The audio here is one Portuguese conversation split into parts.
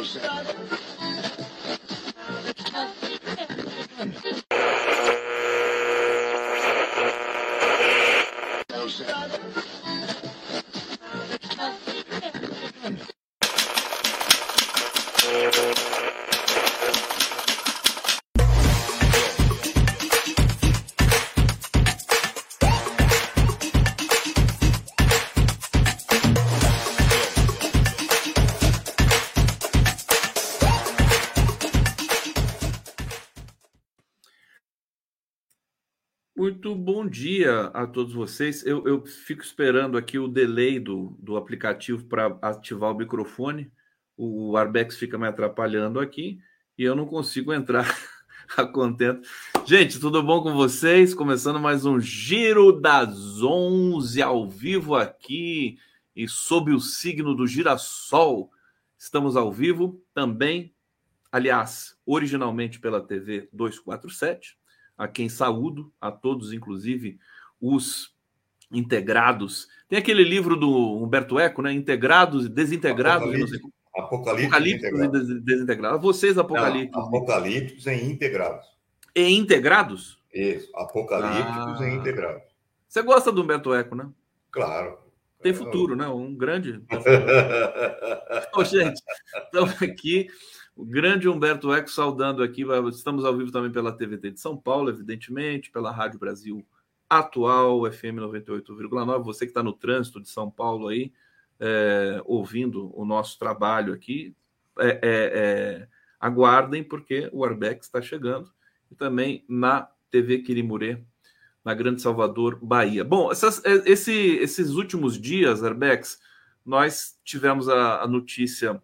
Muito bom dia a todos vocês. Eu, eu fico esperando aqui o delay do, do aplicativo para ativar o microfone. O Arbex fica me atrapalhando aqui e eu não consigo entrar a contento. Gente, tudo bom com vocês? Começando mais um Giro das 11 ao vivo aqui e sob o signo do girassol. Estamos ao vivo também, aliás, originalmente pela TV 247 a quem saúdo, a todos, inclusive os integrados. Tem aquele livro do Humberto Eco, né? Integrados e desintegrados. Apocalipse, Apocalipse, Apocalipse e desintegrados. Vocês, apocalípticos. apocalípticos e integrados. E integrados? Isso, apocalípticos ah. e integrados. Você gosta do Humberto Eco, né? Claro. Tem futuro, né? Um grande. Ô, gente, estamos aqui o grande Humberto Eco saudando aqui. Estamos ao vivo também pela TVT de São Paulo, evidentemente, pela Rádio Brasil Atual, FM 98,9. Você que está no trânsito de São Paulo aí, é, ouvindo o nosso trabalho aqui, é, é, é aguardem, porque o Arbex está chegando. E também na TV Quirimurê, na Grande Salvador, Bahia. Bom, essas, é, esse, esses últimos dias, Arbex, nós tivemos a, a notícia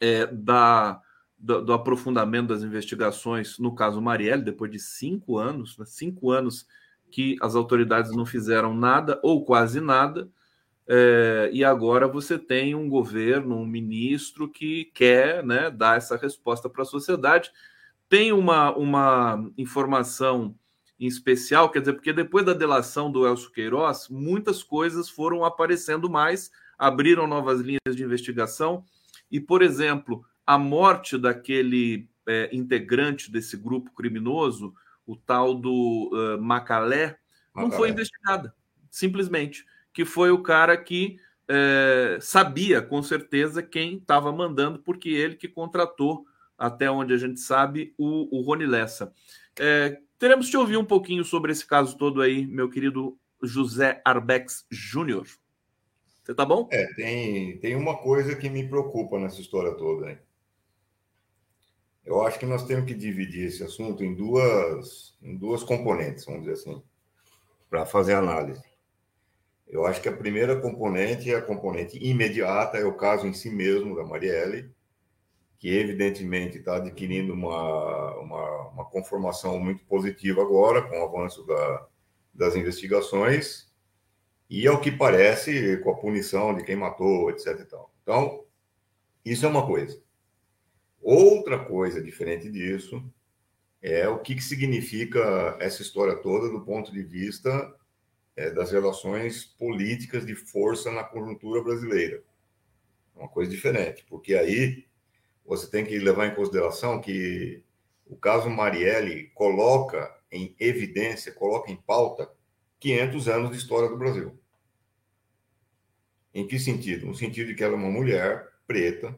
é, da do, do, aprofundamento das investigações no caso Marielle, depois de cinco anos, né, cinco anos que as autoridades não fizeram nada ou quase nada, é, e agora você tem um governo, um ministro que quer né, dar essa resposta para a sociedade. Tem uma, uma informação em especial, quer dizer, porque depois da delação do Elcio Queiroz, muitas coisas foram aparecendo mais, abriram novas linhas de investigação, e, por exemplo, a morte daquele é, integrante desse grupo criminoso, o tal do uh, Macalé, não foi investigada, simplesmente. Que foi o cara que é, sabia com certeza quem estava mandando, porque ele que contratou, até onde a gente sabe, o, o Rony Lessa. É, teremos que ouvir um pouquinho sobre esse caso todo aí, meu querido José Arbex Júnior. Você tá bom? É, tem, tem uma coisa que me preocupa nessa história toda. Hein? Eu acho que nós temos que dividir esse assunto em duas, em duas componentes, vamos dizer assim, para fazer análise. Eu acho que a primeira componente é a componente imediata, é o caso em si mesmo da Marielle, que evidentemente está adquirindo uma, uma, uma, conformação muito positiva agora, com o avanço da, das investigações, e ao que parece, com a punição de quem matou, etc. Então, isso é uma coisa. Outra coisa diferente disso é o que, que significa essa história toda do ponto de vista é, das relações políticas de força na conjuntura brasileira. É uma coisa diferente, porque aí você tem que levar em consideração que o caso Marielle coloca em evidência, coloca em pauta 500 anos de história do Brasil. Em que sentido? No sentido de que ela é uma mulher preta,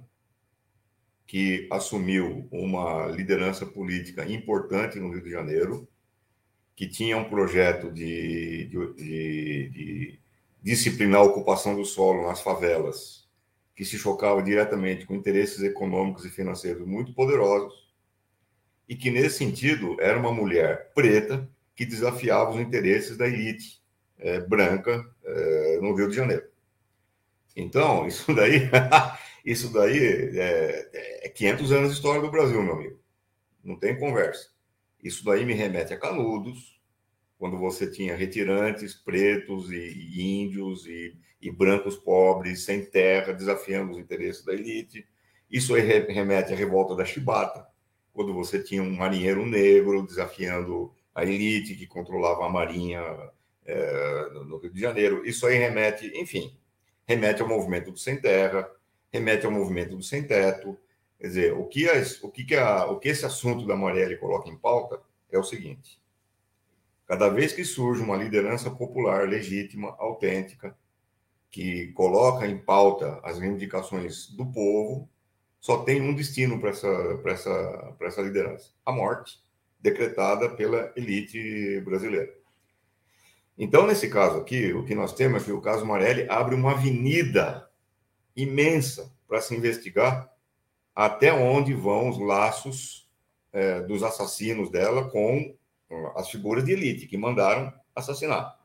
que assumiu uma liderança política importante no Rio de Janeiro, que tinha um projeto de, de, de, de disciplinar a ocupação do solo nas favelas, que se chocava diretamente com interesses econômicos e financeiros muito poderosos, e que, nesse sentido, era uma mulher preta que desafiava os interesses da elite é, branca é, no Rio de Janeiro. Então, isso daí Isso daí é, é 500 anos de história do Brasil, meu amigo. Não tem conversa. Isso daí me remete a Canudos, quando você tinha retirantes pretos e, e índios e, e, brancos pobres, sem terra, desafiando os interesses da elite. Isso aí remete à revolta da Chibata, quando você tinha um marinheiro negro desafiando a elite que controlava a marinha é, no Rio de Janeiro. Isso aí remete, enfim, remete ao movimento do sem terra, remete ao movimento do sem-teto, Quer dizer, o que, as, o, que, que, a, o que esse assunto da Marielle coloca em pauta é o seguinte: cada vez que surge uma liderança popular legítima, autêntica, que coloca em pauta as reivindicações do povo, só tem um destino para essa, essa, essa liderança: a morte, decretada pela elite brasileira. Então, nesse caso aqui, o que nós temos é que o caso Marelli abre uma avenida imensa para se investigar até onde vão os laços é, dos assassinos dela com as figuras de elite que mandaram assassinar.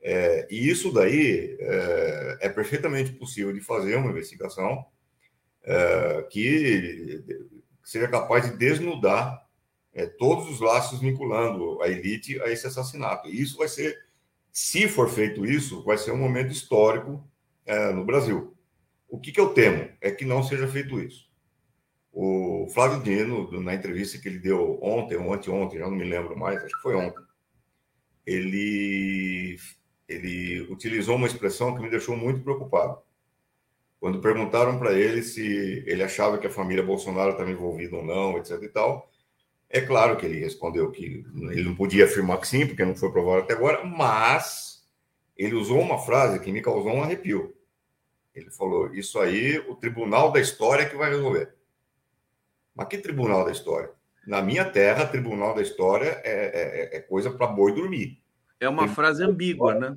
É, e isso daí é, é, perfeitamente possível de fazer uma investigação é, que seja capaz de desnudar é, todos os laços vinculando a elite a esse assassinato. E isso vai ser, se for feito isso, vai ser um momento histórico é, no Brasil. O que, que eu temo é que não seja feito isso. O Flávio Dino, na entrevista que ele deu ontem ou anteontem, já não me lembro mais, acho que foi ontem, ele, ele utilizou uma expressão que me deixou muito preocupado. Quando perguntaram para ele se ele achava que a família Bolsonaro estava envolvida ou não, etc. e tal, é claro que ele respondeu que ele não podia afirmar que sim, porque não foi provado até agora, mas ele usou uma frase que me causou um arrepio. Ele falou: Isso aí, o tribunal da história que vai resolver. Mas que tribunal da história? Na minha terra, tribunal da história é, é, é coisa para boi dormir. É uma tribunal frase ambígua, né?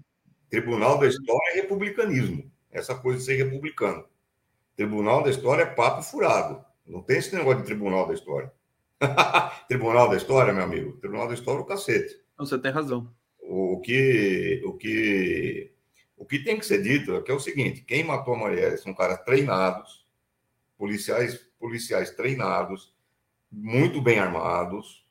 Tribunal da história é republicanismo. Essa coisa de ser republicano. Tribunal da história é papo furado. Não tem esse negócio de tribunal da história. tribunal da história, meu amigo. Tribunal da história é o cacete. Você tem razão. O que, o que, o que tem que ser dito é que é o seguinte: quem matou a Marielle são caras treinados, policiais policiais treinados, muito bem armados,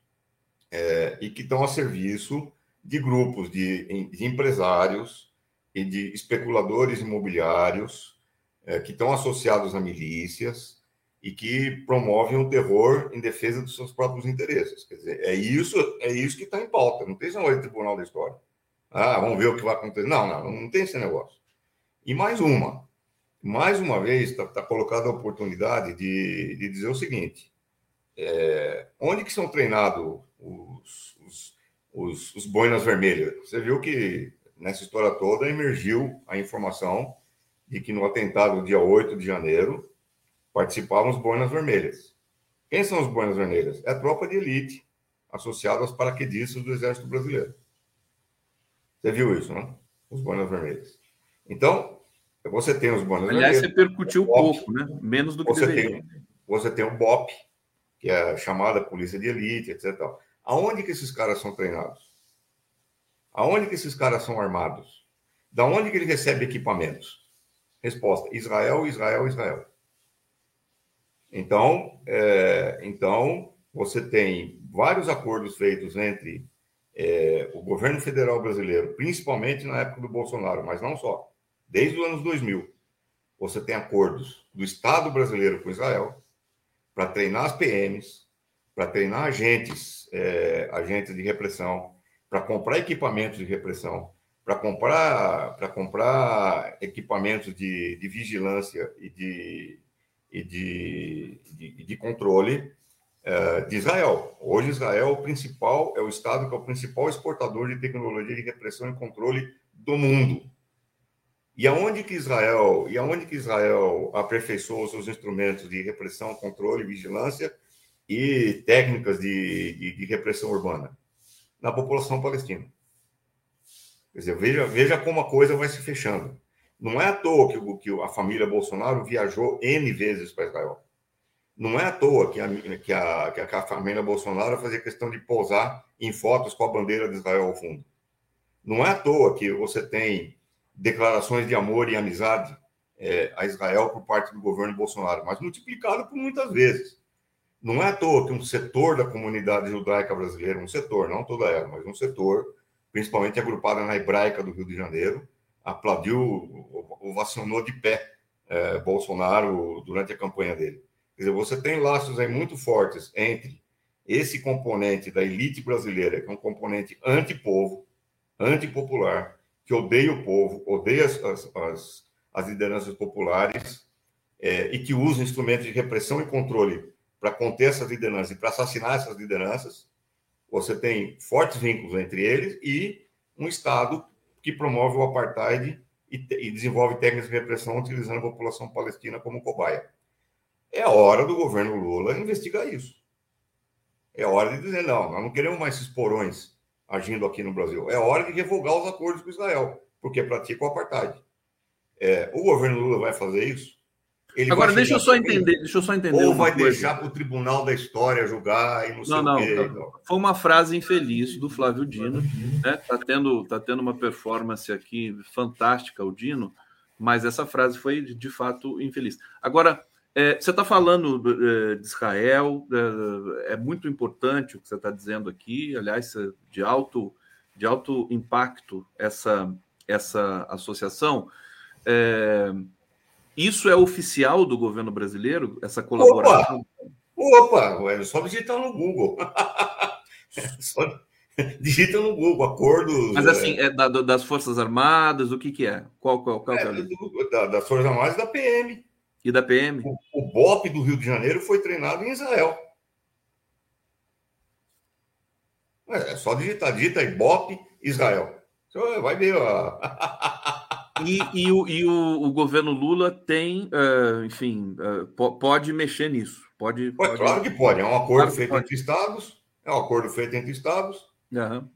é, e que estão a serviço de grupos de, de empresários e de especuladores imobiliários é, que estão associados a milícias e que promovem o terror em defesa dos seus próprios interesses. Quer dizer, é isso, é isso que está em pauta. Não tem esse tribunal da história. Ah, vamos ver o que vai acontecer. Não, não, não tem esse negócio. E mais uma, mais uma vez, está tá colocada a oportunidade de, de dizer o seguinte: é, onde que são treinados os, os, os, os boinas vermelhas? Você viu que nessa história toda emergiu a informação de que no atentado dia 8 de janeiro participavam os boinas vermelhas. Quem são os boinas vermelhas? É a tropa de elite associada aos paraquedistas do Exército Brasileiro. Você viu isso, né? Os boinas vermelhas. Então, você tem os bônus. Aliás, você percutiu pouco, né? Menos do que você deveria. Tem, você tem o BOP, que é a chamada polícia de elite, etc. Aonde que esses caras são treinados? Aonde que esses caras são armados? Da onde que ele recebe equipamentos? Resposta: Israel, Israel, Israel. Então, é, então você tem vários acordos feitos entre é, o governo federal brasileiro, principalmente na época do Bolsonaro, mas não só desde os anos 2000, você tem acordos do Estado brasileiro com Israel para treinar as PMs, para treinar agentes, é, agentes de repressão, para comprar equipamentos de repressão, para comprar, para comprar equipamentos de, de vigilância e de, e de, de, de controle de Israel. Hoje, Israel é o principal, é o Estado que é o principal exportador de tecnologia de repressão e controle do mundo. E aonde que Israel, e aonde que Israel aperfeiçoou seus instrumentos de repressão, controle, vigilância e técnicas de, de, de repressão urbana? Na população palestina. Quer dizer, veja, veja como a coisa vai se fechando. Não é à toa que, que a família Bolsonaro viajou N vezes para Israel. Não é à toa que a, que, a, que a família Bolsonaro fazia questão de pousar em fotos com a bandeira de Israel ao fundo. Não é à toa que você tem declarações de amor e amizade é, a Israel por parte do governo Bolsonaro, mas multiplicado por muitas vezes. Não é à toa que um setor da comunidade judaica brasileira, um setor, não toda ela, mas um setor, principalmente agrupada na hebraica do Rio de Janeiro, aplaudiu, ovacionou de pé é, Bolsonaro durante a campanha dele. Quer dizer, você tem laços aí muito fortes entre esse componente da elite brasileira, que é um componente antipovo, antipopular, que odeia o povo, odeia as, as, as lideranças populares, é, e que usa instrumentos de repressão e controle para conter essas lideranças e para assassinar essas lideranças. Você tem fortes vínculos entre eles e um Estado que promove o apartheid e, e desenvolve técnicas de repressão utilizando a população palestina como cobaia. É hora do governo Lula investigar isso. É hora de dizer, não, nós não queremos mais esses porões agindo aqui no Brasil. É hora de revogar os acordos com Israel, porque pratica o apartheid. É, o governo Lula vai fazer isso? Ele Agora, deixa eu só entender, deixa eu só entender. Ou vai coisa. deixar para o Tribunal da História julgar e não, não sei não, o quê. Não. Foi uma frase infeliz do Flávio Dino. Né? Tá, tendo, tá tendo uma performance aqui fantástica, o Dino, mas essa frase foi de fato infeliz. Agora, é, você está falando é, de Israel, é, é, muito importante o que você está dizendo aqui, aliás, é de alto, de alto impacto essa, essa associação. É, isso é oficial do governo brasileiro, essa colaboração? Opa, opa é só digitar no Google. só digita no Google, acordo. Mas assim, é, da, das Forças Armadas, o que, que é? Qual, qual, qual é, é do, da, das Forças Armadas e da PM. E da PM? O, o BOP do Rio de Janeiro foi treinado em Israel. É só digitar, digita aí, BOP Israel. Vai ver. Ó. E, e, o, e o, o, governo Lula tem, uh, enfim, uh, pode mexer nisso. Pode, pode, Claro que pode. É um acordo claro feito entre estados. É um acordo feito entre estados. Uhum.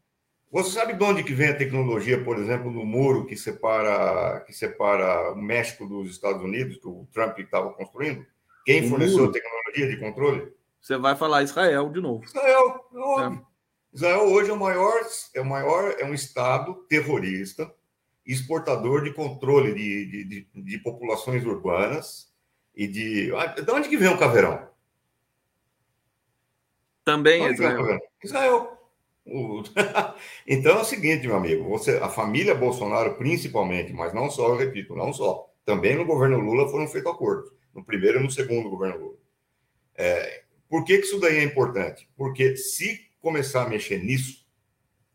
Você sabe de onde que vem a tecnologia, por exemplo, no muro que separa, que separa o México dos Estados Unidos, que o Trump estava construindo? Quem forneceu a tecnologia de controle? Você vai falar Israel de novo. Israel, é. Israel hoje é o maior, é o maior, é um estado terrorista exportador de controle de, de, de, de populações urbanas e de. Ah, de onde que vem o caveirão? Também é Israel. Israel. então é o seguinte, meu amigo, você, a família Bolsonaro, principalmente, mas não só, eu repito, não só, também no governo Lula foram feitos acordos, no primeiro e no segundo governo Lula. É, por que, que isso daí é importante? Porque se começar a mexer nisso,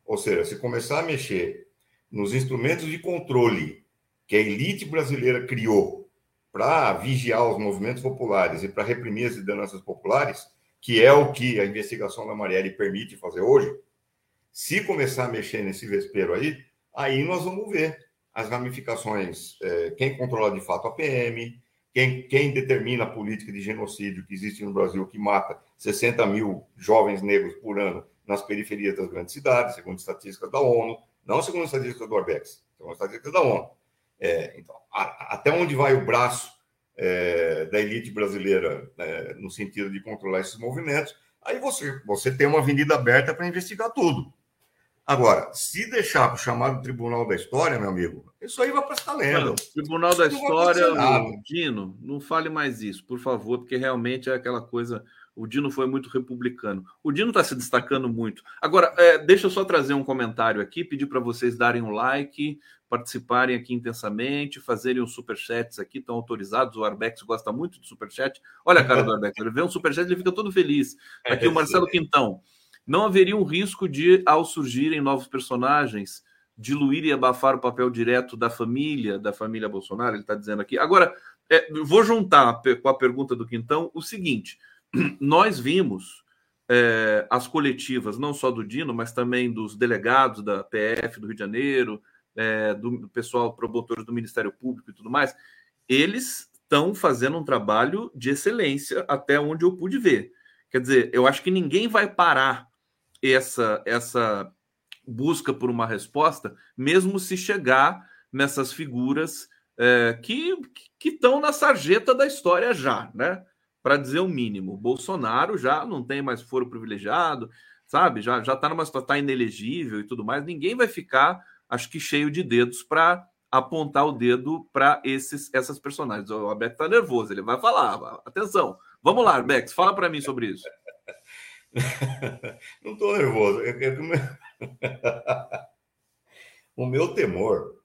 ou seja, se começar a mexer nos instrumentos de controle que a elite brasileira criou para vigiar os movimentos populares e para reprimir as lideranças populares, que é o que a investigação da Marielle permite fazer hoje, se começar a mexer nesse vespeiro aí, aí nós vamos ver as ramificações, é, quem controla de fato a PM, quem, quem determina a política de genocídio que existe no Brasil, que mata 60 mil jovens negros por ano nas periferias das grandes cidades, segundo estatísticas da ONU, não segundo a estatística do Arbex, segundo a estatística da ONU. É, então, a, até onde vai o braço é, da elite brasileira é, no sentido de controlar esses movimentos? Aí você, você tem uma avenida aberta para investigar tudo. Agora, se deixar para o chamado Tribunal da História, meu amigo, isso aí vai para essa lenda. Tribunal da História, Dino, não fale mais isso, por favor, porque realmente é aquela coisa o Dino foi muito republicano. O Dino está se destacando muito. Agora, é, deixa eu só trazer um comentário aqui, pedir para vocês darem um like, participarem aqui intensamente, fazerem os superchats aqui, estão autorizados. O Arbex gosta muito de superchat. Olha a cara do Arbex, ele vê um superchat ele fica todo feliz. Aqui o Marcelo Quintão. Não haveria um risco de, ao surgirem novos personagens, diluir e abafar o papel direto da família, da família Bolsonaro? Ele está dizendo aqui. Agora, é, vou juntar com a pergunta do Quintão o seguinte nós vimos é, as coletivas, não só do Dino, mas também dos delegados da PF do Rio de Janeiro, é, do, pessoal promotor do Ministério Público e tudo mais, eles estão fazendo um trabalho de excelência até onde eu pude ver. Quer dizer, eu acho que ninguém vai parar essa essa busca por uma resposta, mesmo se chegar nessas figuras é, que estão na sarjeta da história já, né? para dizer o mínimo. Bolsonaro já não tem mais foro privilegiado, sabe? Já já está numa situação tá inelegível e tudo mais. Ninguém vai ficar, acho que cheio de dedos para apontar o dedo para esses essas personagens. O Abex está nervoso, ele vai falar. Atenção. Vamos lá, Bex, fala para mim sobre isso. não estou nervoso. o meu temor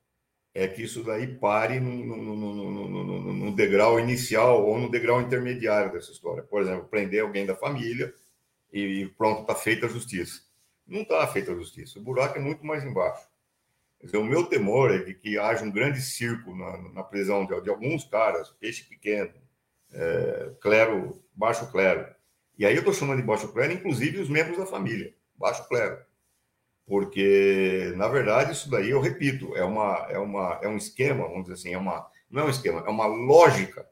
é que isso daí pare no, no, no, no, degrau inicial ou no degrau intermediário dessa história. Por exemplo, prender alguém da família e pronto, está feita a justiça. Não está feita a justiça. O buraco é muito mais embaixo. Dizer, o meu temor é de que haja um grande circo na, na prisão de, de, alguns caras, peixe pequeno, é, clero, baixo clero. E aí eu estou chamando de baixo clero, inclusive os membros da família, baixo clero. Porque, na verdade, isso daí, eu repito, é, uma, é, uma, é um esquema, vamos dizer assim, é uma, não é um esquema, é uma lógica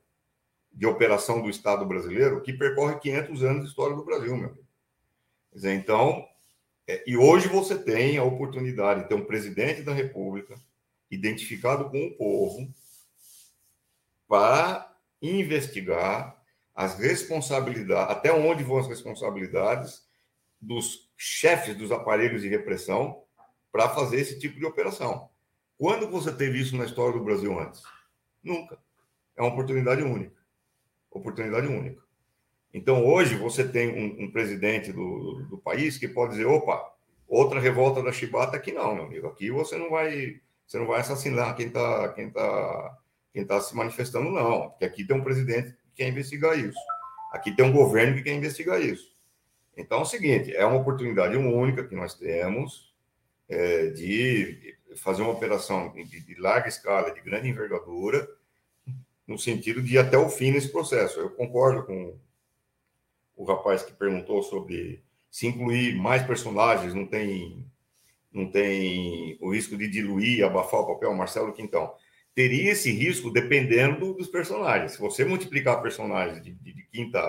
de operação do Estado brasileiro que percorre 500 anos de história do Brasil, meu amigo. Dizer, então, é, e hoje você tem a oportunidade de ter um presidente da República identificado com o povo para investigar as responsabilidades, até onde vão as responsabilidades dos chefes dos aparelhos de repressão para fazer esse tipo de operação. Quando você teve isso na história do Brasil antes? Nunca. É uma oportunidade única. Oportunidade única. Então, hoje, você tem um, um presidente do, do, país que pode dizer: opa, outra revolta da chibata aqui não, meu amigo. Aqui você não vai, você não vai assassinar quem está quem tá, quem tá se manifestando, não. Porque aqui tem um presidente quer investigar isso. Aqui tem um governo que quer investigar isso. Então, é o seguinte: é uma oportunidade única que nós temos é, de fazer uma operação de, de larga escala, de grande envergadura, no sentido de ir até o fim nesse processo. Eu concordo com o rapaz que perguntou sobre se incluir mais personagens, não tem, não tem o risco de diluir, abafar o papel, Marcelo Quintão. Teria esse risco dependendo dos personagens. Se você multiplicar personagens de, de, de quinta,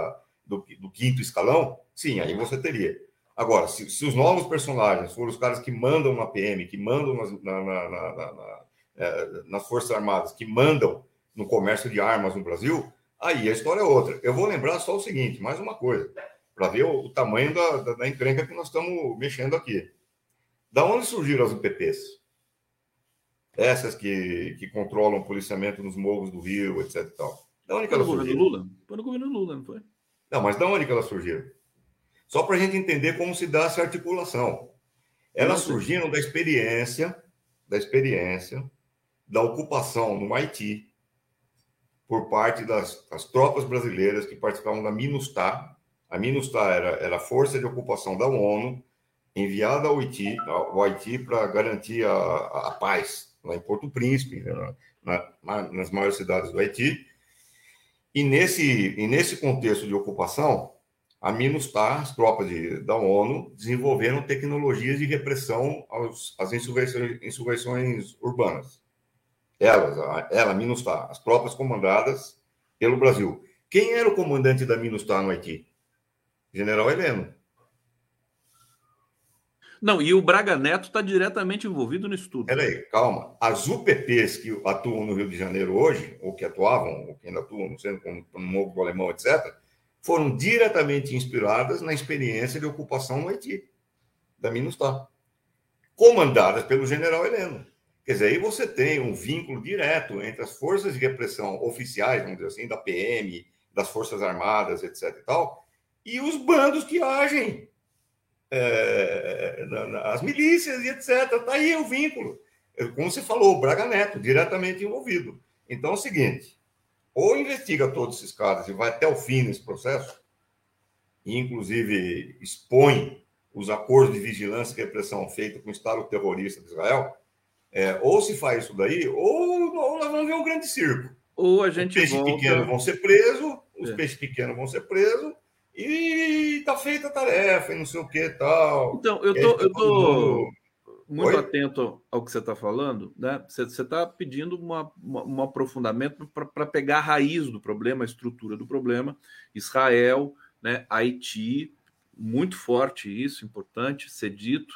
do, do, quinto escalão, sim, aí você teria. Agora, se, se, os novos personagens forem os caras que mandam na PM, que mandam nas, na, na, na, é, nas Forças Armadas, que mandam no comércio de armas no Brasil, Aí a história é outra. Eu vou lembrar só o seguinte, mais uma coisa, para ver o, o tamanho da, da, da, encrenca que nós estamos mexendo aqui. Da onde surgiram as UPPs? Essas que, que controlam o policiamento nos morros do Rio, etc. Tal. Da onde que elas surgiram? Lula? Foi no governo Lula, não foi? Não, mas da onde que elas surgiram? Só para a gente entender como se dá essa articulação. Elas surgiram da experiência, da experiência da ocupação no Haiti, por parte das, das tropas brasileiras que participavam da MINUSTAH. A MINUSTAH era, era a força de ocupação da ONU, enviada ao Haiti, ao Haiti para garantir a, a, a, paz, lá em Porto Príncipe, né, na, na, nas maiores cidades do Haiti. E nesse, e nesse contexto de ocupação, a MINUSTAH, as tropas de, da ONU, desenvolveram tecnologias de repressão aos, às insurreições, insurreições urbanas. Elas, ela, MINUSTAH, as tropas comandadas pelo Brasil. Quem era o comandante da MINUSTAH no Haiti? General Heleno. Não, e o Braga Neto está diretamente envolvido no estudo. Peraí, calma. As UPPs que atuam no Rio de Janeiro hoje, ou que atuavam, ou que ainda atuam, não sei, como no Morro do Alemão, etc., foram diretamente inspiradas na experiência de ocupação no Haiti, da MINUSTAH, comandadas pelo general Heleno. Quer dizer, aí você tem um vínculo direto entre as forças de repressão oficiais, vamos dizer assim, da PM, das Forças Armadas, etc. e tal, e os bandos que agem, é, na, na, as milícias e etc. Está aí o vínculo. Como você falou, o Braga Neto, diretamente envolvido. Então é o seguinte: ou investiga todos esses casos e vai até o fim nesse processo, e inclusive expõe os acordos de vigilância e repressão feitos com o Estado terrorista de Israel é, ou se faz isso daí, ou, ou, nós vamos ver um grande circo. Ou a gente. Os peixes volta... pequenos vão ser presos, os é. peixes pequenos vão ser presos, e tá feita a tarefa, e não sei o que tal. Então, eu tô, eu tô muito Oi? atento ao que você está falando, né? Você está pedindo uma, uma, um aprofundamento para pegar a raiz do problema, a estrutura do problema. Israel, né? Haiti, muito forte isso, importante ser dito.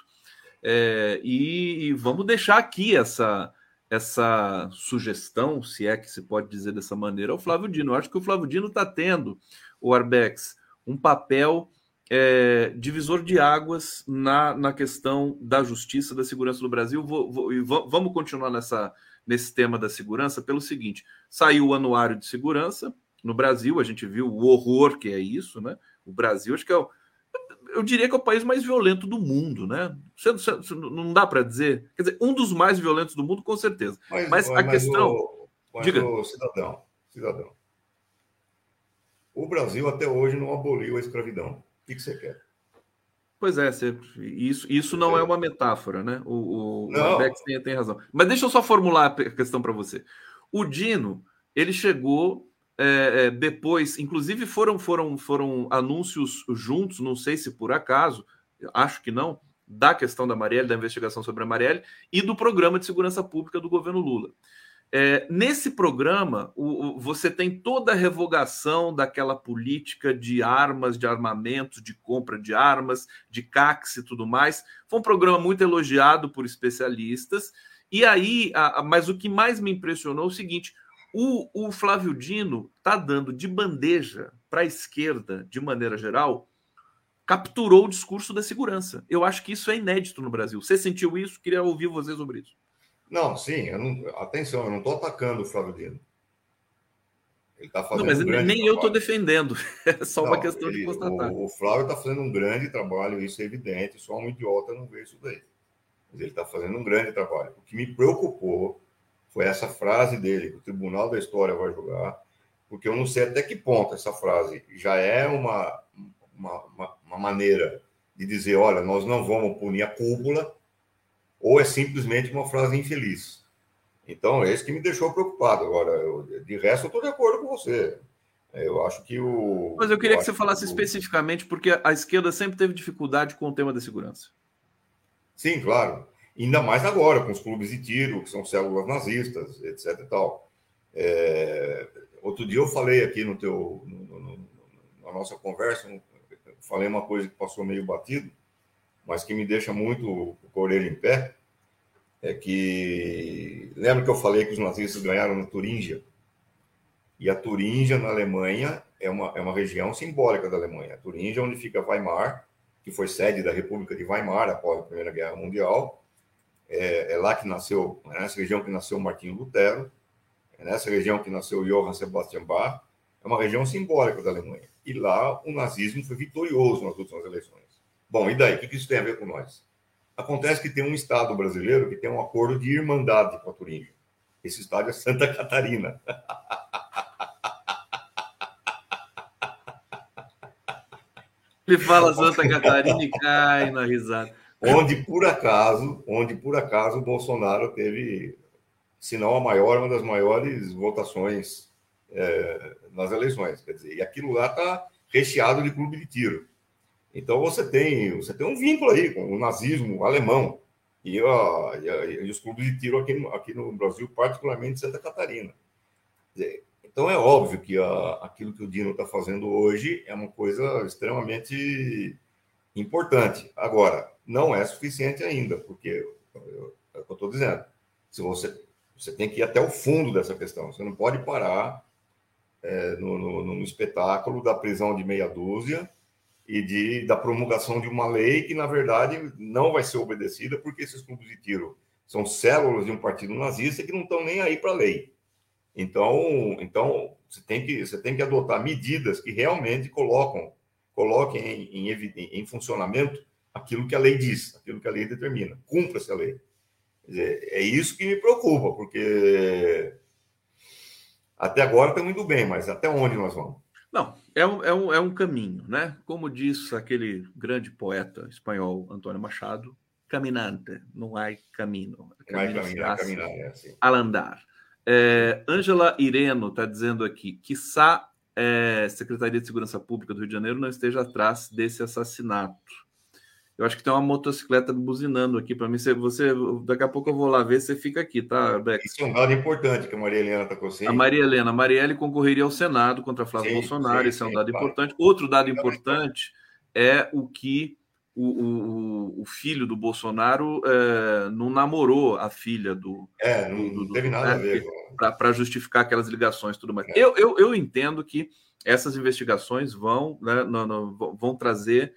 É, e, e, vamos deixar aqui essa, essa sugestão, se é que se pode dizer dessa maneira, ao Flávio Dino. Eu acho que o Flávio Dino está tendo, o Arbex, um papel é, divisor de águas na, na questão da justiça, da segurança do Brasil. Vou, vou, e vamos continuar nessa, nesse tema da segurança pelo seguinte: saiu o anuário de segurança no Brasil, a gente viu o horror que é isso, né? O Brasil, acho que é o eu diria que é o país mais violento do mundo, né? Você, você, não dá para dizer. Quer dizer, um dos mais violentos do mundo, com certeza. Mas, mas a mas questão. O, mas diga. O cidadão, cidadão. O Brasil até hoje não aboliu a escravidão. O que, que você quer? Pois é, isso, isso não é. uma metáfora, né? O, o, o tem, tem razão. Mas deixa eu só formular a questão para você. O Dino, ele chegou é, é, depois, inclusive foram, foram, foram anúncios juntos, não sei se por acaso, acho que não, da questão da Marielle, da investigação sobre a Marielle e do programa de segurança pública do governo Lula. É, nesse programa, o, o, você tem toda a revogação daquela política de armas, de armamentos, de compra de armas, de CAX e tudo mais. Foi um programa muito elogiado por especialistas. E aí, a, a, mas o que mais me impressionou é o seguinte: o, o Flávio Dino está dando de bandeja para a esquerda, de maneira geral, capturou o discurso da segurança. Eu acho que isso é inédito no Brasil. Você sentiu isso? Queria ouvir você sobre isso. Não, sim, eu não, atenção, eu não estou atacando o Flávio Dino. Ele está fazendo. Não, mas um nem trabalho. eu estou defendendo. É só não, uma questão ele, de constatar. O, o Flávio está fazendo um grande trabalho, isso é evidente, só um idiota não vê isso daí. Mas ele está fazendo um grande trabalho. O que me preocupou foi essa frase dele, que o Tribunal da História vai julgar, porque eu não sei até que ponto essa frase já é uma, uma, uma, uma maneira de dizer, olha, nós não vamos punir a cúpula, ou é simplesmente uma frase infeliz. Então, é isso que me deixou preocupado. Agora, eu, de resto, eu estou de acordo com você. É, eu acho que o. Mas eu queria eu que você falasse que o... especificamente, porque a esquerda sempre teve dificuldade com o tema da segurança. Sim, claro. Ainda mais agora, com os clubes de tiro, que são células nazistas, etc. E tal. É... Outro dia eu falei aqui no teu, no, no, no, na nossa conversa, falei uma coisa que passou meio batido, mas que me deixa muito orelha em pé, é que lembra que eu falei que os nazistas ganharam na Turíngia? E a Turíngia, na Alemanha, é uma, é uma região simbólica da Alemanha. A Turíngia, onde fica Weimar, que foi sede da República de Weimar após a Primeira Guerra Mundial. É, é lá que nasceu, é nessa região que nasceu Martinho Lutero, é nessa região que nasceu Johann Sebastian Bach. É uma região simbólica da Alemanha. E lá o nazismo foi vitorioso nas últimas eleições. Bom, e daí? O que isso tem a ver com nós? Acontece que tem um estado brasileiro que tem um acordo de irmandade com a Turíngia. Esse estado é Santa Catarina. Ele fala Santa Catarina e cai na risada. Onde por acaso, onde por acaso o Bolsonaro teve, se não a maior, uma das maiores votações é, nas eleições. Quer dizer, e aquilo lá está recheado de clube de tiro. Então você tem, você tem um vínculo aí com o nazismo alemão e, a, e, a, e os clubes de tiro aqui no, aqui no Brasil, particularmente Santa Catarina. Então é óbvio que a, aquilo que o Dino está fazendo hoje é uma coisa extremamente importante. Agora, não é suficiente ainda, porque é o que eu estou dizendo. Se você, você tem que ir até o fundo dessa questão. Você não pode parar é, no, no, no espetáculo da prisão de meia dúzia e de, da promulgação de uma lei que, na verdade, não vai ser obedecida, porque esses clubes de tiro são células de um partido nazista que não estão nem aí para a lei. Então, então você, tem que, você tem que adotar medidas que realmente colocam, coloquem em, em, em funcionamento aquilo que a lei diz, aquilo que a lei determina. Cumpra-se a lei. Dizer, é isso que me preocupa, porque até agora estamos indo bem, mas até onde nós vamos? Não, é um, é, um, é um caminho, né? Como diz aquele grande poeta espanhol Antônio Machado, caminante, não há caminho. Caminho, é assim. Al andar. É, Ângela Ireno está dizendo aqui, quiçá é, Secretaria de Segurança Pública do Rio de Janeiro não esteja atrás desse assassinato. Eu acho que tem uma motocicleta buzinando aqui para mim. Você, você, daqui a pouco eu vou lá ver. Você fica aqui, tá, Beck? Isso é um dado importante que a Maria Helena está conseguindo. A Maria Helena, a Marielle concorreria ao Senado contra Flávio sim, Bolsonaro. Sim, Esse é um dado claro. importante. Outro dado importante é o que o, o, o filho do Bolsonaro é, não namorou a filha do. É, não, do, do, teve nada né, a ver. Para justificar aquelas ligações tudo mais. É. Eu, eu, eu entendo que essas investigações vão, né, não, não, vão trazer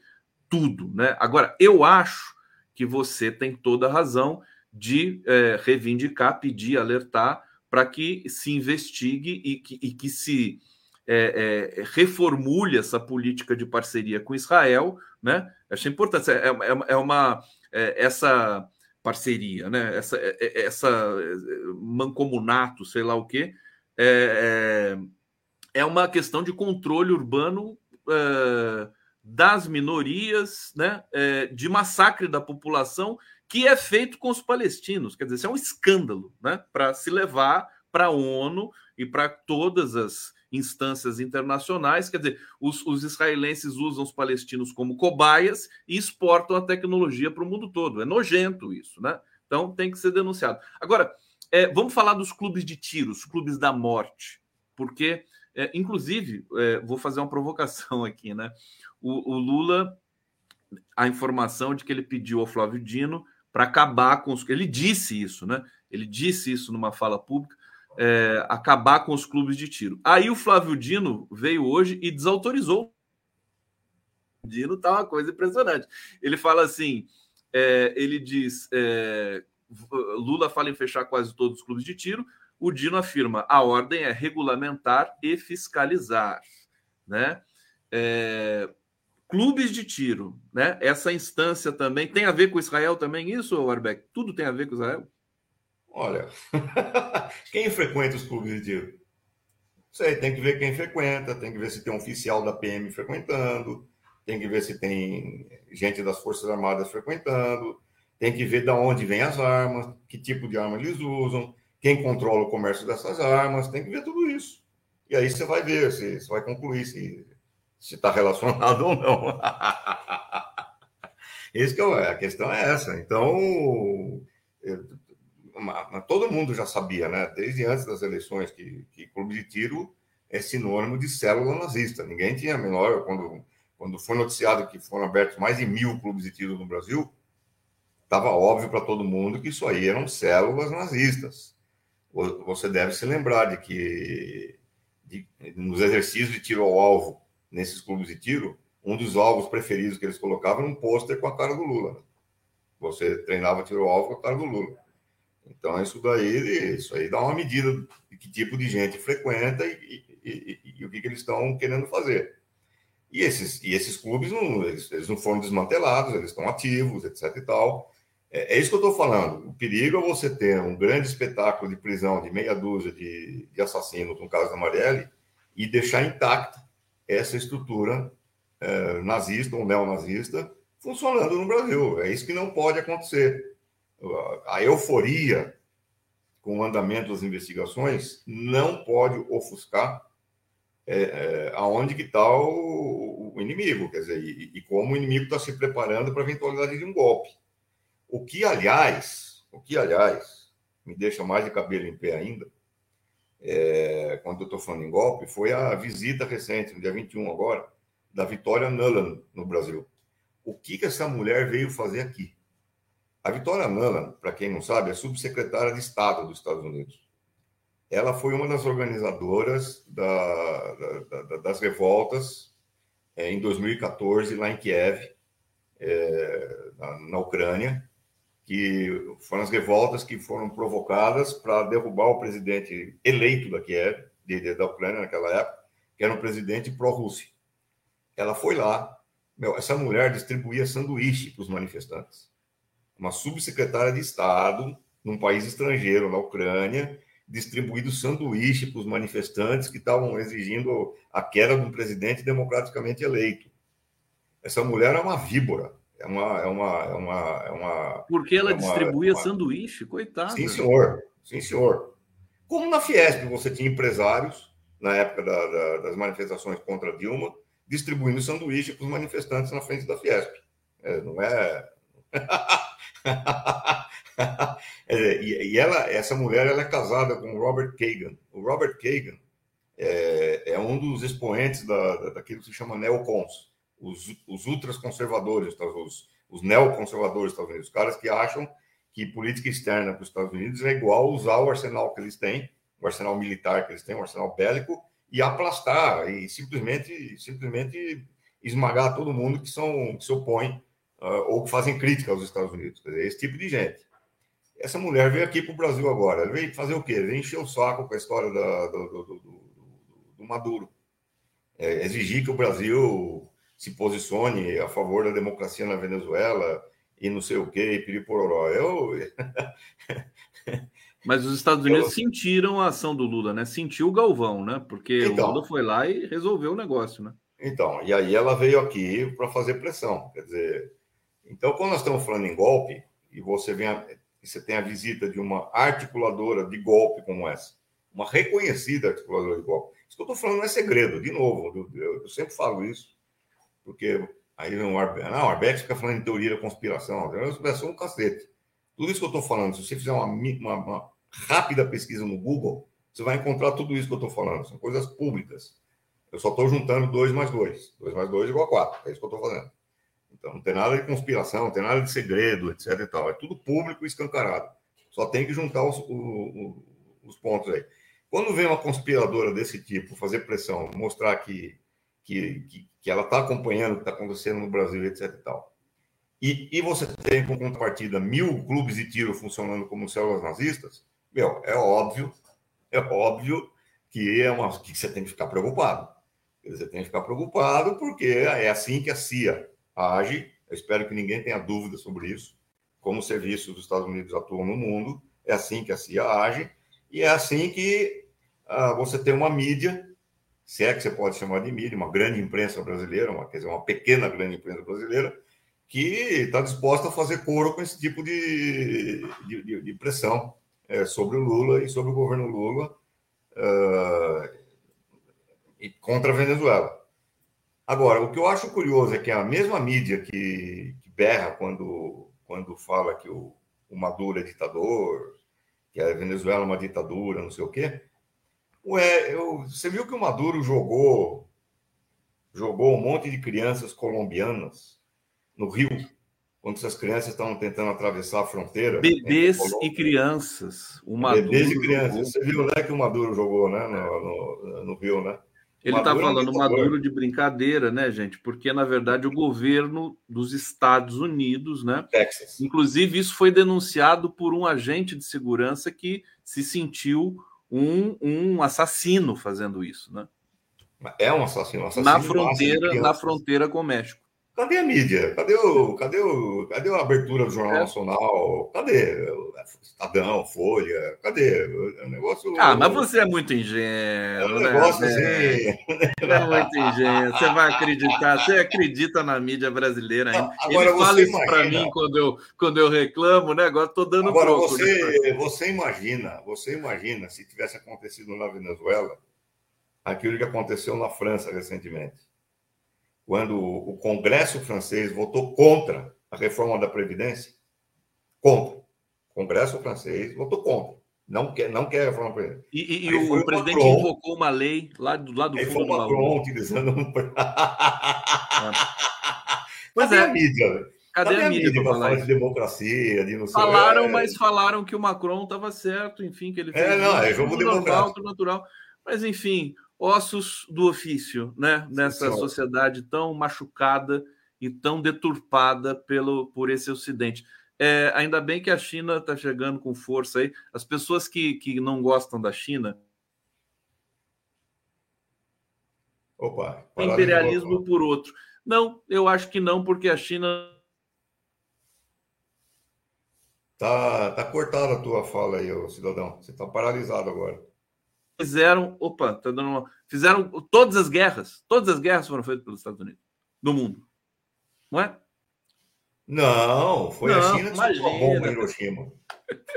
tudo, né? Agora, eu acho que você tem toda a razão de é, reivindicar, pedir, alertar para que se investigue e que, e que se é, é, reformule essa política de parceria com Israel, né? Acho importante. É, é, é uma é, essa parceria, né? Essa, essa mancomunato, sei lá o quê, é, é, uma questão de controle urbano das minorias, né, é, de massacre da população que é feito com os palestinos. Quer dizer, isso é um escândalo né, para se levar para a ONU e para todas as instâncias internacionais. Quer dizer, os, os israelenses usam os palestinos como cobaias e exportam a tecnologia para o mundo todo. É nojento isso, né? Então tem que ser denunciado. Agora, é, vamos falar dos clubes de tiro, os clubes da morte, porque, é, inclusive, é, vou fazer uma provocação aqui, né? O, o, Lula, a informação de que ele pediu ao Flávio Dino para acabar com os. Ele disse isso, né? Ele disse isso numa fala pública é, acabar com os clubes de tiro. Aí o Flávio Dino veio hoje e desautorizou. O Dino tá uma coisa impressionante. Ele fala assim: é, ele diz, é, Lula fala em fechar quase todos os clubes de tiro. O Dino afirma: a ordem é regulamentar e fiscalizar, né? É, clubes de tiro, né? Essa instância também tem a ver com Israel também isso, Arbeck? Tudo tem a ver com Israel? Olha, quem frequenta os clubes de tiro? Sei, tem que ver quem frequenta, tem que ver se tem um oficial da PM frequentando, tem que ver se tem gente das Forças Armadas frequentando, tem que ver de onde vêm as armas, que tipo de arma eles usam, quem controla o comércio dessas armas, tem que ver tudo isso. E aí você vai ver, você, você vai concluir se está relacionado ou não. Esse que é, a questão é essa. Então, todo mundo já sabia, né? Desde antes das eleições, que, que clube de tiro é sinônimo de célula nazista. Ninguém tinha a menor. Quando, quando foi noticiado que foram abertos mais de mil clubes de tiro no Brasil, estava óbvio para todo mundo que isso aí eram células nazistas. Você deve se lembrar de que de, nos exercícios de tiro ao alvo, nesses clubes de tiro, um dos alvos preferidos que eles colocavam era um pôster com a cara do Lula. Você treinava tiro ao alvo com a cara do Lula. Então, isso daí, isso aí dá uma medida de que tipo de gente frequenta e, e, e, e o que, que eles estão querendo fazer. E esses, e esses clubes não, eles, eles não foram desmantelados, eles estão ativos, etc. e tal. É, é isso que eu estou falando. O perigo é você ter um grande espetáculo de prisão de meia dúzia de, de assassinos, no caso da Marielle, e deixar intacta essa estrutura é, nazista ou neonazista funcionando no Brasil. É isso que não pode acontecer a euforia com o andamento das investigações não pode ofuscar é, aonde que está o, o, inimigo, quer dizer, e, e como o inimigo está se preparando para a eventualidade de um golpe. O que, aliás, o que, aliás, me deixa mais de cabelo em pé ainda, é, quando eu estou falando em golpe, foi a visita recente, no dia 21 agora, da Vitória Nuland no Brasil. O que, que essa mulher veio fazer aqui? A Vitória Nana, para quem não sabe, é subsecretária de Estado dos Estados Unidos. Ela foi uma das organizadoras da, da, da, das revoltas é, em 2014, lá em Kiev, é, na, na, Ucrânia, que foram as revoltas que foram provocadas para derrubar o presidente eleito da Kiev, de, da Ucrânia naquela época, que era um presidente pró-Rússia. Ela foi lá, meu, essa mulher distribuía sanduíche para os manifestantes uma subsecretária de Estado num país estrangeiro, na Ucrânia, distribuído sanduíche para os manifestantes que estavam exigindo a queda de um presidente democraticamente eleito. Essa mulher é uma víbora. É uma, é uma, é uma, é uma Porque ela é uma, distribuía uma... sanduíche, coitado. Sim, senhor. Sim, senhor. Como na Fiesp você tinha empresários, na época da, da, das manifestações contra Dilma, distribuindo sanduíche para os manifestantes na frente da Fiesp. É, não é. e, ela, essa mulher, ela é casada com o Robert Kagan. O Robert Kagan é, é um dos expoentes da, daquilo que se chama neocons, os, os ultras conservadores, tá, os, neoconservadores dos Estados Unidos, os caras que acham que política externa para os Estados Unidos é igual usar o arsenal que eles têm, o arsenal militar que eles têm, o arsenal bélico, e aplastar e simplesmente, simplesmente esmagar todo mundo que, são, que se opõe uh, ou que fazem crítica aos Estados Unidos. Dizer, esse tipo de gente. Essa mulher veio aqui para o Brasil agora. Ela veio fazer o quê? Veio encher o saco com a história da, do, do, do, do, Maduro. É, exigir que o Brasil se posicione a favor da democracia na Venezuela e não sei o quê, e piripororó. Eu... Mas os Estados Unidos eu... sentiram a ação do Lula, né? Sentiu o Galvão, né? Porque então, o Lula foi lá e resolveu o negócio, né? Então, e aí ela veio aqui para fazer pressão. Quer dizer, então, quando nós estamos falando em golpe, e você, vem a, você tem a visita de uma articuladora de golpe como essa, uma reconhecida articuladora de golpe. Isso que eu estou falando não é segredo, de novo, eu, eu, sempre falo isso, porque aí o não, o Arbex fica falando em teoria da conspiração, é uma um cacete. Tudo isso que eu estou falando, se você fizer uma, uma, uma rápida pesquisa no Google, você vai encontrar tudo isso que eu estou falando, são coisas públicas. Eu só estou juntando 2 mais 2. 2 mais 2 igual a 4. É isso que eu estou fazendo. Então, não tem nada de conspiração, não tem nada de segredo, etc. E tal. É tudo público e escancarado. Só tem que juntar os, os, os pontos aí. Quando vem uma conspiradora desse tipo fazer pressão, mostrar que, que, que, que ela está acompanhando o que está acontecendo no Brasil, etc. E, tal, e, e você tem como contrapartida mil clubes de tiro funcionando como células nazistas, meu, é óbvio, é óbvio que é uma que você tem que ficar preocupado. Você tem que ficar preocupado porque é assim que a CIA age. Eu espero que ninguém tenha dúvida sobre isso. Como os serviços dos Estados Unidos atuam no mundo, é assim que a CIA age e é assim que ah, você tem uma mídia, se é que você pode chamar de mídia, uma grande imprensa brasileira, uma, quer dizer, uma pequena grande imprensa brasileira, que está disposta a fazer coro com esse tipo de, de, de, pressão é, sobre o Lula e sobre o governo Lula. Uh, e contra a Venezuela. Agora, o que eu acho curioso é que a mesma mídia que, que berra quando, quando fala que o, o Maduro é ditador, que a Venezuela é uma ditadura, não sei o quê. Ué, eu, você viu que o Maduro jogou jogou um monte de crianças colombianas no Rio, quando essas crianças estavam tentando atravessar a fronteira. Bebês e crianças. O Maduro Bebês e crianças. Você viu né, que o Maduro jogou né, no, no, no Rio, né? Ele está falando Maduro de brincadeira, né, gente? Porque, na verdade, o governo dos Estados Unidos, né? Texas. Inclusive, isso foi denunciado por um agente de segurança que se sentiu um, um assassino fazendo isso, né? É um assassino, um assassino na fronteira, na fronteira com o México. Cadê a mídia? Cadê, o, cadê, o, cadê a abertura do Jornal é. Nacional? Cadê? Estadão, Folha, cadê? O negócio. Ah, mas você é muito ingênuo. É um né? negócio né? assim. É muito ingênuo. Você vai acreditar, você acredita na mídia brasileira ainda. Agora, Ele fala isso para mim quando eu, quando eu reclamo, né? Agora estou dando Agora, troco, você, né? você imagina, você imagina se tivesse acontecido na Venezuela aquilo que aconteceu na França recentemente quando o Congresso francês votou contra a reforma da Previdência, contra. O Congresso francês votou contra. Não quer, não quer a reforma da Previdência. E, e, e o, presidente Macron, invocou uma lei lá do lado do aí fundo foi o Macron utilizando um... Mas é. a mídia? Cadê, Cadê a mídia, para falar de democracia, de não sei Falaram, é... mas falaram que o Macron estava certo, enfim, que ele fez é, não, é jogo democrático. natural. Mas, enfim, ossos do ofício, né? Nessa Sim, sociedade tão machucada e tão deturpada pelo, por esse Ocidente. É, ainda bem que a China está chegando com força aí. As pessoas que, que não gostam da China. Opa, imperialismo por outro. Não, eu acho que não, porque a China. Tá, tá cortada a tua fala aí, cidadão. Você está paralisado agora fizeram, opa, tá dando uma, fizeram todas as guerras, todas as guerras foram feitas pelos Estados Unidos, no mundo, não é? Não, foi não, a China que imagina. soltou a bomba em Hiroshima.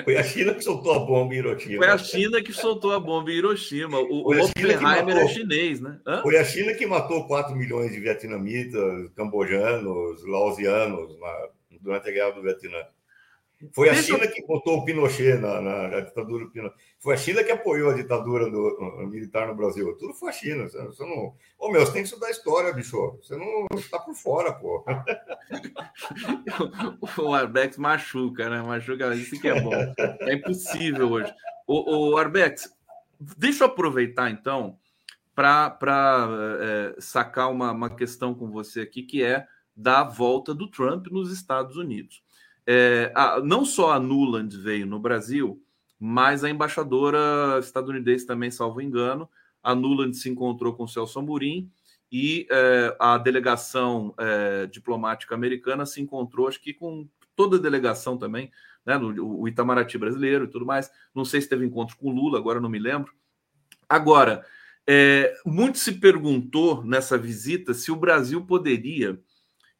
Foi a China que soltou a bomba em Hiroshima. Foi a China que soltou a bomba em Hiroshima. O, o Oppenheimer é chinês, né? Hã? Foi a China que matou 4 milhões de vietnamitas, cambojanos, laosianos na, durante a guerra do Vietnã. Foi a Deixa China eu... que botou o Pinochet na, na, na ditadura do Pinochet. Foi a China que apoiou a ditadura do, no, militar no Brasil. Tudo foi a China. Você, você não... Ô, meu, você tem que estudar história, bicho. Você não está por fora, pô. o Arbex machuca, né? Machuca, isso que é bom. É impossível hoje. O, o Arbex, deixa eu aproveitar, então, para é, sacar uma, uma questão com você aqui, que é da volta do Trump nos Estados Unidos. É, a, não só a Nuland veio no Brasil, mas a embaixadora estadunidense também, salvo engano. A Nuland se encontrou com o Celso Amorim e é, a delegação é, diplomática americana se encontrou, acho que com toda a delegação também, né, no, o Itamaraty brasileiro e tudo mais. Não sei se teve encontro com Lula, agora não me lembro. Agora, é, muito se perguntou nessa visita se o Brasil poderia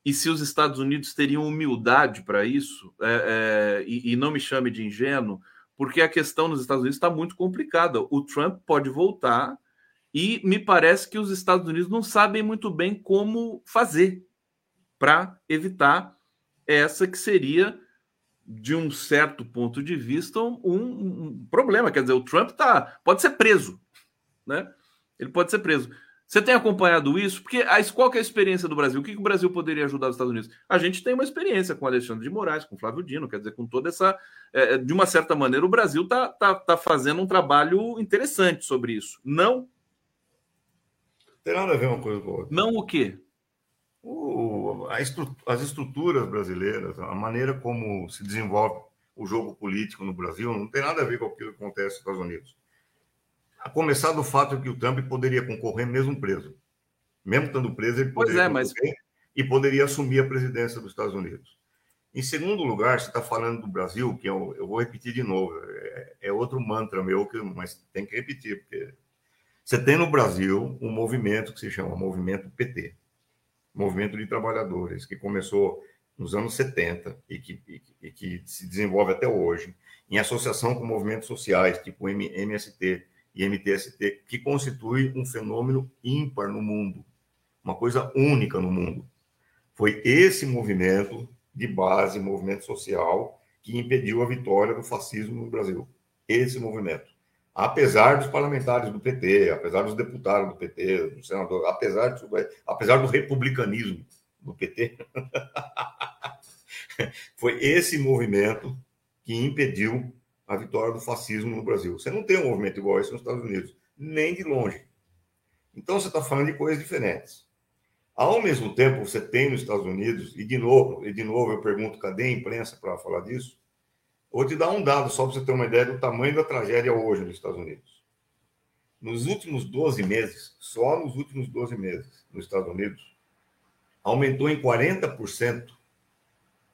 e se os Estados Unidos teriam humildade para isso, é, é, e, e, não me chame de ingênuo, porque a questão nos Estados Unidos está muito complicada. O Trump pode voltar e me parece que os Estados Unidos não sabem muito bem como fazer para evitar essa que seria, de um certo ponto de vista, um, um, problema. Quer dizer, o Trump tá, pode ser preso, né? Ele pode ser preso. Você tem acompanhado isso? Porque qual que é a experiência do Brasil? O que, que o Brasil poderia ajudar os Estados Unidos? A gente tem uma experiência com Alexandre de Moraes, com Flávio Dino, quer dizer, com toda essa. É, é de uma certa maneira, o Brasil está tá, tá fazendo um trabalho interessante sobre isso. Não. Tem nada a ver uma coisa com outra. Não o quê? O, estru, as estruturas brasileiras, a maneira como se desenvolve o jogo político no Brasil, não tem nada a ver com o que acontece nos Estados Unidos. A começar do fato que o Trump poderia concorrer mesmo preso. Mesmo estando preso, ele poderia é, mas... e poderia assumir a presidência dos Estados Unidos. Em segundo lugar, você está falando do Brasil, que eu, eu vou repetir de novo, é, é, outro mantra meu, que, mas tem que repetir, porque você tem no Brasil um movimento que se chama Movimento PT, Movimento de Trabalhadores, que começou nos anos 70 e que, e, e que se desenvolve até hoje, em associação com movimentos sociais, tipo MST, e MTST, que constitui um fenômeno ímpar no mundo, uma coisa única no mundo. Foi esse movimento de base, movimento social, que impediu a vitória do fascismo no Brasil. Esse movimento. Apesar dos parlamentares do PT, apesar dos deputados do PT, do senador, apesar, de, apesar do republicanismo do PT, foi esse movimento que impediu a vitória do fascismo no Brasil. Você não tem um movimento igual esse nos Estados Unidos, nem de longe. Então você está falando de coisas diferentes. Ao mesmo tempo, você tem nos Estados Unidos, e de novo, e de novo eu pergunto, cadê a imprensa para falar disso? Vou te dar um dado só para você ter uma ideia do tamanho da tragédia hoje nos Estados Unidos. Nos últimos 12 meses, só nos últimos 12 meses, nos Estados Unidos, aumentou em 40%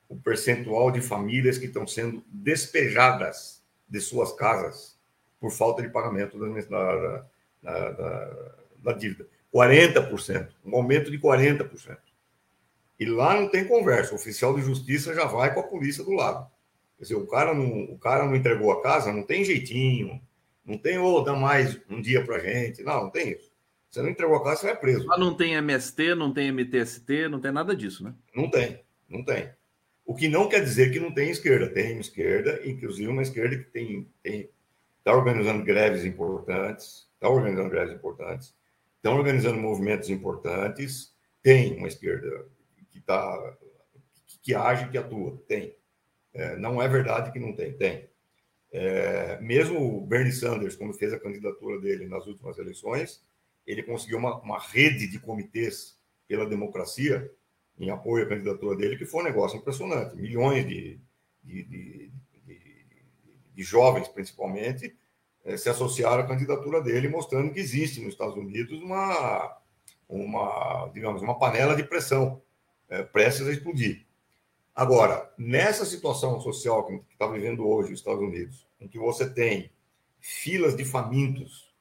o percentual de famílias que estão sendo despejadas de suas casas por falta de pagamento da, da, da, da dívida. 40%, um aumento de 40%. E lá não tem conversa, o oficial de justiça já vai com a polícia do lado. Quer dizer, o cara não, o cara não entregou a casa, não tem jeitinho, não tem, ou oh, dá mais um dia para gente. Não, não tem isso. Você não entregou a casa, você é preso. Lá não tem MST, não tem MTST, não tem nada disso, né? Não tem, não tem. O que não quer dizer que não tem esquerda. Tem esquerda, inclusive uma esquerda que tem está organizando greves importantes, está organizando greves importantes, estão organizando movimentos importantes. Tem uma esquerda que está que, que age, que atua. Tem. É, não é verdade que não tem. Tem. É, mesmo o Bernie Sanders, quando fez a candidatura dele nas últimas eleições, ele conseguiu uma, uma rede de comitês pela democracia em apoio à candidatura dele, que foi um negócio impressionante. Milhões de, de, de, de, de jovens, principalmente, eh, se associaram à candidatura dele, mostrando que existe nos Estados Unidos uma, uma digamos, uma panela de pressão é, prestes a explodir. Agora, nessa situação social que está vivendo hoje os Estados Unidos, em que você tem filas de famintos,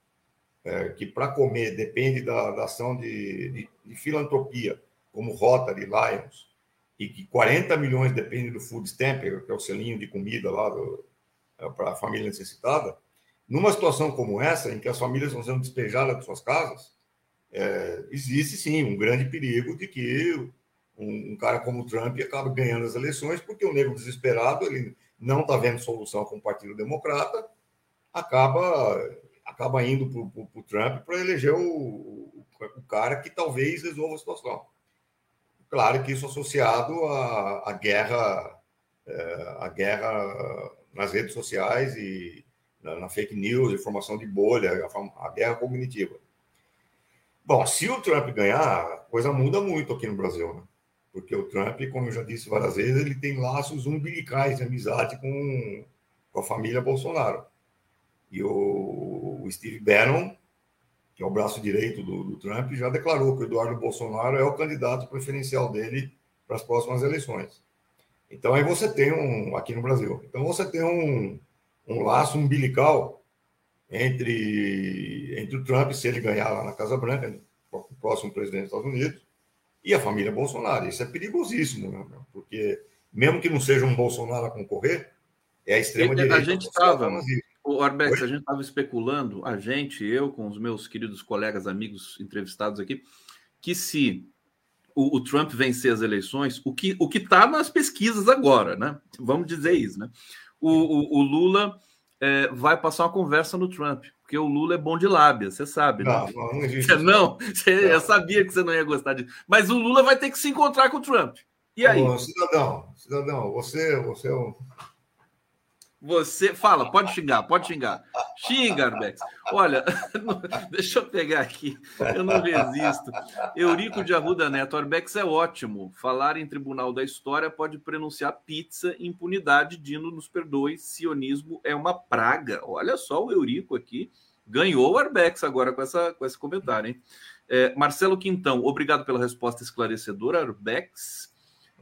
é, que para comer depende da, da ação de, de filantropia, como Rotary, Lions, e que 40 milhões dependem do food stamp, que é o selinho de comida lá é, para a família necessitada, numa situação como essa, em que as famílias estão sendo despejadas de suas casas, é, existe sim um grande perigo de que um, um, cara como o Trump acabe ganhando as eleições, porque o negro desesperado, ele não está vendo solução com o Partido Democrata, acaba, acaba indo para o Trump para eleger o, o, o cara que talvez resolva a situação. Claro que isso associado à, à guerra, é, à guerra nas redes sociais e na, na fake news, informação de bolha, a, a, guerra cognitiva. Bom, se o Trump ganhar, a coisa muda muito aqui no Brasil, né? Porque o Trump, como eu já disse várias vezes, ele tem laços umbilicais de amizade com, com a família Bolsonaro. E o, o Steve Bannon que é o braço direito do, do, Trump, já declarou que o Eduardo Bolsonaro é o candidato preferencial dele para as próximas eleições. Então aí você tem um aqui no Brasil. Então você tem um, um laço umbilical entre entre o Trump se ele ganhar lá na Casa Branca, o próximo presidente dos Estados Unidos, e a família Bolsonaro. Isso é perigosíssimo, né? porque mesmo que não seja um Bolsonaro a concorrer, É a extrema-direita. A gente estava, o Arbex, a gente estava especulando, a gente, eu, com os meus queridos colegas, amigos entrevistados aqui, que se o, o Trump vencer as eleições, o que o está nas pesquisas agora, né? Vamos dizer isso, né? O, o, o Lula é, vai passar uma conversa no Trump, porque o Lula é bom de lábia, você sabe, né? Não, não, existe. não, você, não. eu sabia que você não ia gostar disso. Mas o Lula vai ter que se encontrar com o Trump. E aí? Bom, cidadão, cidadão, você, você é um você fala, pode xingar, pode xingar. Xinga, Arbex. Olha, deixa eu pegar aqui, eu não resisto. Eurico de Arruda Neto, Arbex é ótimo. Falar em tribunal da história pode pronunciar pizza, impunidade, Dino nos perdoe, sionismo é uma praga. Olha só o Eurico aqui, ganhou o Arbex agora com, essa, com esse comentário, hein? É, Marcelo Quintão, obrigado pela resposta esclarecedora, Arbex.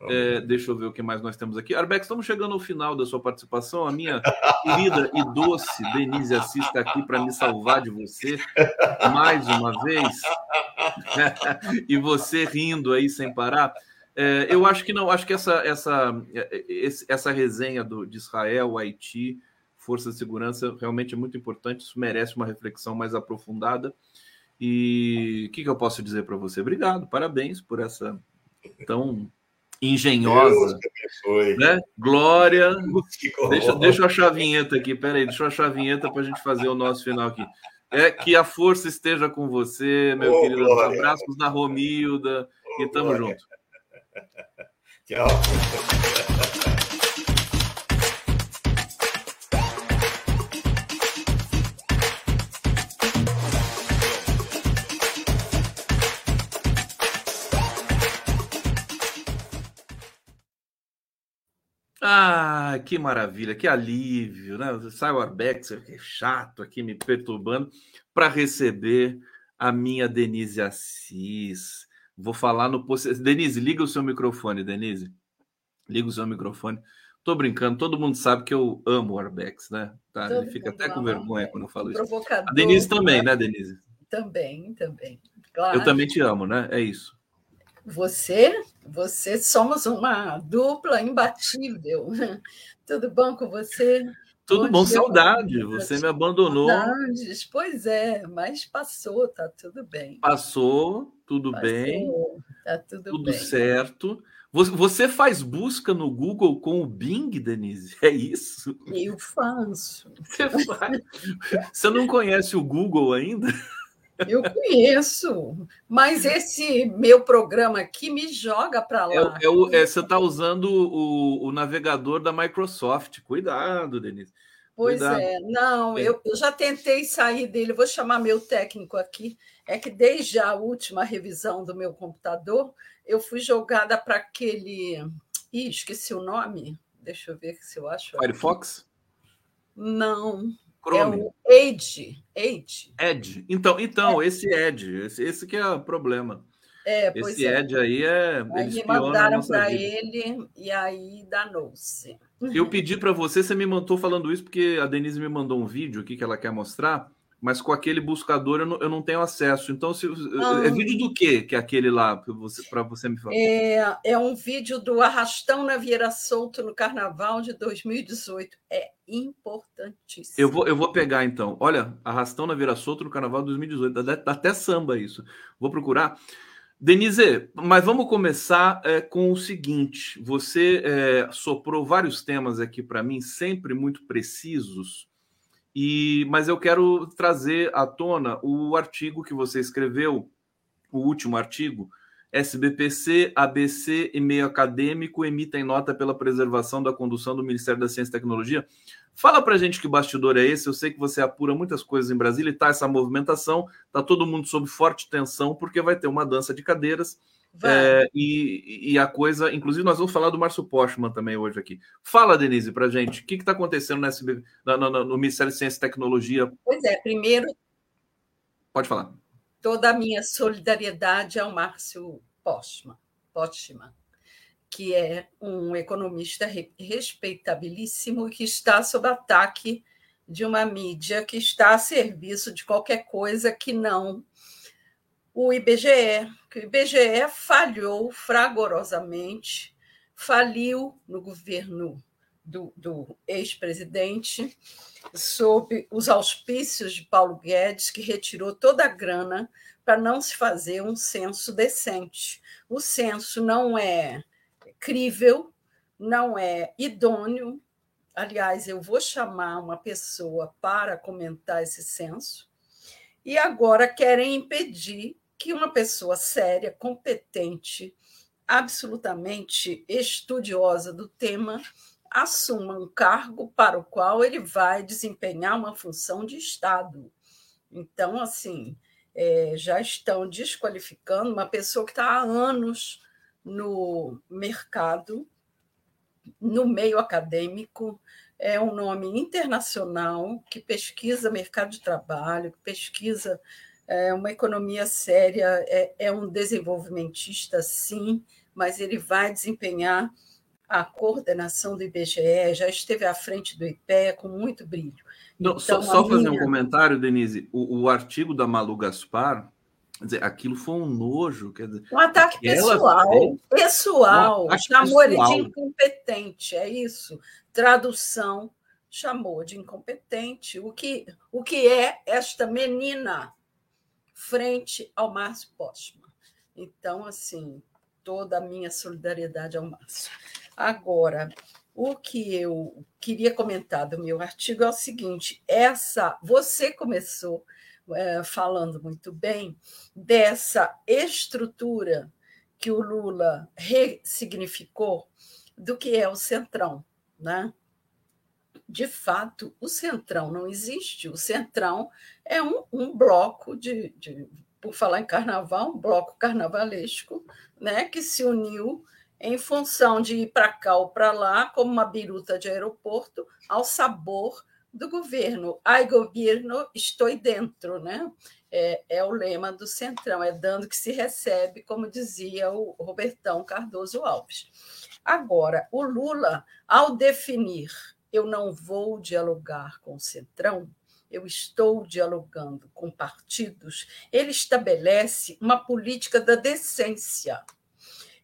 É, deixa eu ver o que mais nós temos aqui. Arbex, estamos chegando ao final da sua participação. A minha querida e doce Denise Assis está aqui para me salvar de você mais uma vez. e você rindo aí sem parar. É, eu acho que não, acho que essa, essa, essa resenha do, de Israel, Haiti, Força de Segurança realmente é muito importante. Isso merece uma reflexão mais aprofundada. E o que, que eu posso dizer para você? Obrigado, parabéns por essa tão engenhosa. Né? Glória. Deixa, deixa eu achar a vinheta aqui, peraí, deixa eu achar a vinheta para a gente fazer o nosso final aqui. É que a força esteja com você, meu oh, querido. Glória. Abraços na Romilda oh, e tamo glória. junto. Tchau. Ah, que maravilha, que alívio, né? Sai o Arbex, que é chato aqui me perturbando, para receber a minha Denise Assis. Vou falar no. Denise, liga o seu microfone, Denise. Liga o seu microfone. Tô brincando, todo mundo sabe que eu amo o Arbex, né? Tá, ele fica até com vergonha quando eu falo isso. A Denise também, né, Denise? Também, também. Claro. Eu também te amo, né? É isso. Você, você somos uma dupla imbatível. Tudo bom com você? Tudo bom, bom saudade. Você me abandonou. Saudades, pois é, mas passou, tá tudo bem. Passou, tudo passou, bem. Tá tudo, tudo bem. certo. Você faz busca no Google com o Bing, Denise? É isso? Eu faço. Você faz. Você não conhece o Google ainda? Eu conheço, mas esse meu programa aqui me joga para lá. É, é, é, você está usando o, o, navegador da Microsoft. Cuidado, Denise. Pois Cuidado. é, não, é. Eu, eu já tentei sair dele, vou chamar meu técnico aqui. É que desde a última revisão do meu computador, eu fui jogada para aquele. Ih, esqueci o nome. Deixa eu ver se eu acho. Firefox? Não. Chrome. É o Edge. Edge. Edge. Então, então é. esse Edge, esse, esse que é o problema. É, esse é. Edge aí é. Aí me mandaram para ele e aí danou-se. Eu pedi para você, você me mandou falando isso, porque a Denise me mandou um vídeo aqui que ela quer mostrar, mas com aquele buscador eu não, eu não tenho acesso. Então, se, ah. é vídeo do quê que é aquele lá, para você, você me falar? É, é um vídeo do Arrastão na Vieira Solto no Carnaval de 2018. É importantíssimo. Eu vou, eu vou pegar então. Olha, Arrastão na Vieira Solto no Carnaval de 2018. Dá, dá até samba isso. Vou procurar. Denise, mas vamos começar é, com o seguinte: você é, soprou vários temas aqui para mim, sempre muito precisos e, mas eu quero trazer à tona o artigo que você escreveu, o último artigo. SBPC, ABC e meio acadêmico emitem nota pela preservação da condução do Ministério da Ciência e Tecnologia. Fala para gente que bastidor é esse. Eu sei que você apura muitas coisas em Brasília e está essa movimentação, está todo mundo sob forte tensão, porque vai ter uma dança de cadeiras é, e, e, a coisa, inclusive, nós vamos falar do Márcio Postman também hoje aqui. Fala, Denise, para gente, o que está acontecendo nesse, no, Ministério de Ciência e Tecnologia? Pois é, primeiro. Pode falar. Toda a minha solidariedade ao Márcio Postman, Postman que é um economista respeitabilíssimo que está sob ataque de uma mídia que está a serviço de qualquer coisa que não o IBGE, que o IBGE falhou fragorosamente, faliu no governo do, do ex-presidente, sob os auspícios de Paulo Guedes, que retirou toda a grana para não se fazer um censo decente. O censo não é crível, não é idôneo. Aliás, eu vou chamar uma pessoa para comentar esse censo. E agora querem impedir que uma pessoa séria, competente, absolutamente estudiosa do tema, assuma um cargo para o qual ele vai desempenhar uma função de Estado. Então, assim, é, já estão desqualificando uma pessoa que está há anos no mercado, no meio acadêmico, é um nome internacional que pesquisa mercado de trabalho, que pesquisa é, uma economia séria, é, é um desenvolvimentista, sim, mas ele vai desempenhar a coordenação do IBGE, já esteve à frente do IPEA com muito brilho. Não, então, só, só minha... fazer um comentário, Denise. O, o, artigo da Malu Gaspar, quer dizer, aquilo foi um nojo. Quer dizer, um ataque pessoal. Fez... Pessoal. Um chamou ele de incompetente, é isso. Tradução chamou de incompetente. O que, o que é esta menina frente ao Márcio Postman? Então, assim, toda a minha solidariedade ao Márcio. Agora, o que eu queria comentar do meu artigo é o seguinte: essa você começou é, falando muito bem dessa estrutura que o Lula ressignificou do que é o centrão, né? De fato, o centrão não existe. O centrão é um, um bloco de, de, por falar em carnaval, um bloco carnavalesco, né, que se uniu em função de ir para cá ou para lá, como uma biruta de aeroporto, ao sabor do governo. Ai, governo, estou dentro, né? É, é, o lema do Centrão, é dando que se recebe, como dizia o Robertão Cardoso Alves. Agora, o Lula, ao definir eu não vou dialogar com o Centrão, eu estou dialogando com partidos, ele estabelece uma política da decência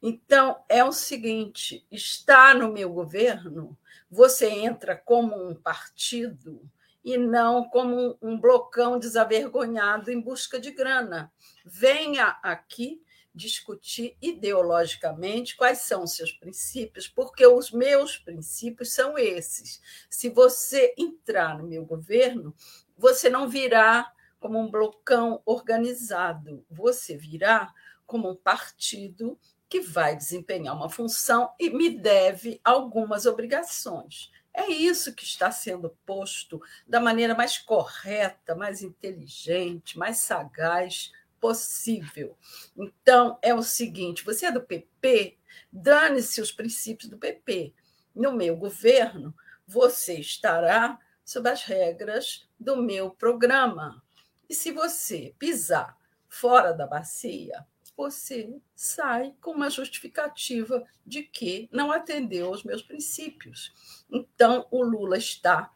então, é o seguinte: está no meu governo, você entra como um partido e não como um blocão desavergonhado em busca de grana. Venha aqui discutir ideologicamente quais são os seus princípios, porque os meus princípios são esses. Se você entrar no meu governo, você não virá como um blocão organizado, você virá como um partido que vai desempenhar uma função e me deve algumas obrigações. É isso que está sendo posto da maneira mais correta, mais inteligente, mais sagaz possível. Então, é o seguinte: você é do PP, dane-se os princípios do PP. No meu governo, você estará sob as regras do meu programa. E se você pisar fora da bacia, você sai com uma justificativa de que não atendeu aos meus princípios. Então, o Lula está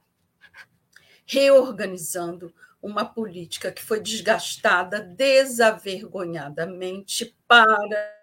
reorganizando uma política que foi desgastada desavergonhadamente para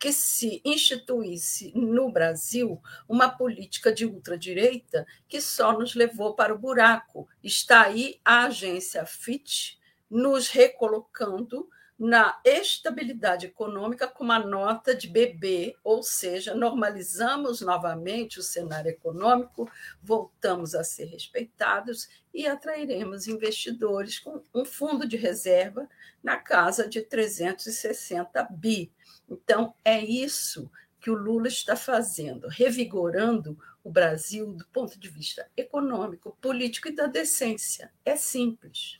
que se instituísse no Brasil uma política de ultradireita que só nos levou para o buraco. Está aí a agência FIT nos recolocando na estabilidade econômica com uma nota de BB, ou seja, normalizamos novamente o cenário econômico, voltamos a ser respeitados e atrairemos investidores com um fundo de reserva na casa de 360 bi. Então, é isso que o Lula está fazendo, revigorando o Brasil do ponto de vista econômico, político e da decência. É simples.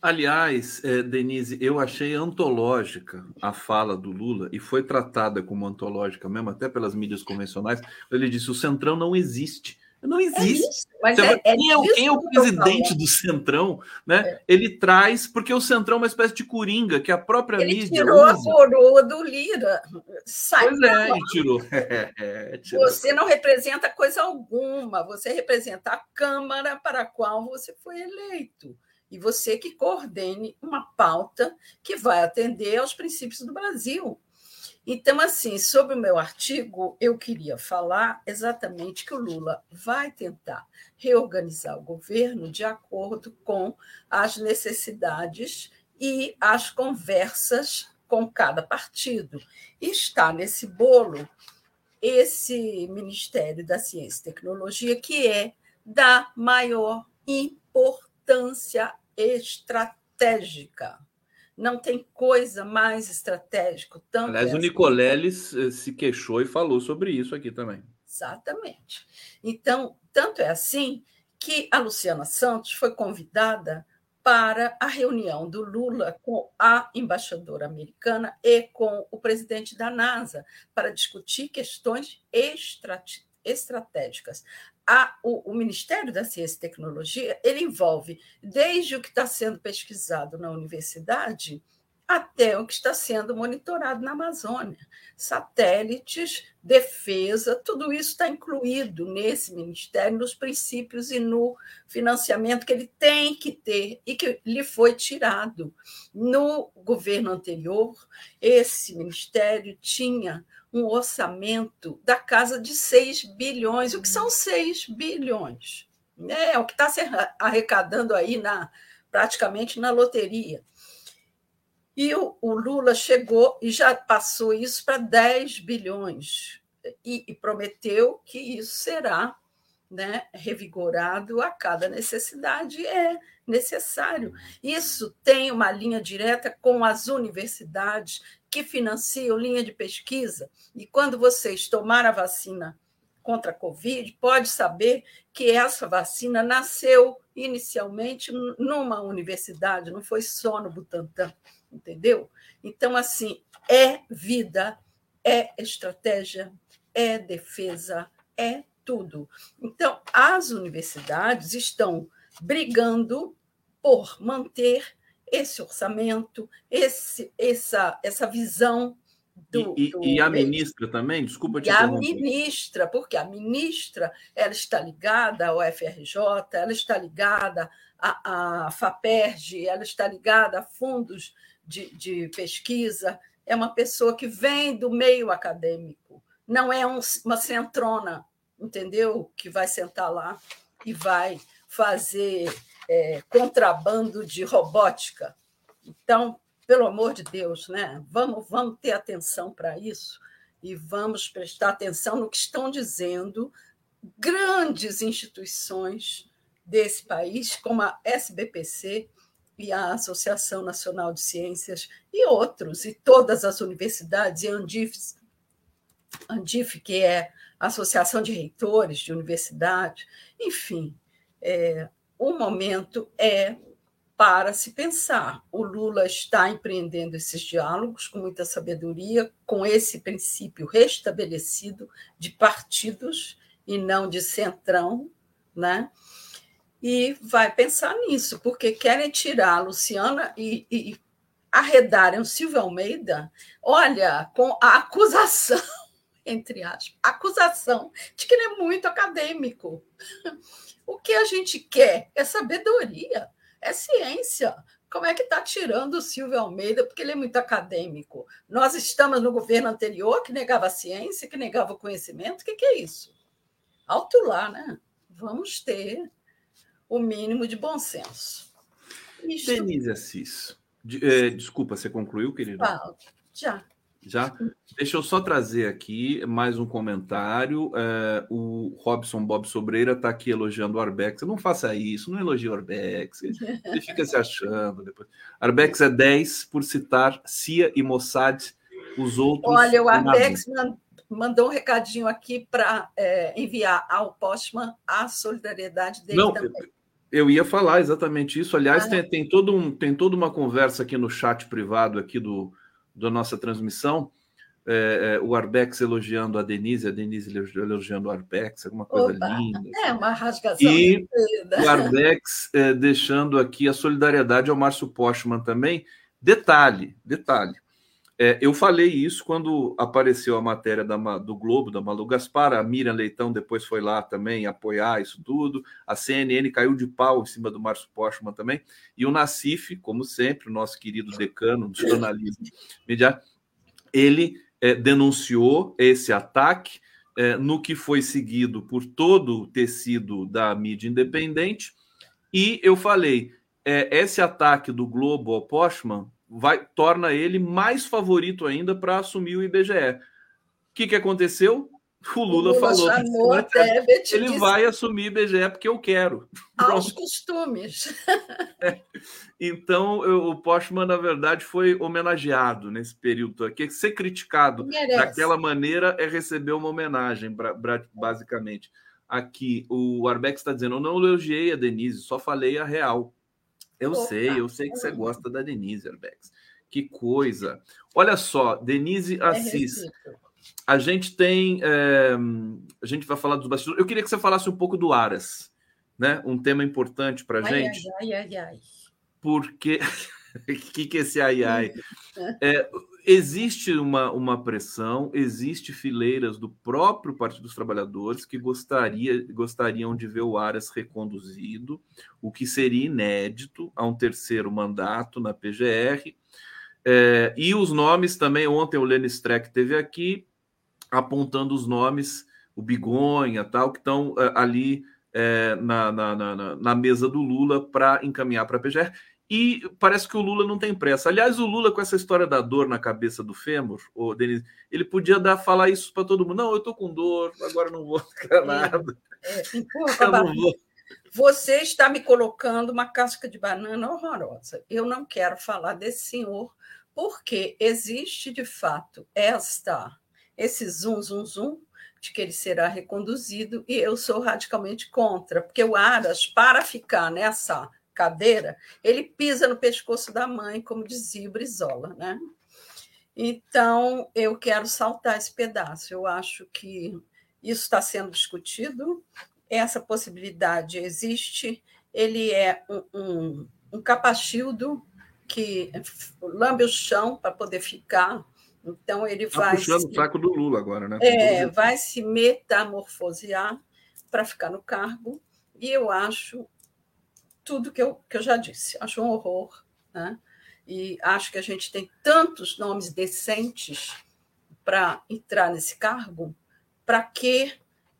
Aliás, é, Denise, eu achei antológica a fala do Lula e foi tratada como antológica mesmo, até pelas mídias convencionais. Ele disse: o Centrão não existe. Não existe. É isso, é, quem, é, quem é o presidente do Centrão? Né? É. Ele traz, porque o Centrão é uma espécie de coringa que a própria ele mídia. Tirou usa. a coroa do Lira. Sai pois é, ele tirou. É, tirou. Você não representa coisa alguma, você representa a Câmara para a qual você foi eleito e você que coordene uma pauta que vai atender aos princípios do Brasil. Então, assim, sobre o meu artigo, eu queria falar exatamente que o Lula vai tentar reorganizar o governo de acordo com as necessidades e as conversas com cada partido. E está nesse bolo esse Ministério da Ciência e Tecnologia, que é da maior importância estratégica não tem coisa mais estratégica. Tanto Aliás, essa... o Nicoleles eh, se queixou e falou sobre isso aqui também. Exatamente. Então, tanto é assim que a Luciana Santos foi convidada para a reunião do Lula com a embaixadora americana e com o presidente da NASA para discutir questões estratégicas a, o, o, Ministério da Ciência e Tecnologia ele envolve desde o que está sendo pesquisado na universidade até o que está sendo monitorado na Amazônia. Satélites, defesa, tudo isso está incluído nesse ministério, nos princípios e no financiamento que ele tem que ter e que lhe foi tirado. No governo anterior, esse ministério tinha um orçamento da casa de 6 bilhões. O que são 6 bilhões? É o que está se arrecadando aí na praticamente na loteria. E o, o Lula chegou e já passou isso para 10 bilhões e, e prometeu que isso será né, revigorado a cada necessidade é necessário. Isso tem uma linha direta com as universidades que financiam linha de pesquisa. E quando vocês tomaram a vacina contra a Covid, pode saber que essa vacina nasceu inicialmente numa universidade, não foi só no Butantan, entendeu? Então, assim, é vida, é estratégia, é defesa, é tudo. Então, as universidades estão brigando por manter esse orçamento, esse, essa, essa visão do, e, do, e, a ministra também, desculpa te E a ministra, porque a ministra ela está ligada ao FRJ, ela está ligada à, à FAPERJ, ela está ligada a fundos de, de pesquisa, é uma pessoa que vem do meio acadêmico, não é um, uma centrona, entendeu? Que vai sentar lá e vai fazer é, contrabando de robótica. Então, pelo amor de Deus, né? vamos, vamos ter atenção para isso e vamos prestar atenção no que estão dizendo grandes instituições desse país, como a SBPC e a Associação Nacional de Ciências e outros, e todas as universidades, e a Andif, Andif que é a Associação de Reitores de Universidade, enfim, é, o momento é para se pensar. O Lula está empreendendo esses diálogos com muita sabedoria, com esse princípio restabelecido de partidos e não de centrão, né? E vai pensar nisso, porque querem tirar a Luciana e, e arredarem o Silvio Almeida, olha, com a acusação, entre aspas, acusação de que ele é muito acadêmico. O que a gente quer é sabedoria, é ciência. Como é que está tirando o Silvio Almeida, porque ele é muito acadêmico? Nós estamos no governo anterior que negava a ciência, que negava o conhecimento. O que, que é isso? Alto lá, né? Vamos ter o mínimo de bom senso. Isto... Denise Assis. De, é, desculpa, você concluiu, querido? Ah, já. Já? Deixa eu só trazer aqui mais um comentário. É, o Robson Bob Sobreira está aqui elogiando o Arbex. Não faça isso, não elogie o Arbex. Ele fica se achando depois. Arbex é 10 por citar CIA e Mossad, os outros. Olha, o Arbex mandou um recadinho aqui para é, enviar ao Postman a solidariedade dele não, também. Eu ia falar exatamente isso. Aliás, ah. tem, tem, todo um, tem toda uma conversa aqui no chat privado aqui do da nossa transmissão, é, é, o Arbex elogiando a Denise, a Denise elogiando o Arbex, alguma coisa Opa, linda. É, uma rasgação. E o Arbex é, deixando aqui a solidariedade ao Márcio Postman também. Detalhe, detalhe. É, eu falei isso quando apareceu a matéria da, do Globo, da Malu Gaspar, a Miriam Leitão depois foi lá também apoiar isso tudo, a CNN caiu de pau em cima do Márcio Postman também, e o Nassif, como sempre, o nosso querido decano do jornalismo mediático, ele é, denunciou esse ataque, é, no que foi seguido por todo o tecido da mídia independente, e eu falei: é, esse ataque do Globo ao Postman vai, torna ele mais favorito ainda para assumir o IBGE. O que, que aconteceu? O Lula, o Lula falou que ele disse... vai assumir IBGE porque eu quero. Aos costumes. É. Então, eu, o Postman, na verdade, foi homenageado nesse período aqui. Ser criticado Merece. daquela maneira é receber uma homenagem, basicamente. Aqui, o Arbex está dizendo: eu não elogiei a Denise, só falei a real. Eu Opa. sei, eu sei que você gosta da Denise, Arbex. Que coisa. Olha só, Denise é Assis. A gente tem. É, a gente vai falar dos bastidores. Eu queria que você falasse um pouco do Aras, né? Um tema importante para a gente. Ai, ai, ai, ai. Porque. O que, que é esse ai, ai? É, existe uma, uma pressão, existe fileiras do próprio Partido dos Trabalhadores que gostaria, gostariam de ver o Aras reconduzido, o que seria inédito a um terceiro mandato na PGR. É, e os nomes também, ontem o Lenny Streck teve aqui, apontando os nomes, o Bigonha, tal, que estão é, ali é, na, na, na, na, mesa do Lula para encaminhar para a PGR. E parece que o Lula não tem pressa. Aliás, o Lula, com essa história da dor na cabeça do fêmur, Denise, ele podia dar, falar isso para todo mundo. Não, eu estou com dor, agora não vou ficar é, nada. É, eu não vou. Você está me colocando uma casca de banana horrorosa. Eu não quero falar desse senhor, porque existe de fato esta esse zum, zum, zum, de que ele será reconduzido, e eu sou radicalmente contra, porque o Aras, para ficar nessa cadeira, ele pisa no pescoço da mãe, como dizia o Brizola, né? Então, eu quero saltar esse pedaço. Eu acho que isso está sendo discutido, essa possibilidade existe. Ele é um, um, um capachildo que lambe o chão para poder ficar então ele tá vai. puxando se... o saco do Lula agora, né? É, vai se metamorfosear para ficar no cargo. E eu acho tudo que eu, que eu já disse. Acho um horror. Né? E acho que a gente tem tantos nomes decentes para entrar nesse cargo, para que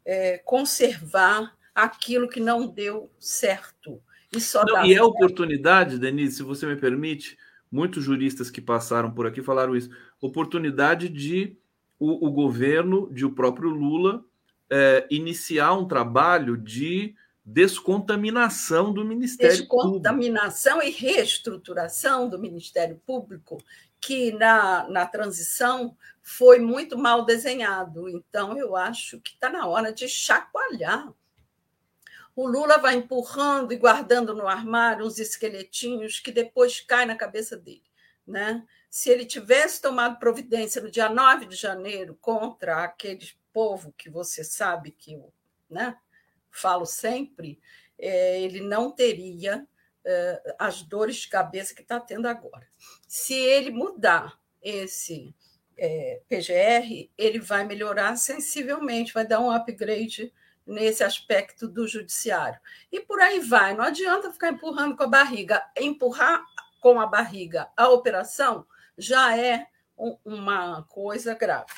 é, conservar aquilo que não deu certo? E, só não, e é oportunidade, Denise, se você me permite, muitos juristas que passaram por aqui falaram isso oportunidade de o, o governo, de o próprio Lula, é, iniciar um trabalho de descontaminação do Ministério descontaminação Público. e reestruturação do Ministério Público, que na, na transição foi muito mal desenhado. Então, eu acho que está na hora de chacoalhar. O Lula vai empurrando e guardando no armário uns esqueletinhos que depois caem na cabeça dele. Né? se ele tivesse tomado providência no dia 9 de janeiro contra aquele povo que você sabe que né, falo sempre, é, ele não teria é, as dores de cabeça que está tendo agora. Se ele mudar esse é, PGR, ele vai melhorar sensivelmente, vai dar um upgrade nesse aspecto do judiciário. E por aí vai, não adianta ficar empurrando com a barriga. Empurrar com a barriga a operação já é uma coisa grave.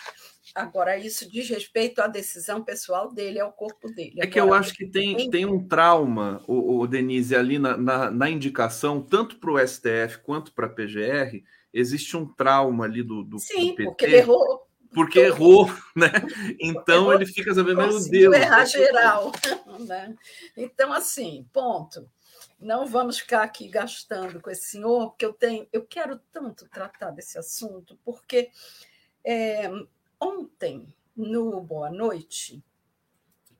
Agora, isso diz respeito à decisão pessoal dele, ao corpo dele. É que eu acho que tem, tem um trauma, o, o Denise, ali na, na, na indicação, tanto para o STF quanto para a PGR, existe um trauma ali do, do, Sim, do PT. porque ele errou. Porque errou, né? Então errou, ele fica sabendo, meu Deus. errar geral. Né? Então, assim, ponto não vamos ficar aqui gastando com esse senhor, porque eu tenho, eu quero tanto tratar desse assunto, porque é, ontem, no Boa Noite,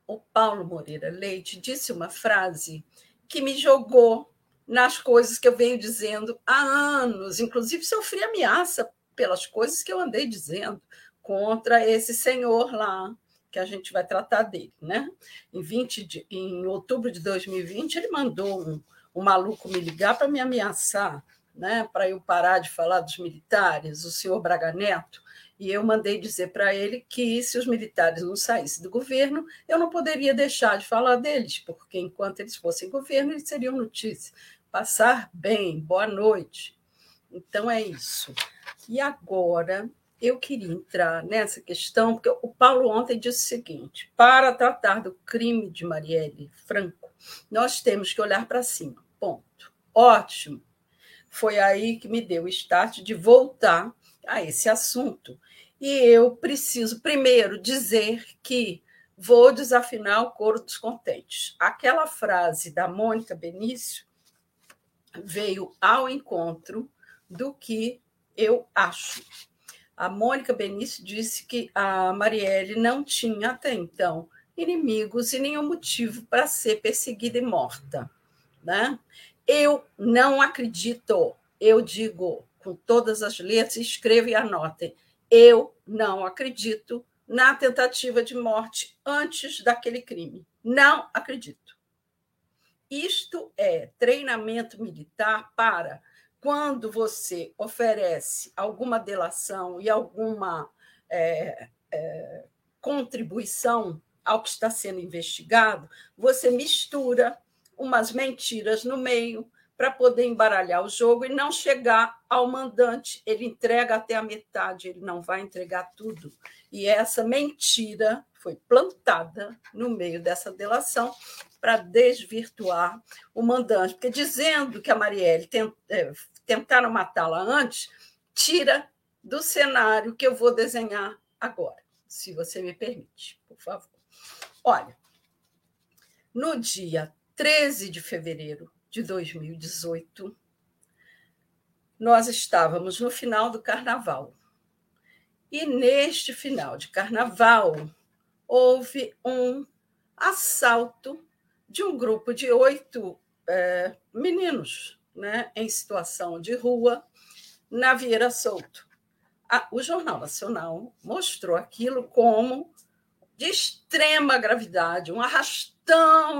o Paulo Moreira Leite disse uma frase que me jogou nas coisas que eu venho dizendo há anos, inclusive sofri ameaça pelas coisas que eu andei dizendo contra esse senhor lá, que a gente vai tratar dele, né? Em 20 de, em outubro de 2020 ele mandou um, um maluco me ligar para me ameaçar, né? Para eu parar de falar dos militares, o senhor Braga Neto, e eu mandei dizer para ele que se os militares não saíssem do governo, eu não poderia deixar de falar deles, porque enquanto eles fossem governo, eles seriam notícia. Passar bem, boa noite. Então é isso. E agora eu queria entrar nessa questão, porque o Paulo ontem disse o seguinte: para tratar do crime de Marielle Franco, nós temos que olhar para cima. Ponto. Ótimo. Foi aí que me deu o start de voltar a esse assunto. E eu preciso, primeiro, dizer que vou desafinar o coro dos contentes. Aquela frase da Mônica Benício veio ao encontro do que eu acho. A Mônica Benício disse que a Marielle não tinha até então inimigos e nenhum motivo para ser perseguida e morta. Né? Eu não acredito, eu digo com todas as letras, escrevam e anotem. Eu não acredito na tentativa de morte antes daquele crime. Não acredito. Isto é treinamento militar para quando você oferece alguma delação e alguma é, é, contribuição ao que está sendo investigado, você mistura umas mentiras no meio para poder embaralhar o jogo e não chegar ao mandante. Ele entrega até a metade, ele não vai entregar tudo. E essa mentira foi plantada no meio dessa delação para desvirtuar o mandante, porque dizendo que a Marielle tent, é, tentaram matá-la antes, tira do cenário que eu vou desenhar agora, se você me permite, por favor. Olha, no dia 13 de fevereiro de 2018, nós estávamos no final do carnaval. E neste final de carnaval, houve um assalto de um grupo de oito é, meninos né, em situação de rua na Vieira Solto. o Jornal Nacional mostrou aquilo como de extrema gravidade, um arrastão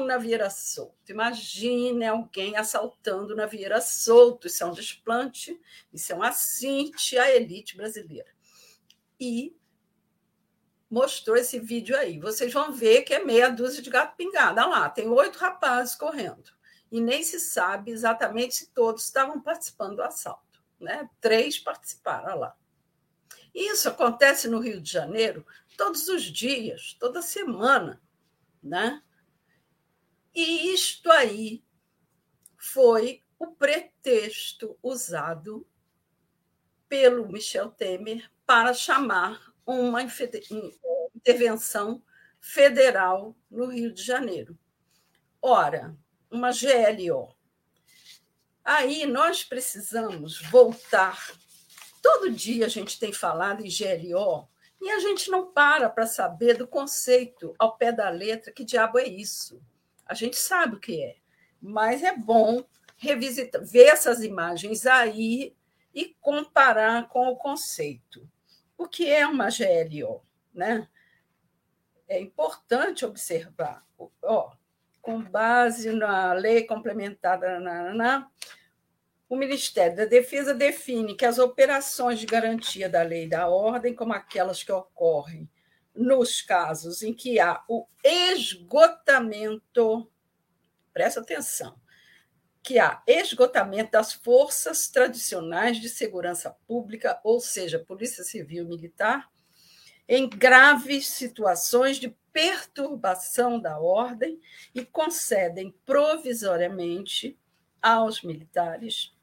na Vieira Solto. Imagine alguém assaltando na Vieira Solto. Isso é um desplante, isso é um assinte à elite brasileira. E mostrou esse vídeo aí. Vocês vão ver que é meia dúzia de gato pingado. Olha lá, tem oito rapazes correndo. E nem se sabe exatamente se todos estavam participando do assalto. Né? Três participaram, olha lá. Isso acontece no Rio de Janeiro todos os dias, toda semana, né? E isto aí foi o pretexto usado pelo Michel Temer para chamar uma intervenção federal no Rio de Janeiro. Ora, uma GLO. Aí nós precisamos voltar. Todo dia a gente tem falado em GLO e a gente não para para saber do conceito ao pé da letra, que diabo é isso? A gente sabe o que é, mas é bom revisitar, ver essas imagens aí e comparar com o conceito. O que é uma GLO? Né? É importante observar. Ó, com base na lei complementada na, na, o Ministério da Defesa define que as operações de garantia da lei e da ordem, como aquelas que ocorrem nos casos em que há o esgotamento, presta atenção, que há esgotamento das forças tradicionais de segurança pública, ou seja, Polícia Civil e Militar, em graves situações de perturbação da ordem e concedem provisoriamente aos militares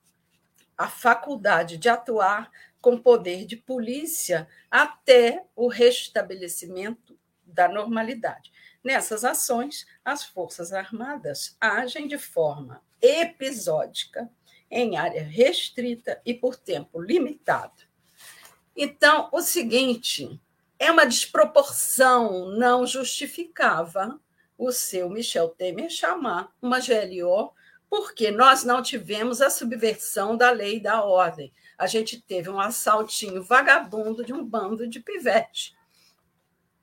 a faculdade de atuar com poder de polícia até o restabelecimento da normalidade. Nessas ações, as Forças Armadas agem de forma episódica, em área restrita e por tempo limitado. Então, o seguinte é uma desproporção, não justificava o seu Michel Temer chamar uma GLO porque nós não tivemos a subversão da lei e da ordem. A gente teve um assaltinho vagabundo de um bando de pivete.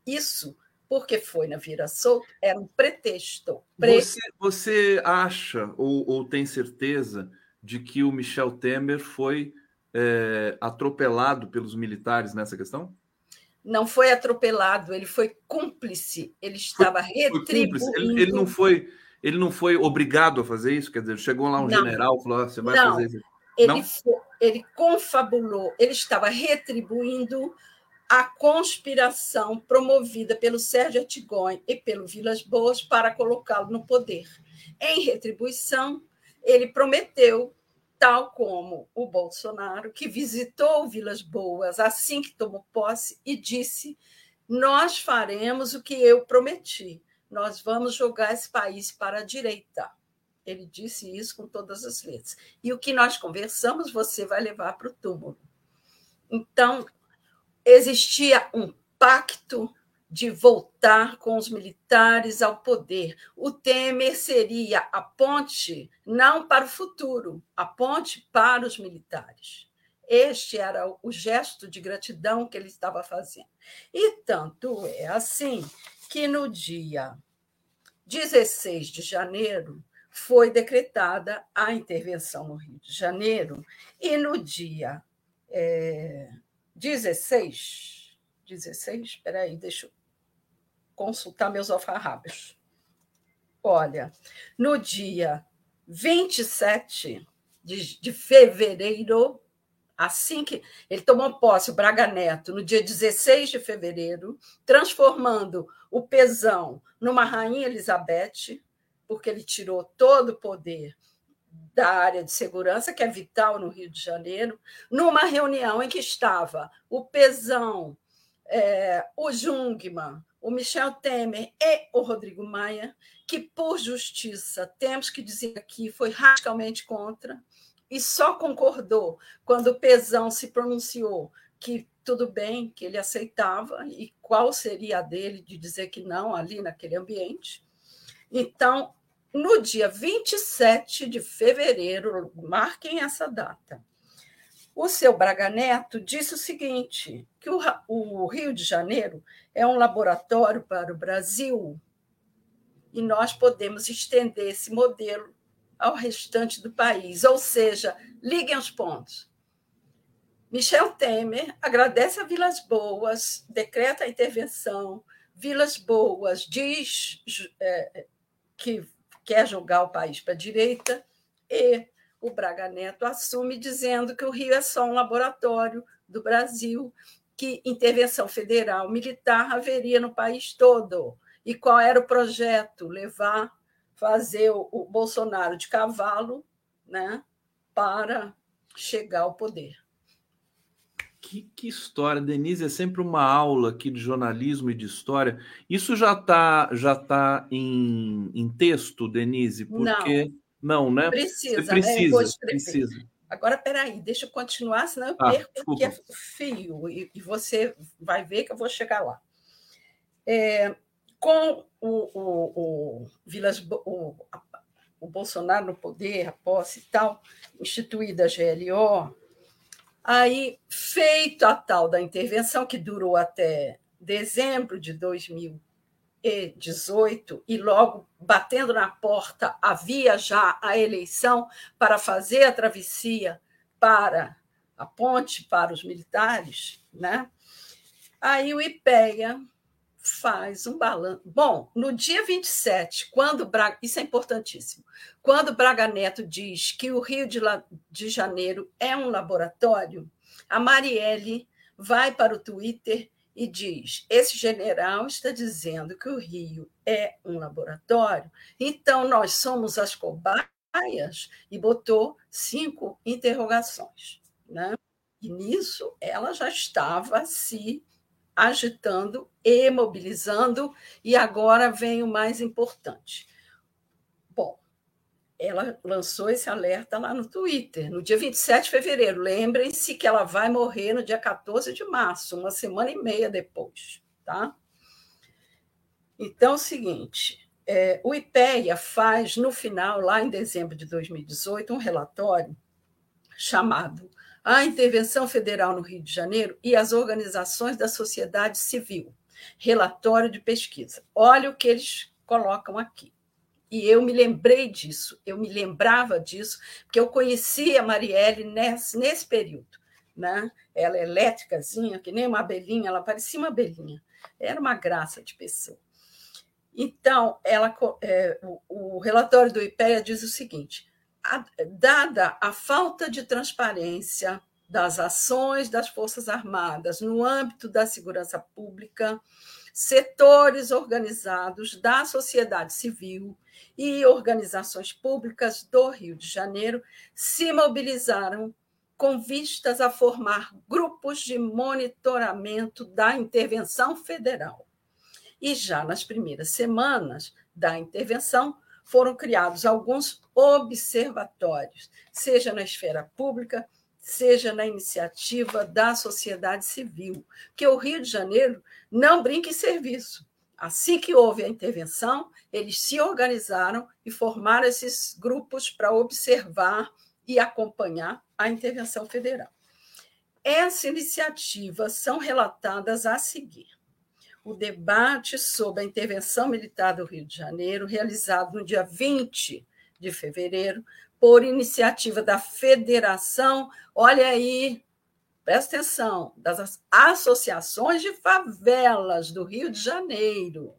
Isso, porque foi na Vira Solto, era um pretexto. Pre... Você, você, acha ou, ou, tem certeza de que o Michel Temer foi é, atropelado pelos militares nessa questão? Não foi atropelado, ele foi cúmplice, ele estava foi, retribuindo. Foi ele, ele não foi ele não foi obrigado a fazer isso? Quer dizer, chegou lá um não. general e falou: ah, você vai não. fazer isso. Ele, foi, ele confabulou, ele estava retribuindo a conspiração promovida pelo Sérgio Artigonha e pelo Vilas Boas para colocá-lo no poder. Em retribuição, ele prometeu, tal como o Bolsonaro, que visitou Vilas Boas assim que tomou posse e disse: Nós faremos o que eu prometi, nós vamos jogar esse país para a direita. Ele disse isso com todas as letras. E o que nós conversamos, você vai levar para o túmulo. Então, existia um pacto de voltar com os militares ao poder. O Temer seria a ponte não para o futuro, a ponte para os militares. Este era o gesto de gratidão que ele estava fazendo. E tanto é assim que no dia 16 de janeiro foi decretada a intervenção no Rio de Janeiro, e no dia é, 16, 16, espera aí, deixa eu consultar meus alfarrábios. Olha, no dia 27 de, de fevereiro, assim que ele tomou posse, o Braga Neto, no dia 16 de fevereiro, transformando o pesão numa rainha Elizabeth, porque ele tirou todo o poder da área de segurança, que é vital no Rio de Janeiro, numa reunião em que estava o Pezão, é, o Jungmann, o Michel Temer e o Rodrigo Maia, que, por justiça, temos que dizer aqui, foi radicalmente contra e só concordou quando o Pezão se pronunciou que tudo bem, que ele aceitava e qual seria a dele de dizer que não ali naquele ambiente. Então, no dia 27 de fevereiro, marquem essa data, o seu Braga Neto disse o seguinte: que o, o Rio de Janeiro é um laboratório para o Brasil e nós podemos estender esse modelo ao restante do país. Ou seja, liguem os pontos. Michel Temer agradece a Vilas Boas, decreta a intervenção. Vilas Boas diz é, que quer jogar o país para a direita, e o Braga Neto assume dizendo que o Rio é só um laboratório do Brasil, que intervenção federal militar haveria no país todo. E qual era o projeto? Levar, fazer o Bolsonaro de cavalo né, para chegar ao poder. Que, que, história, Denise, é sempre uma aula aqui de jornalismo e de história. Isso já está já tá em, em texto, Denise? Porque não, não né? Precisa, Você precisa, né? precisa. Agora, peraí, deixa eu continuar, senão eu ah, perco o que é fio, e, e, você vai ver que eu vou chegar lá. É, com o, o, o, Vilas, o, o Bolsonaro no poder, a posse e tal, instituída a GLO, Aí, feito a tal da intervenção, que durou até dezembro de 2018, e logo batendo na porta havia já a eleição para fazer a travessia para a ponte para os militares, né? Aí o IPEA faz um balanço. Bom, no dia 27, quando Braga, isso é importantíssimo, quando Braga Neto diz que o Rio de, La... de Janeiro é um laboratório, a Marielle vai para o Twitter e diz: esse general está dizendo que o Rio é um laboratório, então nós somos as cobaias, e botou cinco interrogações. Né? E nisso ela já estava se agitando e mobilizando, e agora vem o mais importante. Bom, ela lançou esse alerta lá no Twitter, no dia 27 de fevereiro. Lembrem-se que ela vai morrer no dia 14 de março, uma semana e meia depois. Tá? Então, é o seguinte: é, o IPEA faz, no final, lá em dezembro de 2018, um relatório chamado a intervenção federal no Rio de Janeiro e as organizações da sociedade civil. Relatório de pesquisa. Olha o que eles colocam aqui. E eu me lembrei disso, eu me lembrava disso, porque eu conhecia a Marielle nesse, nesse período. Né? Ela é elétricazinha, que nem uma abelhinha, ela parecia uma abelhinha. Era uma graça de pessoa. Então, ela, é, o, o relatório do IPEA diz o seguinte: dada a falta de transparência das ações das Forças Armadas no âmbito da segurança pública, setores organizados da sociedade civil e organizações públicas do Rio de Janeiro se mobilizaram com vistas a formar grupos de monitoramento da intervenção federal. E já nas primeiras semanas da intervenção, foram criados alguns observatórios, seja na esfera pública, seja na iniciativa da sociedade civil, que o Rio de Janeiro não brinca em serviço. Assim que houve a intervenção, eles se organizaram e formaram esses grupos para observar e acompanhar a intervenção federal. Essa iniciativa são relatadas a seguir. O debate sobre a intervenção militar do Rio de Janeiro, realizado no dia 20 de fevereiro, por iniciativa da Federação, olha aí, presta atenção, das associações de favelas do Rio de Janeiro,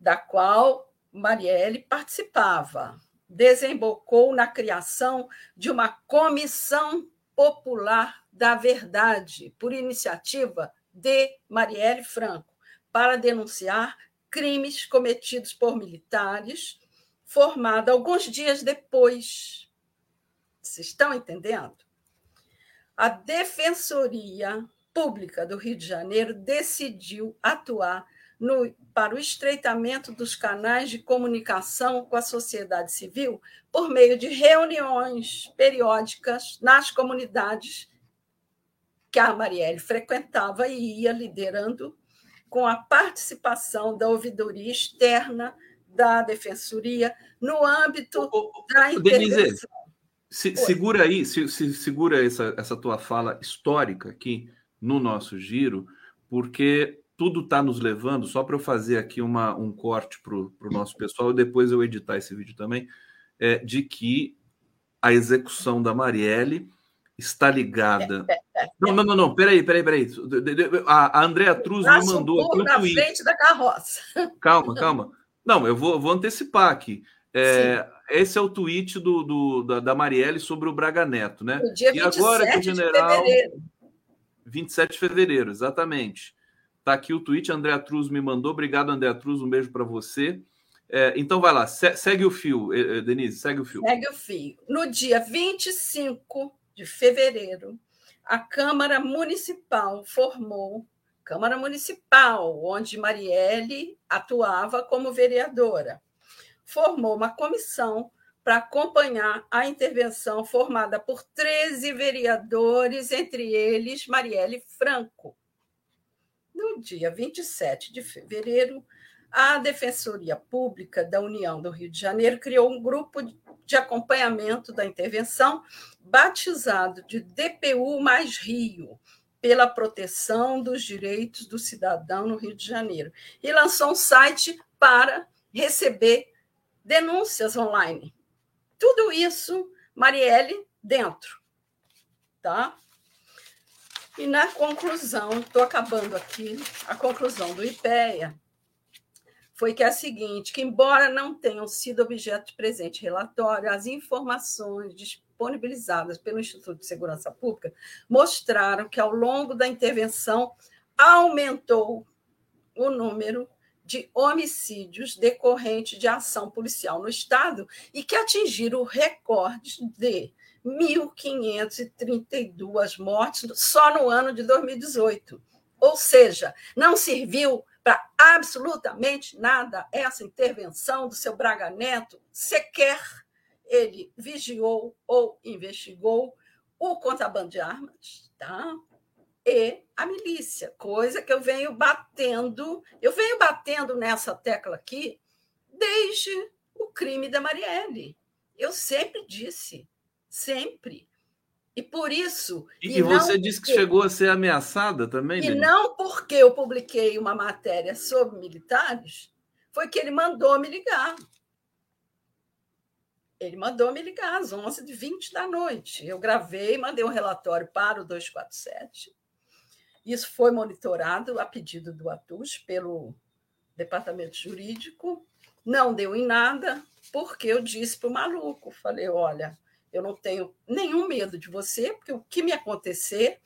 da qual Marielle participava. Desembocou na criação de uma comissão popular da verdade, por iniciativa de Marielle Franco, para denunciar crimes cometidos por militares, formada alguns dias depois. Vocês estão entendendo? A Defensoria Pública do Rio de Janeiro decidiu atuar no, para o estreitamento dos canais de comunicação com a sociedade civil por meio de reuniões periódicas nas comunidades que a Marielle frequentava e ia liderando com a participação da ouvidoria externa da defensoria no âmbito da intervenção. Denise, se, segura aí, se, se, segura essa, essa tua fala histórica aqui no nosso giro, porque tudo está nos levando, só para eu fazer aqui uma, um corte para o nosso pessoal e depois eu editar esse vídeo também, é, de que a execução da Marielle está ligada. Não, não, não, não, peraí, peraí, peraí. A, a Andrea Truz me mandou aqui um na tweet. frente da carroça. Calma, calma. Não, eu vou, vou antecipar aqui. É, esse é o tweet do, do da, da, Marielle sobre o Braga Neto, né? Dia e agora que o general. De fevereiro. 27 de fevereiro, exatamente. Tá aqui o tweet, André Truz me mandou. Obrigado, André Truz, um beijo para você. É, então vai lá, se, segue o fio, Denise, segue o fio. Segue o fio. No dia 25 de fevereiro, a Câmara Municipal formou Câmara Municipal, onde Marielle atuava como vereadora. Formou uma comissão para acompanhar a intervenção formada por 13 vereadores, entre eles Marielle Franco. No dia 27 de fevereiro, a Defensoria Pública da União do Rio de Janeiro criou um grupo de acompanhamento da intervenção, batizado de DPU mais Rio, pela proteção dos direitos do cidadão no Rio de Janeiro, e lançou um site para receber denúncias online. Tudo isso, Marielle, dentro. Tá? E na conclusão, estou acabando aqui, a conclusão do IPEA foi que é a seguinte, que embora não tenham sido objeto de presente relatório, as informações disponibilizadas pelo Instituto de Segurança Pública mostraram que ao longo da intervenção aumentou o número de homicídios decorrentes de ação policial no estado e que atingiram o recorde de 1.532 mortes só no ano de 2018. Ou seja, não serviu para absolutamente nada essa intervenção do seu Braga Neto, sequer ele vigiou ou investigou o contrabando de armas, tá? E a milícia, coisa que eu venho batendo, eu venho batendo nessa tecla aqui desde o crime da Marielle. Eu sempre disse, sempre. E por isso. E, e você disse porque, que chegou a ser ameaçada também? E Denise? não porque eu publiquei uma matéria sobre militares, foi que ele mandou me ligar. Ele mandou me ligar às 11h20 da noite. Eu gravei, mandei um relatório para o 247. Isso foi monitorado a pedido do ATUS pelo departamento jurídico Não deu em nada, porque eu disse para o maluco: falei, olha, eu não tenho nenhum medo de você, porque o que me acontecer,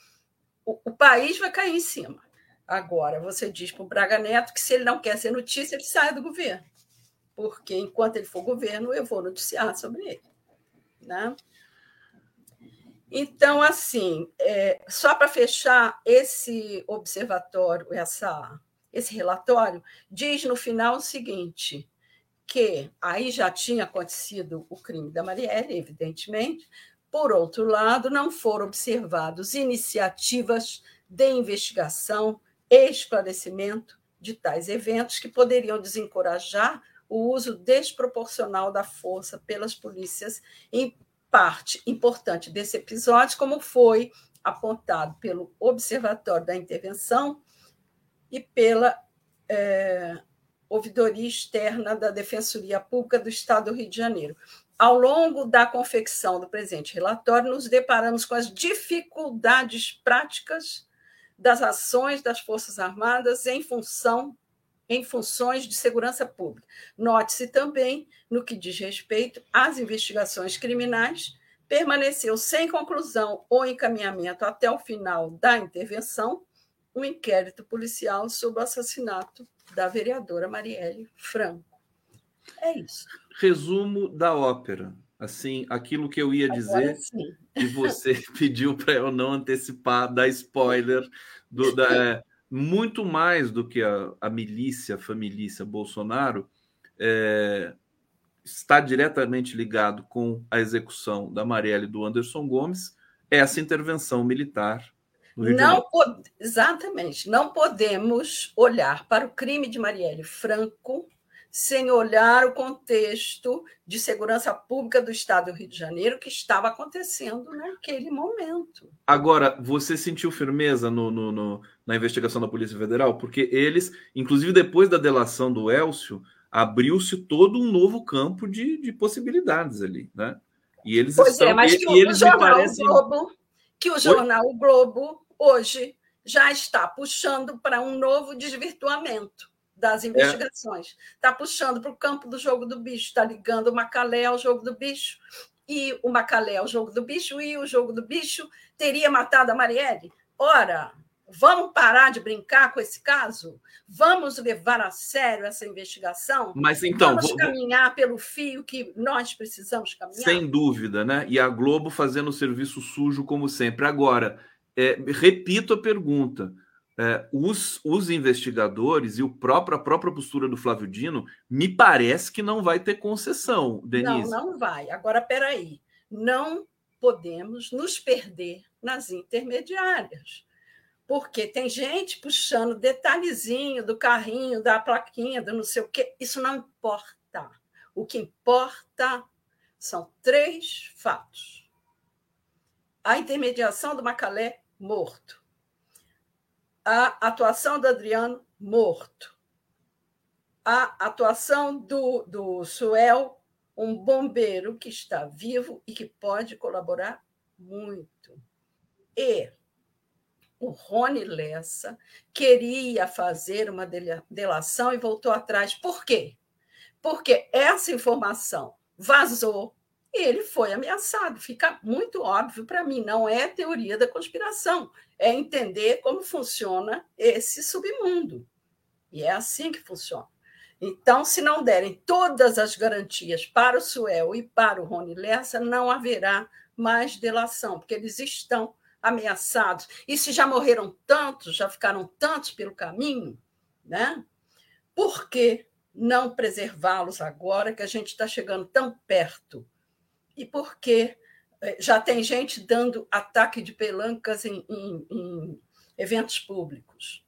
o, o país vai cair em cima. Agora, você diz para o Braga Neto que se ele não quer ser notícia, ele sai do governo. Porque enquanto ele for governo, eu vou noticiar sobre ele. Né? Então, assim, é, só para fechar, esse observatório, essa, esse relatório, diz no final o seguinte: que aí já tinha acontecido o crime da Marielle, evidentemente. Por outro lado, não foram observados iniciativas de investigação e esclarecimento de tais eventos que poderiam desencorajar o uso desproporcional da força pelas polícias em parte importante desse episódio, como foi apontado pelo Observatório da Intervenção e pela é, Ouvidoria Externa da Defensoria Pública do Estado do Rio de Janeiro. Ao longo da confecção do presente relatório, nos deparamos com as dificuldades práticas das ações das Forças Armadas em função em funções de segurança pública. Note-se também, no que diz respeito às investigações criminais, permaneceu sem conclusão ou encaminhamento até o final da intervenção um inquérito policial sobre o assassinato da vereadora Marielle Franco. É isso. Resumo da ópera. Assim, aquilo que eu ia dizer e você pediu para eu não antecipar, dar spoiler do, da, é, muito mais do que a, a milícia, a família Bolsonaro, é, está diretamente ligado com a execução da Marielle e do Anderson Gomes, essa intervenção militar. Não exatamente, não podemos olhar para o crime de Marielle Franco sem olhar o contexto de segurança pública do Estado do Rio de Janeiro que estava acontecendo naquele momento. Agora, você sentiu firmeza no, no, no, na investigação da Polícia Federal? Porque eles, inclusive depois da delação do Elcio, abriu-se todo um novo campo de, de possibilidades ali, né? E eles pois é, estão, é, mas que e, o, eles jornal parecem... Globo, que o jornal Oi? Globo hoje já está puxando para um novo desvirtuamento das é. investigações. Está é. puxando para o campo do jogo do bicho, está ligando o Macalé ao jogo do bicho, e o Macalé ao jogo do bicho, e o jogo do bicho teria matado a Marielle. Ora, vamos parar de brincar com esse caso? Vamos levar a sério essa investigação? Mas então. Vamos vou... caminhar pelo fio que nós precisamos caminhar? Sem dúvida, né? E a Globo fazendo o serviço sujo, como sempre. Agora, é, repito a pergunta é, os, os investigadores e o próprio, a própria postura do Flávio Dino me parece que não vai ter concessão, Denise. Não, não vai. Agora, peraí. Não podemos nos perder nas intermediárias. Porque tem gente puxando detalhezinho do carrinho, da plaquinha, do não sei o quê. Isso não importa. O que importa são três fatos. A intermediação do Macalé morto a atuação do Adriano morto, a atuação do, do Suel, um bombeiro que está vivo e que pode colaborar muito. E o Rony Lessa queria fazer uma delação e voltou atrás. Por quê? Porque essa informação vazou ele foi ameaçado. Fica muito óbvio para mim, não é teoria da conspiração, é entender como funciona esse submundo. E é assim que funciona. Então, se não derem todas as garantias para o Suel e para o Rony Lessa, não haverá mais delação, porque eles estão ameaçados. E se já morreram tantos, já ficaram tantos pelo caminho, né? por que não preservá-los agora que a gente está chegando tão perto? E por que é, já tem gente dando ataque de pelancas em, em, em eventos públicos.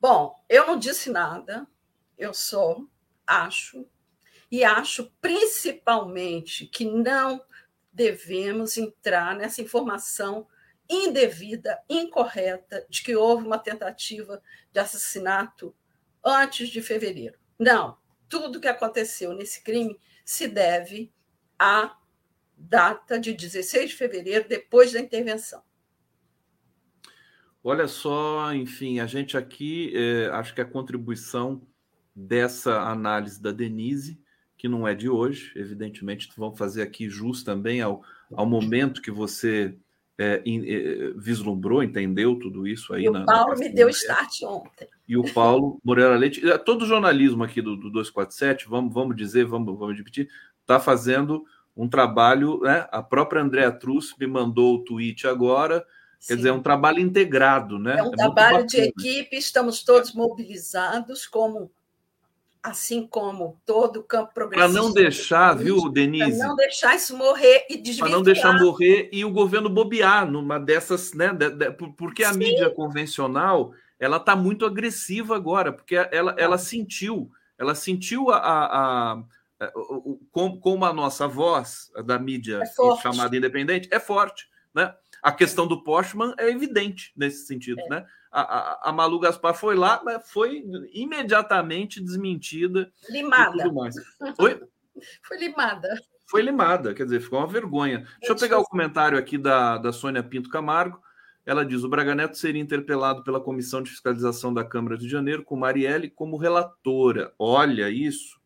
Bom, eu não disse nada, eu só acho, e acho principalmente que não devemos entrar nessa informação indevida, incorreta, de que houve uma tentativa de assassinato antes de fevereiro. Não, tudo que aconteceu nesse crime se deve a data de 16 de fevereiro, depois da intervenção. Olha só, enfim, a gente aqui, é, acho que a contribuição dessa análise da Denise, que não é de hoje, evidentemente, vamos fazer aqui jus também ao, ao momento que você é, é, vislumbrou, entendeu tudo isso aí. E na, o Paulo na me deu start ontem. E o Paulo Moreira Leite, todo o jornalismo aqui do, do 247, vamos, vamos dizer, vamos, vamos repetir, está fazendo um trabalho, né? A própria Andréa Trus me mandou o tweet agora, Sim. quer dizer, é um trabalho integrado, né? É um é trabalho de equipe, estamos todos mobilizados como assim como todo o campo progressista. Para não deixar, viu, Denise? Para não deixar isso morrer e desvirtuar. Para não deixar morrer e o governo bobear numa dessas, né? De, de, porque a Sim. mídia convencional ela está muito agressiva agora, porque ela, ela sentiu, ela sentiu a, a como, como a nossa voz da mídia é chamada independente é forte, né? A questão do Postman é evidente nesse sentido, é. né? A, a, a, Malu Gaspar foi lá, mas foi imediatamente desmentida. Limada. Oi? Foi limada. Foi limada, quer dizer, ficou uma vergonha. Deixa eu pegar o comentário aqui da, da Sônia Pinto Camargo. Ela diz: o Braga Neto seria interpelado pela Comissão de Fiscalização da Câmara de Janeiro com Marielle como relatora. Olha isso.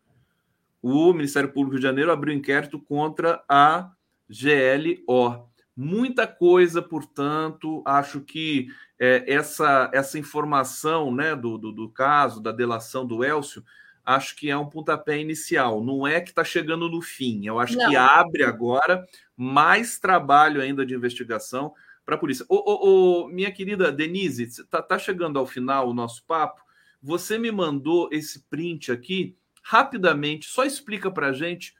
O Ministério Público de Janeiro abriu inquérito contra a GLO. Muita coisa, portanto, acho que é, essa, essa informação né, do, do, do, caso, da delação do Elcio, acho que é um pontapé inicial. Não é que está chegando no fim. Eu acho Não. que abre agora mais trabalho ainda de investigação para a polícia. Ô, ô, ô, minha querida Denise, está tá chegando ao final o nosso papo. Você me mandou esse print aqui rapidamente. Só explica para a gente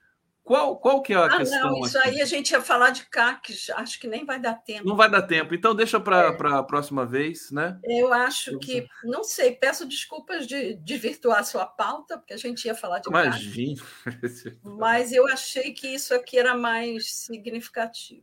qual, qual que é a ah, questão? Não, isso aqui? aí a gente ia falar de CAC, acho que nem vai dar tempo. Não vai dar tempo, então deixa para é. a próxima vez, né? Eu acho que, não sei, peço desculpas de, de virtuar a sua pauta, porque a gente ia falar de Imagina. CAC. Mas eu achei que isso aqui era mais significativo.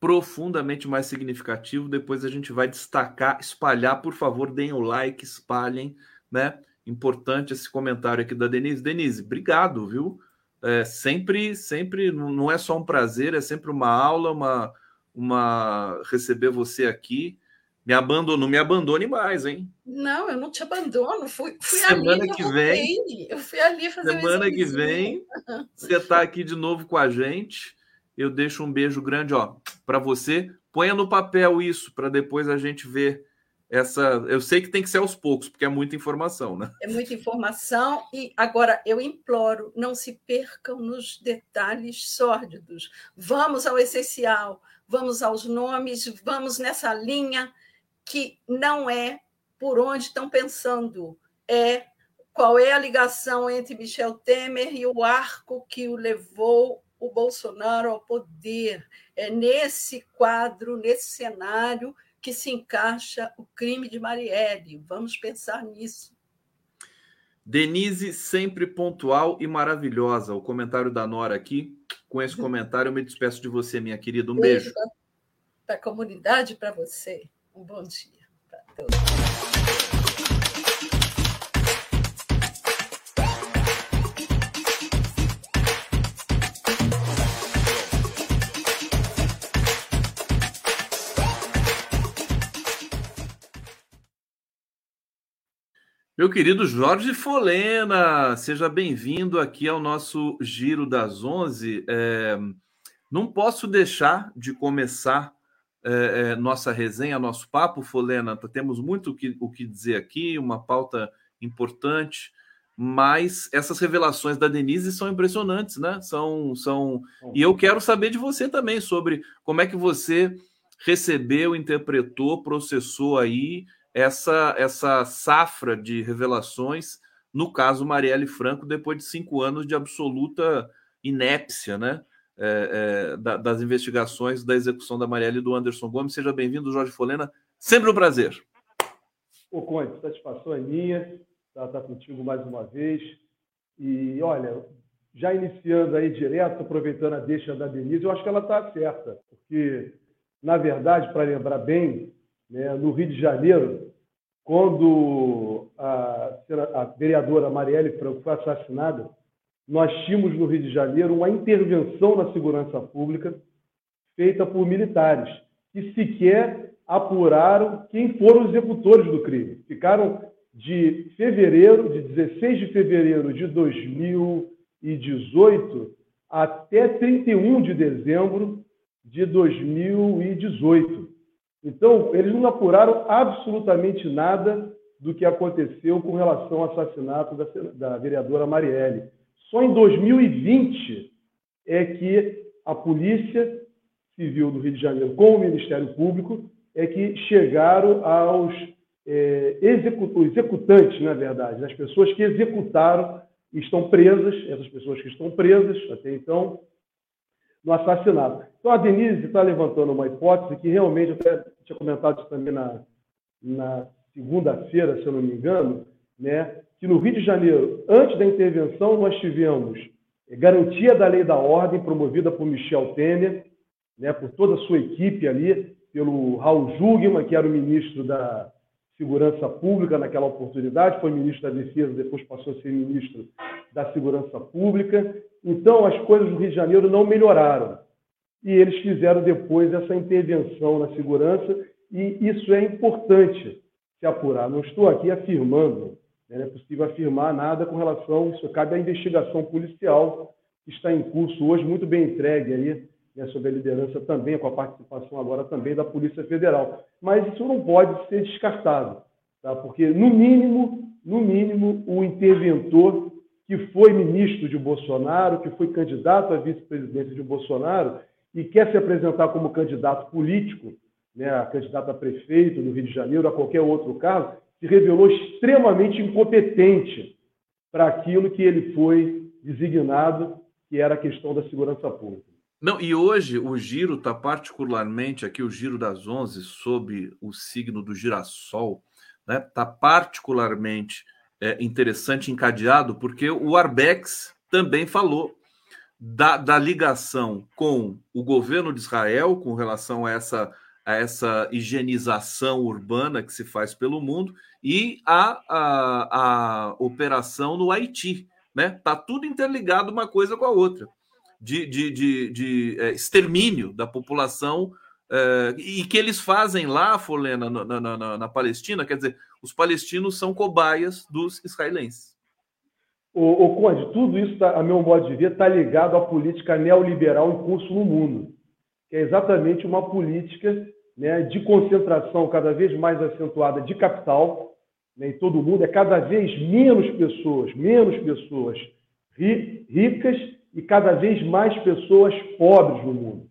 Profundamente mais significativo. Depois a gente vai destacar, espalhar, por favor, deem o like, espalhem, né? Importante esse comentário aqui da Denise. Denise, obrigado, viu? é sempre, sempre não é só um prazer, é sempre uma aula, uma, uma receber você aqui. Me abandonou, não me abandone mais, hein? Não, eu não te abandono. Fui, fui semana ali, que vem. Eu fui ali fazer Semana que vem, você está aqui de novo com a gente. Eu deixo um beijo grande, ó, para você. Ponha no papel isso para depois a gente ver essa. Eu sei que tem que ser aos poucos, porque é muita informação, né? É muita informação, e agora eu imploro, não se percam nos detalhes sórdidos. Vamos ao essencial, vamos aos nomes, vamos nessa linha que não é por onde estão pensando, é qual é a ligação entre Michel Temer e o arco que o levou o Bolsonaro ao poder. É nesse quadro, nesse cenário que se encaixa o crime de Marielle. Vamos pensar nisso. Denise, sempre pontual e maravilhosa. O comentário da Nora aqui. Com esse comentário, eu me despeço de você, minha querida. Um beijo. beijo. Para a comunidade para você. Um bom dia para todos. Meu querido Jorge Folena, seja bem-vindo aqui ao nosso Giro das Onze. É, não posso deixar de começar é, é, nossa resenha, nosso papo, Folena. Temos muito o que, o que dizer aqui, uma pauta importante, mas essas revelações da Denise são impressionantes, né? São, são... E eu quero saber de você também sobre como é que você recebeu, interpretou, processou aí essa, essa safra de revelações, no caso Marielle Franco, depois de cinco anos de absoluta inépcia, né? É, é, das investigações da execução da Marielle e do Anderson Gomes. Seja bem-vindo, Jorge Folena. Sempre um prazer. Ô, Conte, satisfação é minha estar tá, tá contigo mais uma vez. E, olha, já iniciando aí direto, aproveitando a deixa da Denise, eu acho que ela está certa, porque, na verdade, para lembrar bem, né, no Rio de Janeiro, quando a, a vereadora Marielle Franco foi assassinada, nós tínhamos no Rio de Janeiro uma intervenção na segurança pública feita por militares, que sequer apuraram quem foram os executores do crime. Ficaram de fevereiro, de 16 de fevereiro de 2018 até 31 de dezembro de 2018. Então, eles não apuraram absolutamente nada do que aconteceu com relação ao assassinato da, da vereadora Marielle. Só em 2020 é que a Polícia Civil do Rio de Janeiro, com o Ministério Público, é que chegaram aos é, executantes, na verdade, as pessoas que executaram estão presas, essas pessoas que estão presas até então, no assassinato. Então, a Denise está levantando uma hipótese que realmente, eu até tinha comentado isso também na, na segunda-feira, se eu não me engano, né, que no Rio de Janeiro, antes da intervenção, nós tivemos garantia da lei da ordem promovida por Michel Temer, né, por toda a sua equipe ali, pelo Raul Jugman, que era o ministro da Segurança Pública naquela oportunidade, foi ministro da Defesa, depois passou a ser ministro da Segurança Pública. Então, as coisas no Rio de Janeiro não melhoraram. E eles fizeram depois essa intervenção na segurança, e isso é importante se apurar. Não estou aqui afirmando, né, não é possível afirmar nada com relação, isso cabe à investigação policial que está em curso hoje, muito bem entregue aí né, sob a liderança também, com a participação agora também da Polícia Federal. Mas isso não pode ser descartado, tá? porque, no mínimo, no mínimo, o interventor que foi ministro de Bolsonaro, que foi candidato a vice-presidente de Bolsonaro e quer se apresentar como candidato político, né, candidato a prefeito no Rio de Janeiro, a qualquer outro cargo, se revelou extremamente incompetente para aquilo que ele foi designado, que era a questão da segurança pública. Não, e hoje o giro está particularmente aqui, o giro das 11, sob o signo do girassol, está né, tá particularmente é, interessante, encadeado, porque o Arbex também falou da, da, ligação com o governo de Israel com relação a essa, a essa higienização urbana que se faz pelo mundo e a, a, a operação no Haiti. Né? Tá tudo interligado uma coisa com a outra de, de, de, de é, extermínio da população é, e que eles fazem lá, Folena, na, na, na, Palestina, quer dizer, os palestinos são cobaias dos israelenses. O, o Conde, tudo isso, tá, a meu modo de ver, está ligado à política neoliberal em curso no mundo, que é exatamente uma política né, de concentração cada vez mais acentuada de capital né, em todo o mundo, é cada vez menos pessoas, menos pessoas ri, ricas e cada vez mais pessoas pobres no mundo.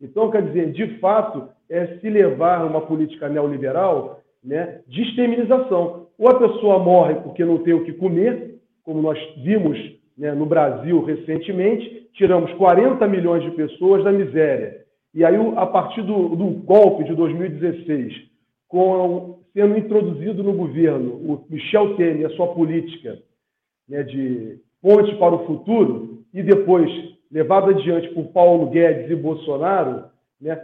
Então, quer dizer, de fato, é se levar uma política neoliberal né, de exterminização. Ou a pessoa morre porque não tem o que comer, como nós vimos né, no Brasil recentemente, tiramos 40 milhões de pessoas da miséria. E aí, a partir do, do golpe de 2016, com, sendo introduzido no governo o Michel Temer a sua política né, de ponte para o futuro, e depois levado adiante por Paulo Guedes e Bolsonaro, né,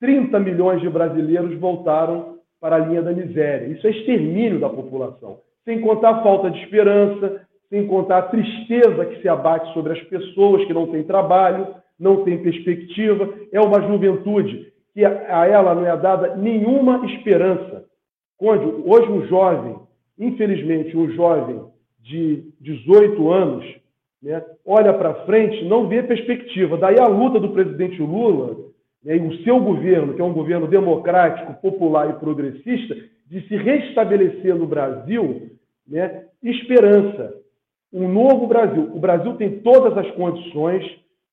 30 milhões de brasileiros voltaram para a linha da miséria. Isso é extermínio da população. Sem contar a falta de esperança, sem contar a tristeza que se abate sobre as pessoas que não têm trabalho, não têm perspectiva. É uma juventude que a ela não é dada nenhuma esperança. Hoje um jovem, infelizmente, um jovem de 18 anos, né, olha para frente, não vê perspectiva. Daí a luta do presidente Lula né, e o seu governo, que é um governo democrático, popular e progressista, de se restabelecer no Brasil né, esperança. Um novo Brasil. O Brasil tem todas as condições,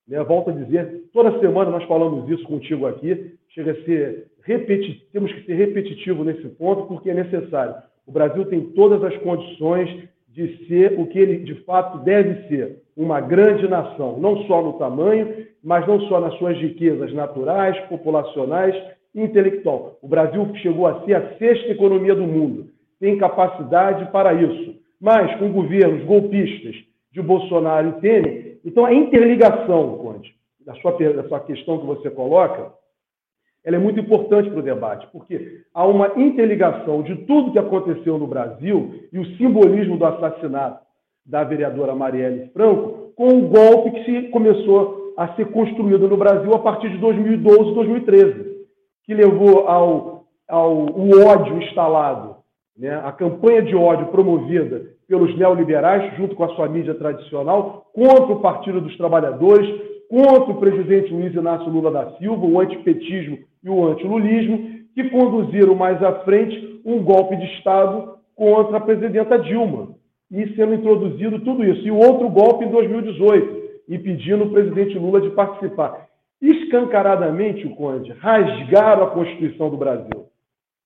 né, volto a dizer, toda semana nós falamos isso contigo aqui, chega a ser repetitivo, temos que ser repetitivo nesse ponto, porque é necessário. O Brasil tem todas as condições de ser o que ele de fato deve ser, uma grande nação, não só no tamanho, mas não só nas suas riquezas naturais, populacionais intelectual. O Brasil chegou a ser a sexta economia do mundo, tem capacidade para isso. Mas com governos golpistas de Bolsonaro e Temer, então a interligação, Conde, da sua, da sua questão que você coloca, ela é muito importante para o debate, porque há uma interligação de tudo que aconteceu no Brasil e o simbolismo do assassinato da vereadora Marielle Franco com o golpe que se começou a ser construído no Brasil a partir de 2012, 2013, que levou ao, ao ódio instalado né, a campanha de ódio promovida pelos neoliberais, junto com a sua mídia tradicional, contra o Partido dos Trabalhadores, contra o presidente Luiz Inácio Lula da Silva, o antipetismo e o antilulismo, que conduziram mais à frente um golpe de Estado contra a presidenta Dilma, e sendo introduzido tudo isso. E outro golpe em 2018, impedindo o presidente Lula de participar. Escancaradamente, o Conde, rasgaram a Constituição do Brasil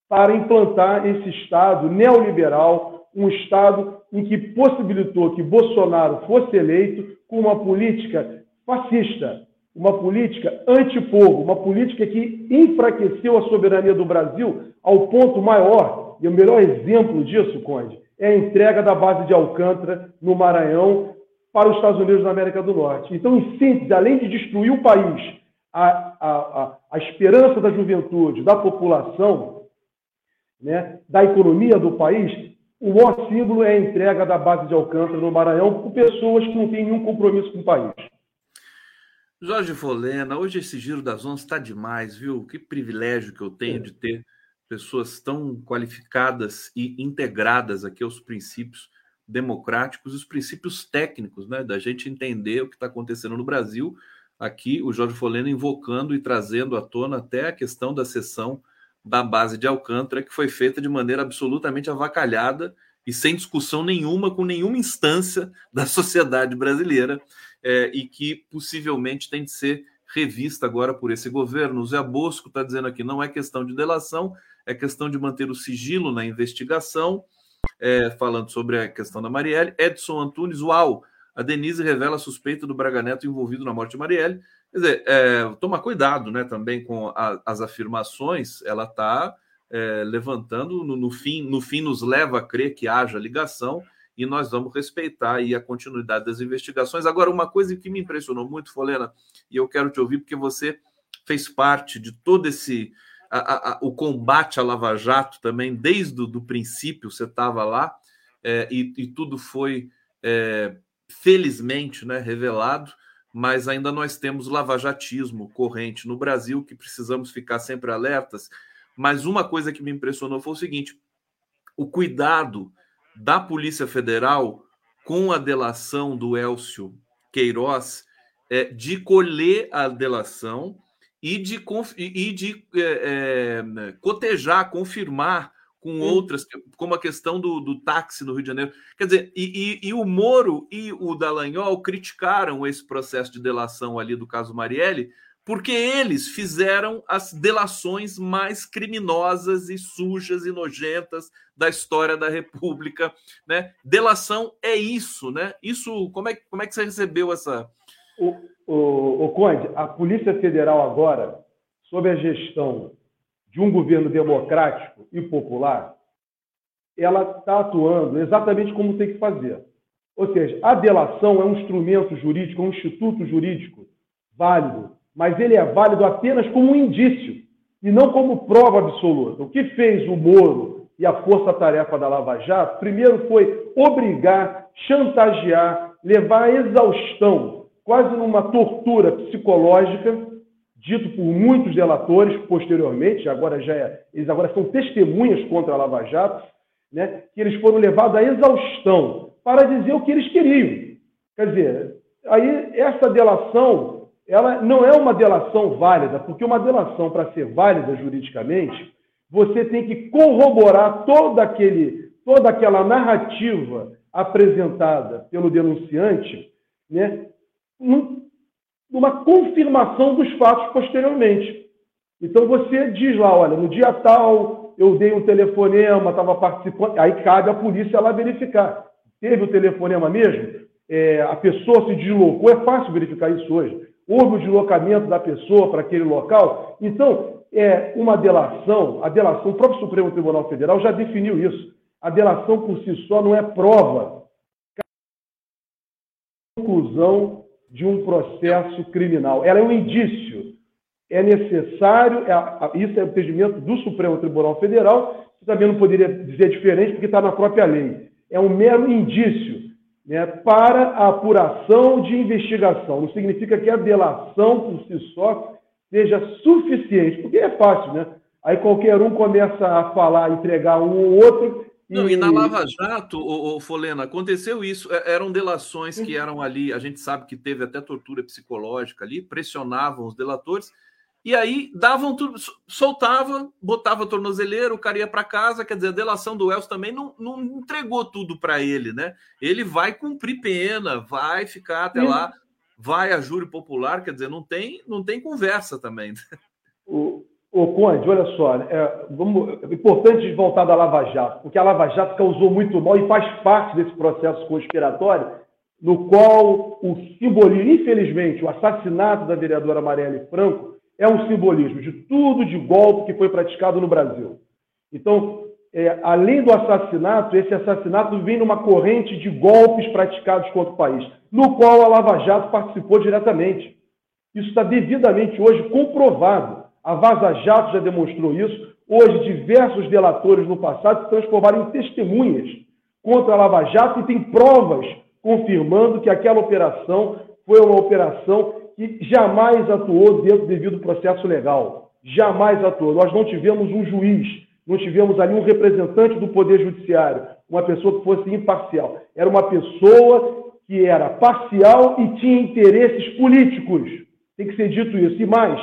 para implantar esse Estado neoliberal, um Estado em que possibilitou que Bolsonaro fosse eleito com uma política fascista, uma política antipovo, uma política que enfraqueceu a soberania do Brasil ao ponto maior, e o melhor exemplo disso, Conde, é a entrega da base de Alcântara, no Maranhão, para os Estados Unidos da América do Norte. Então, em síntese, além de destruir o país, a, a, a, esperança da juventude, da população, né, da economia do país, o maior símbolo é a entrega da base de Alcântara no Maranhão por pessoas que não têm nenhum compromisso com o país. Jorge Folena, hoje esse Giro das Onze está demais, viu? Que privilégio que eu tenho é. de ter pessoas tão qualificadas e integradas aqui aos princípios democráticos, os princípios técnicos, né? Da gente entender o que está acontecendo no Brasil. Aqui, o Jorge Folena invocando e trazendo à tona até a questão da sessão da base de Alcântara, que foi feita de maneira absolutamente avacalhada e sem discussão nenhuma com nenhuma instância da sociedade brasileira é, e que possivelmente tem de ser revista agora por esse governo. O Zé Bosco está dizendo aqui: não é questão de delação, é questão de manter o sigilo na investigação. É, falando sobre a questão da Marielle. Edson Antunes, uau! A Denise revela suspeita do Braga Neto envolvido na morte de Marielle. Quer dizer, é, toma cuidado né, também com a, as afirmações, ela está é, levantando, no, no, fim, no fim nos leva a crer que haja ligação e nós vamos respeitar aí a continuidade das investigações. Agora, uma coisa que me impressionou muito, Folena, e eu quero te ouvir porque você fez parte de todo esse a, a, o combate à Lava Jato também, desde o do princípio, você estava lá, é, e, e, tudo foi é, felizmente né, revelado, mas ainda nós temos lavajatismo corrente no Brasil, que precisamos ficar sempre alertas. Mas uma coisa que me impressionou foi o seguinte: o cuidado da Polícia Federal com a delação do Elcio Queiroz é, de colher a delação e de, e de é, é, cotejar, confirmar com outras, como a questão do, do táxi no Rio de Janeiro. Quer dizer, e, e, e, o Moro e o Dallagnol criticaram esse processo de delação ali do caso Marielle, porque eles fizeram as delações mais criminosas e sujas e nojentas da história da República, né? Delação é isso, né? Isso, como é, como é que você recebeu essa... O, o, o Conde, a Polícia Federal agora, sob a gestão de um governo democrático e popular, ela está atuando exatamente como tem que fazer. Ou seja, a delação é um instrumento jurídico, um instituto jurídico válido mas ele é válido apenas como um indício e não como prova absoluta. O que fez o Moro e a força-tarefa da Lava Jato, primeiro foi obrigar, chantagear, levar à exaustão, quase numa tortura psicológica, dito por muitos delatores posteriormente, agora já é, eles agora são testemunhas contra a Lava Jato, né, que eles foram levados à exaustão para dizer o que eles queriam. Quer dizer, aí essa delação ela não é uma delação válida, porque uma delação, para ser válida juridicamente, você tem que corroborar todo aquele, toda aquela narrativa apresentada pelo denunciante, né, numa confirmação dos fatos posteriormente. Então você diz lá, olha, no dia tal eu dei um telefonema, estava participando, aí cabe à polícia lá verificar. Teve o telefonema mesmo? É, a pessoa se deslocou, é fácil verificar isso hoje houve o deslocamento da pessoa para aquele local. Então, é uma delação, a delação, o próprio Supremo Tribunal Federal já definiu isso. A delação por si só não é prova. Conclusão de um processo criminal. Ela é um indício. É necessário, é, isso é o entendimento do Supremo Tribunal Federal, que também não poderia dizer diferente, porque está na própria lei. É um mero indício né, para a apuração de investigação. Não significa que a delação por si só seja suficiente, porque é fácil, né? Aí qualquer um começa a falar, entregar um ou outro, Não, e, na Lava Jato, o, o, Folena, aconteceu isso. É, eram delações que eram ali, a gente sabe que teve até tortura psicológica ali, pressionavam os delatores, e aí davam tudo, soltava, botava tornozeleiro, o cara ia para casa, quer dizer, a delação do Wells também não, não entregou tudo para ele, né? Ele vai cumprir pena, vai ficar até lá, vai a júri popular, quer dizer, não tem, não tem conversa também. O, o Conde, olha só, é, vamos, é importante voltar da Lava Jato, porque a Lava Jato causou muito mal e faz parte desse processo conspiratório, no qual o simbolismo, infelizmente, o assassinato da vereadora Marielle Franco é um simbolismo de tudo de golpe que foi praticado no Brasil. Então, é, além do assassinato, esse assassinato vem numa corrente de golpes praticados contra o país, no qual a Lava Jato participou diretamente. Isso está devidamente hoje comprovado. A Vaza Jato já demonstrou isso. Hoje, diversos delatores no passado se transformaram em testemunhas contra a Lava Jato e tem provas confirmando que aquela operação foi uma operação que jamais atuou dentro do devido processo legal. Jamais atuou. Nós não tivemos um juiz, não tivemos ali um representante do Poder Judiciário, uma pessoa que fosse imparcial. Era uma pessoa que era parcial e tinha interesses políticos. Tem que ser dito isso. E mais,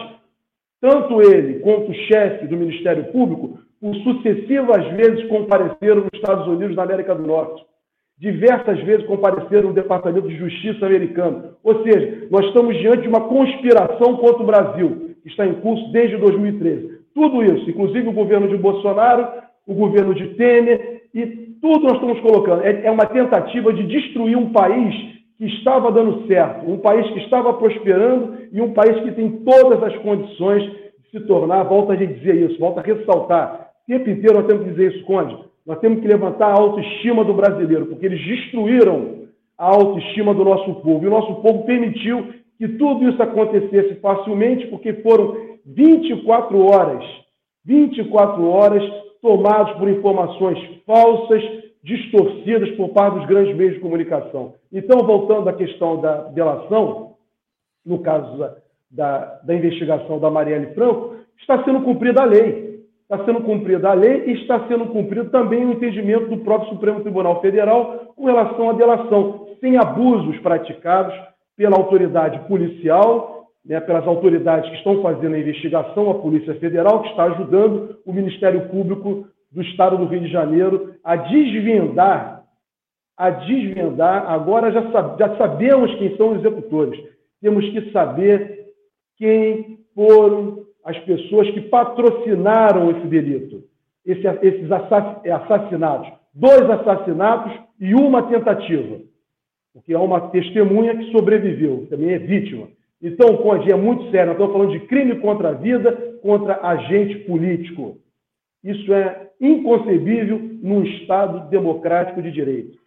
tanto ele quanto o chefe do Ministério Público, por sucessivas vezes compareceram nos Estados Unidos da América do Norte diversas vezes compareceram no Departamento de Justiça americano. Ou seja, nós estamos diante de uma conspiração contra o Brasil, que está em curso desde 2013. Tudo isso, inclusive o governo de Bolsonaro, o governo de Temer, e tudo nós estamos colocando. É, é uma tentativa de destruir um país que estava dando certo, um país que estava prosperando e um país que tem todas as condições de se tornar, volta a dizer isso, volta a ressaltar. O tempo inteiro nós temos que dizer isso, Conde nós temos que levantar a autoestima do brasileiro, porque eles destruíram a autoestima do nosso povo. E o nosso povo permitiu que tudo isso acontecesse facilmente, porque foram 24 horas, 24 horas tomados por informações falsas, distorcidas por parte dos grandes meios de comunicação. Então, voltando à questão da delação, no caso da, da, da investigação da Marielle Franco, está sendo cumprida a lei. Está sendo cumprida a lei e está sendo cumprido também o entendimento do próprio Supremo Tribunal Federal com relação à delação, sem abusos praticados pela autoridade policial, né, pelas autoridades que estão fazendo a investigação, a Polícia Federal, que está ajudando o Ministério Público do Estado do Rio de Janeiro a desvendar, a desvendar, agora já, já sabemos quem são os executores, temos que saber quem foram as pessoas que patrocinaram esse delito, esse, esses assassinatos. Dois assassinatos e uma tentativa. Porque há uma testemunha que sobreviveu, também é vítima. Então, Conde, é muito sério. Nós estamos falando de crime contra a vida, contra agente político. Isso é inconcebível num Estado democrático de direito.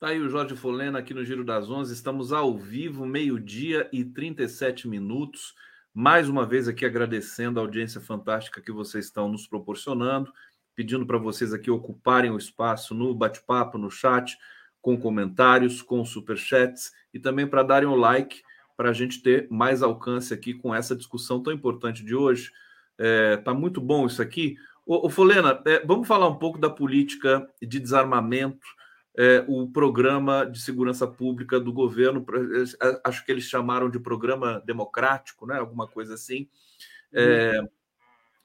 Tá aí o Jorge Folena aqui no Giro das Onze. Estamos ao vivo, meio-dia e 37 minutos. Mais uma vez aqui agradecendo a audiência fantástica que vocês estão nos proporcionando, pedindo para vocês aqui ocuparem o espaço no bate-papo, no chat, com comentários, com superchats e também para darem o like para a gente ter mais alcance aqui com essa discussão tão importante de hoje. É, tá muito bom isso aqui. Ô, Folena, é, vamos falar um pouco da política de desarmamento é, o programa de segurança pública do governo, acho que eles chamaram de programa democrático, né? alguma coisa assim, é,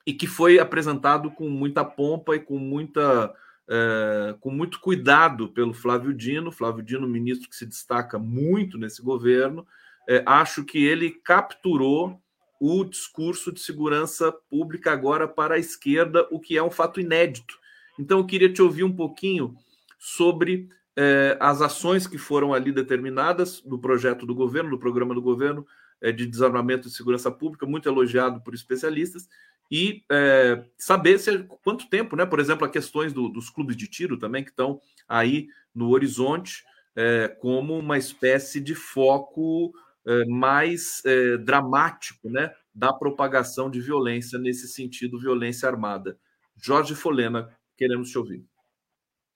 e que foi apresentado com muita pompa e com muita. É, com muito cuidado pelo Flávio Dino, Flávio Dino, ministro que se destaca muito nesse governo, é, acho que ele capturou o discurso de segurança pública agora para a esquerda, o que é um fato inédito. Então, eu queria te ouvir um pouquinho sobre eh, as ações que foram ali determinadas do projeto do governo, do programa do governo eh, de desarmamento e segurança pública, muito elogiado por especialistas, e eh, saber se, quanto tempo, né? Por exemplo, as questões do, dos clubes de tiro também, que estão aí no horizonte, como uma espécie de foco mais dramático, né? Da propagação de violência, nesse sentido, violência armada. Jorge Folena, queremos te ouvir.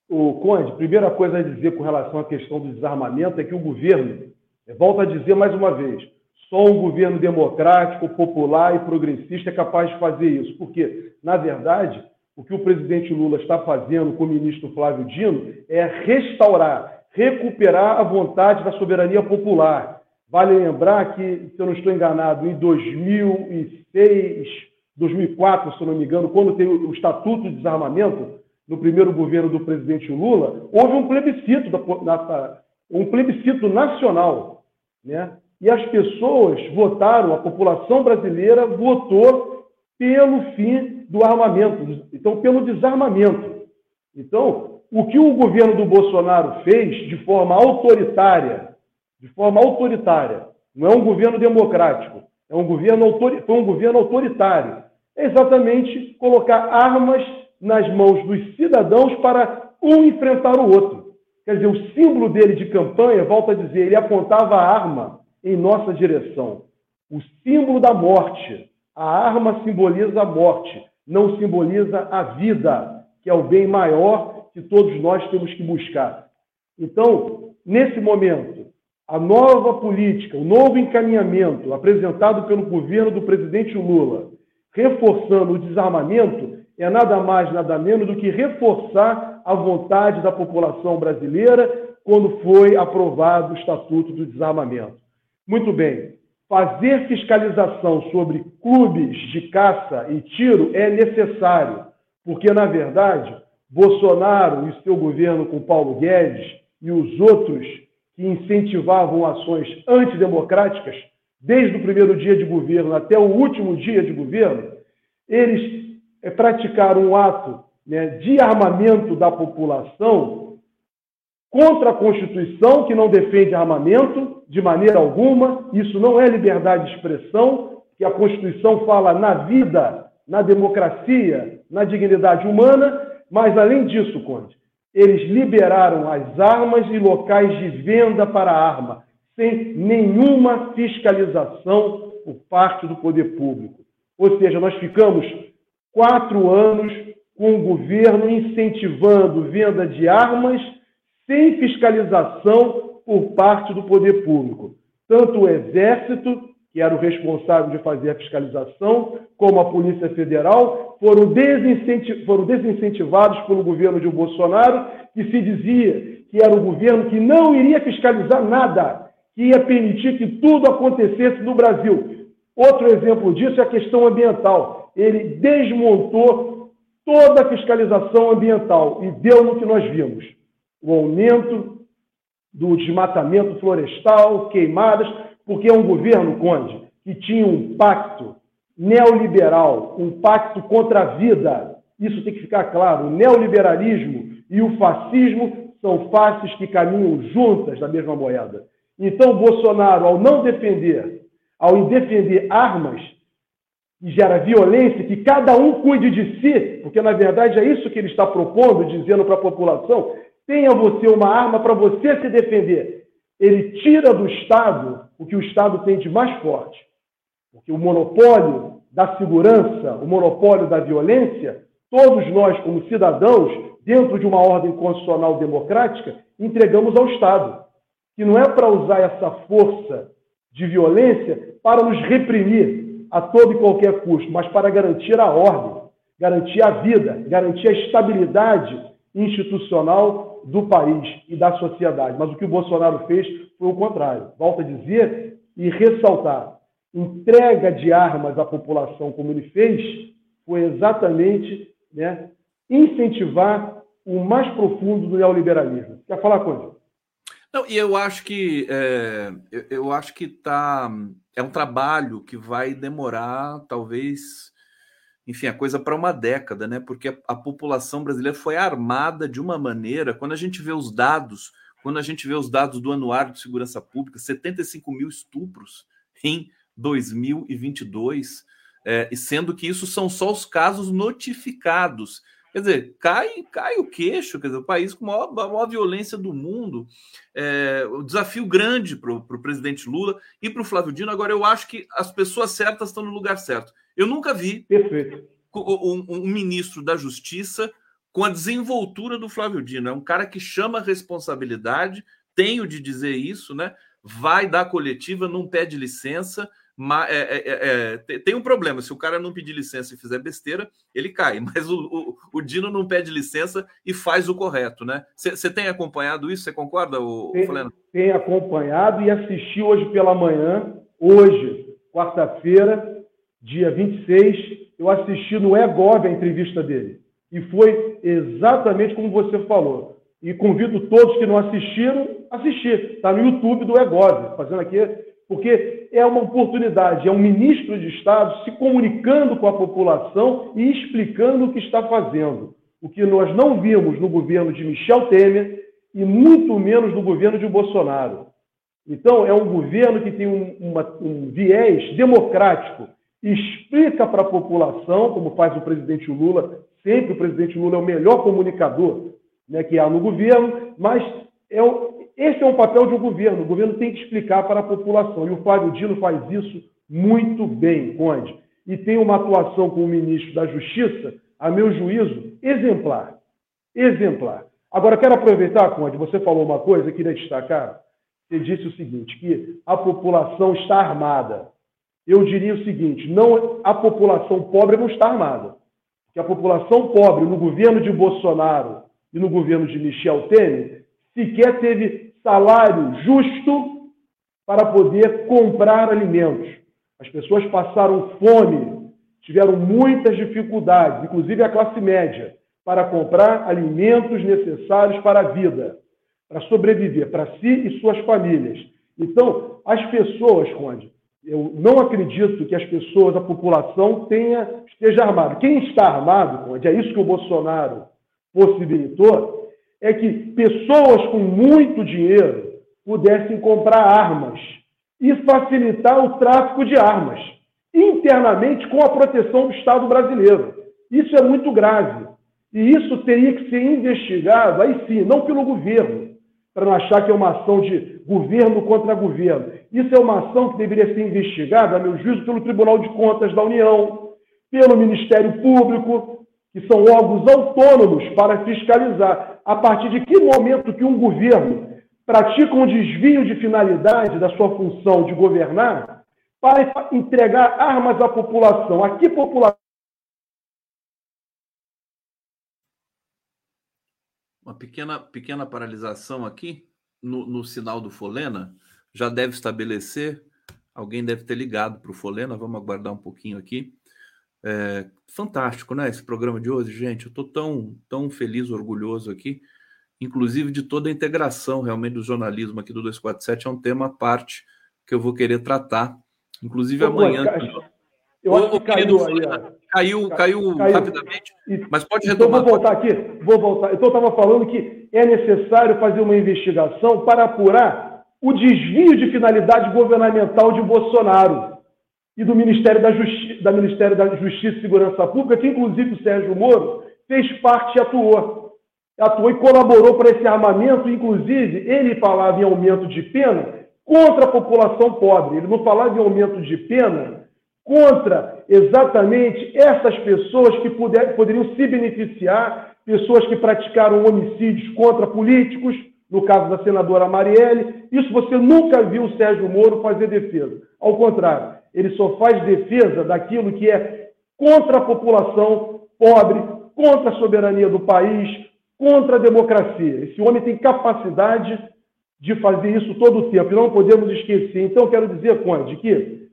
O Conde, primeira coisa a dizer com relação à questão do desarmamento é que o governo, volta a dizer mais uma vez, só um governo democrático, popular e progressista é capaz de fazer isso. Porque, na verdade, o que o presidente Lula está fazendo com o ministro Flávio Dino é restaurar, recuperar a vontade da soberania popular. Vale lembrar que, se eu não estou enganado, em 2006, 2004, se eu não me engano, quando tem o Estatuto de Desarmamento, no primeiro governo do presidente Lula, houve um plebiscito, um plebiscito nacional. Né? E as pessoas votaram, a população brasileira votou pelo fim do armamento, então pelo desarmamento. Então, o que o governo do Bolsonaro fez de forma autoritária, de forma autoritária, não é um governo democrático, é um governo foi um governo autoritário, é exatamente colocar armas nas mãos dos cidadãos para um enfrentar o outro. Quer dizer, o símbolo dele de campanha, volta a dizer, ele apontava a arma em nossa direção. O símbolo da morte. A arma simboliza a morte, não simboliza a vida, que é o bem maior que todos nós temos que buscar. Então, nesse momento, a nova política, o novo encaminhamento apresentado pelo governo do presidente Lula, reforçando o desarmamento, é nada mais, nada menos do que reforçar a vontade da população brasileira quando foi aprovado o Estatuto do Desarmamento. Muito bem, fazer fiscalização sobre clubes de caça e tiro é necessário, porque, na verdade, Bolsonaro e seu governo com Paulo Guedes e os outros que incentivavam ações antidemocráticas, desde o primeiro dia de governo até o último dia de governo, eles é praticar um ato né, de armamento da população contra a Constituição, que não defende armamento de maneira alguma. Isso não é liberdade de expressão, que a Constituição fala na vida, na democracia, na dignidade humana. Mas, além disso, Conde, eles liberaram as armas e locais de venda para arma, sem nenhuma fiscalização por parte do poder público. Ou seja, nós ficamos quatro anos com o governo incentivando venda de armas sem fiscalização por parte do poder público. Tanto o Exército, que era o responsável de fazer a fiscalização, como a Polícia Federal, foram, foram desincentivados pelo governo de Bolsonaro, que se dizia que era o governo que não iria fiscalizar nada, que ia permitir que tudo acontecesse no Brasil. Outro exemplo disso é a questão ambiental ele desmontou toda a fiscalização ambiental e deu no que nós vimos: o aumento do desmatamento florestal, queimadas, porque é um governo, Conde, que tinha um pacto neoliberal, um pacto contra a vida. Isso tem que ficar claro. O neoliberalismo e o fascismo são faces que caminham juntas da mesma moeda. Então, Bolsonaro, ao não defender, ao defender armas, que gera violência, que cada um cuide de si, porque na verdade é isso que ele está propondo, dizendo para a população: tenha você uma arma para você se defender. Ele tira do Estado o que o Estado tem de mais forte. Porque o monopólio da segurança, o monopólio da violência, todos nós, como cidadãos, dentro de uma ordem constitucional democrática, entregamos ao Estado. Que não é para usar essa força de violência para nos reprimir, a todo e qualquer custo, mas para garantir a ordem, garantir a vida, garantir a estabilidade institucional do país e da sociedade. Mas o que o Bolsonaro fez foi o contrário. Volto a dizer e ressaltar: entrega de armas à população, como ele fez, foi exatamente né, incentivar o mais profundo do neoliberalismo. Quer falar, Conde? Não, e eu acho que é, eu, eu acho que tá é um trabalho que vai demorar, talvez, enfim, a coisa para uma década, né? Porque a, a, população brasileira foi armada de uma maneira. Quando a gente vê os dados, quando a gente vê os dados do Anuário de Segurança Pública, 75 mil estupros em 2022, é, sendo que isso são só os casos notificados. Quer dizer, cai, cai o queixo, quer dizer, o país com a maior, a maior violência do mundo. É, o desafio grande para o presidente Lula e para o Flávio Dino. Agora, eu acho que as pessoas certas estão no lugar certo. Eu nunca vi um, um, ministro da Justiça com a desenvoltura do Flávio Dino. É um cara que chama responsabilidade, tenho de dizer isso, né? Vai dar coletiva, não pede licença, mas é, é, é, tem um problema. Se o cara não pedir licença e fizer besteira, ele cai. Mas o, o, o Dino não pede licença e faz o correto, né? Você tem acompanhado isso? Você concorda, o, tem, Tem acompanhado e assisti hoje pela manhã, hoje, quarta-feira, dia 26, eu assisti no EGOV a entrevista dele. E foi exatamente como você falou. E convido todos que não assistiram a assistir. Está no YouTube do EGOV, fazendo aqui porque é uma oportunidade, é um ministro de Estado se comunicando com a população e explicando o que está fazendo. O que nós não vimos no governo de Michel Temer e muito menos no governo de Bolsonaro. Então, é um governo que tem um, uma, um viés democrático, explica para a população, como faz o presidente Lula, sempre o presidente Lula é o melhor comunicador né, que há no governo, mas é, esse é o papel de um governo. O governo tem que explicar para a população. E o Flávio Dino faz isso muito bem, Conde. E tem uma atuação com o ministro da Justiça, a meu juízo, exemplar. Exemplar. Agora, quero aproveitar, Conde, você falou uma coisa, queria destacar. Você disse o seguinte, que a população está armada. Eu diria o seguinte, não, a população pobre não está armada. Que a população pobre no governo de Bolsonaro e no governo de Michel Temer sequer teve salário justo para poder comprar alimentos. As pessoas passaram fome, tiveram muitas dificuldades, inclusive a classe média, para comprar alimentos necessários para a vida, para sobreviver, para si e suas famílias. Então, as pessoas, Conde, eu não acredito que as pessoas, a população, tenha, esteja armada. Quem está armado, Conde, é isso que o Bolsonaro possibilitou, é que pessoas com muito dinheiro pudessem comprar armas e facilitar o tráfico de armas internamente com a proteção do Estado brasileiro. Isso é muito grave. E isso teria que ser investigado, aí sim, não pelo governo, para não achar que é uma ação de governo contra governo. Isso é uma ação que deveria ser investigada, a meu juízo, pelo Tribunal de Contas da União, pelo Ministério Público, que são órgãos autônomos para fiscalizar. A partir de que momento que um governo pratica um desvio de finalidade da sua função de governar para entregar armas à população? A que população? Uma pequena, pequena paralisação aqui no, no sinal do Folena. Já deve estabelecer. Alguém deve ter ligado para o Folena. Vamos aguardar um pouquinho aqui. É, fantástico, né? Esse programa de hoje, gente. Eu estou tão, tão feliz, orgulhoso aqui, inclusive de toda a integração realmente do jornalismo aqui do 247. É um tema à parte que eu vou querer tratar, inclusive amanhã. Eu acho que caiu, aí, caiu, caiu, caiu, rapidamente, mas pode então, retomar. Então, vou voltar aqui, vou voltar. Então, eu estava falando que é necessário fazer uma investigação para apurar o desvio de finalidade governamental de Bolsonaro e do Ministério da, Justi da Ministério da Justiça e Segurança Pública, que inclusive o Sérgio Moro fez parte e atuou. Atuou e colaborou para esse armamento, inclusive ele falava em aumento de pena contra a população pobre. Ele não falava em aumento de pena contra exatamente essas pessoas que puder, poderiam se beneficiar, pessoas que praticaram homicídios contra políticos, no caso da senadora Marielle. Isso você nunca viu o Sérgio Moro fazer defesa. Ao contrário, ele só faz defesa daquilo que é contra a população pobre, contra a soberania do país, contra a democracia. Esse homem tem capacidade de fazer isso todo o tempo, e não podemos esquecer. Então, quero dizer, Conde, que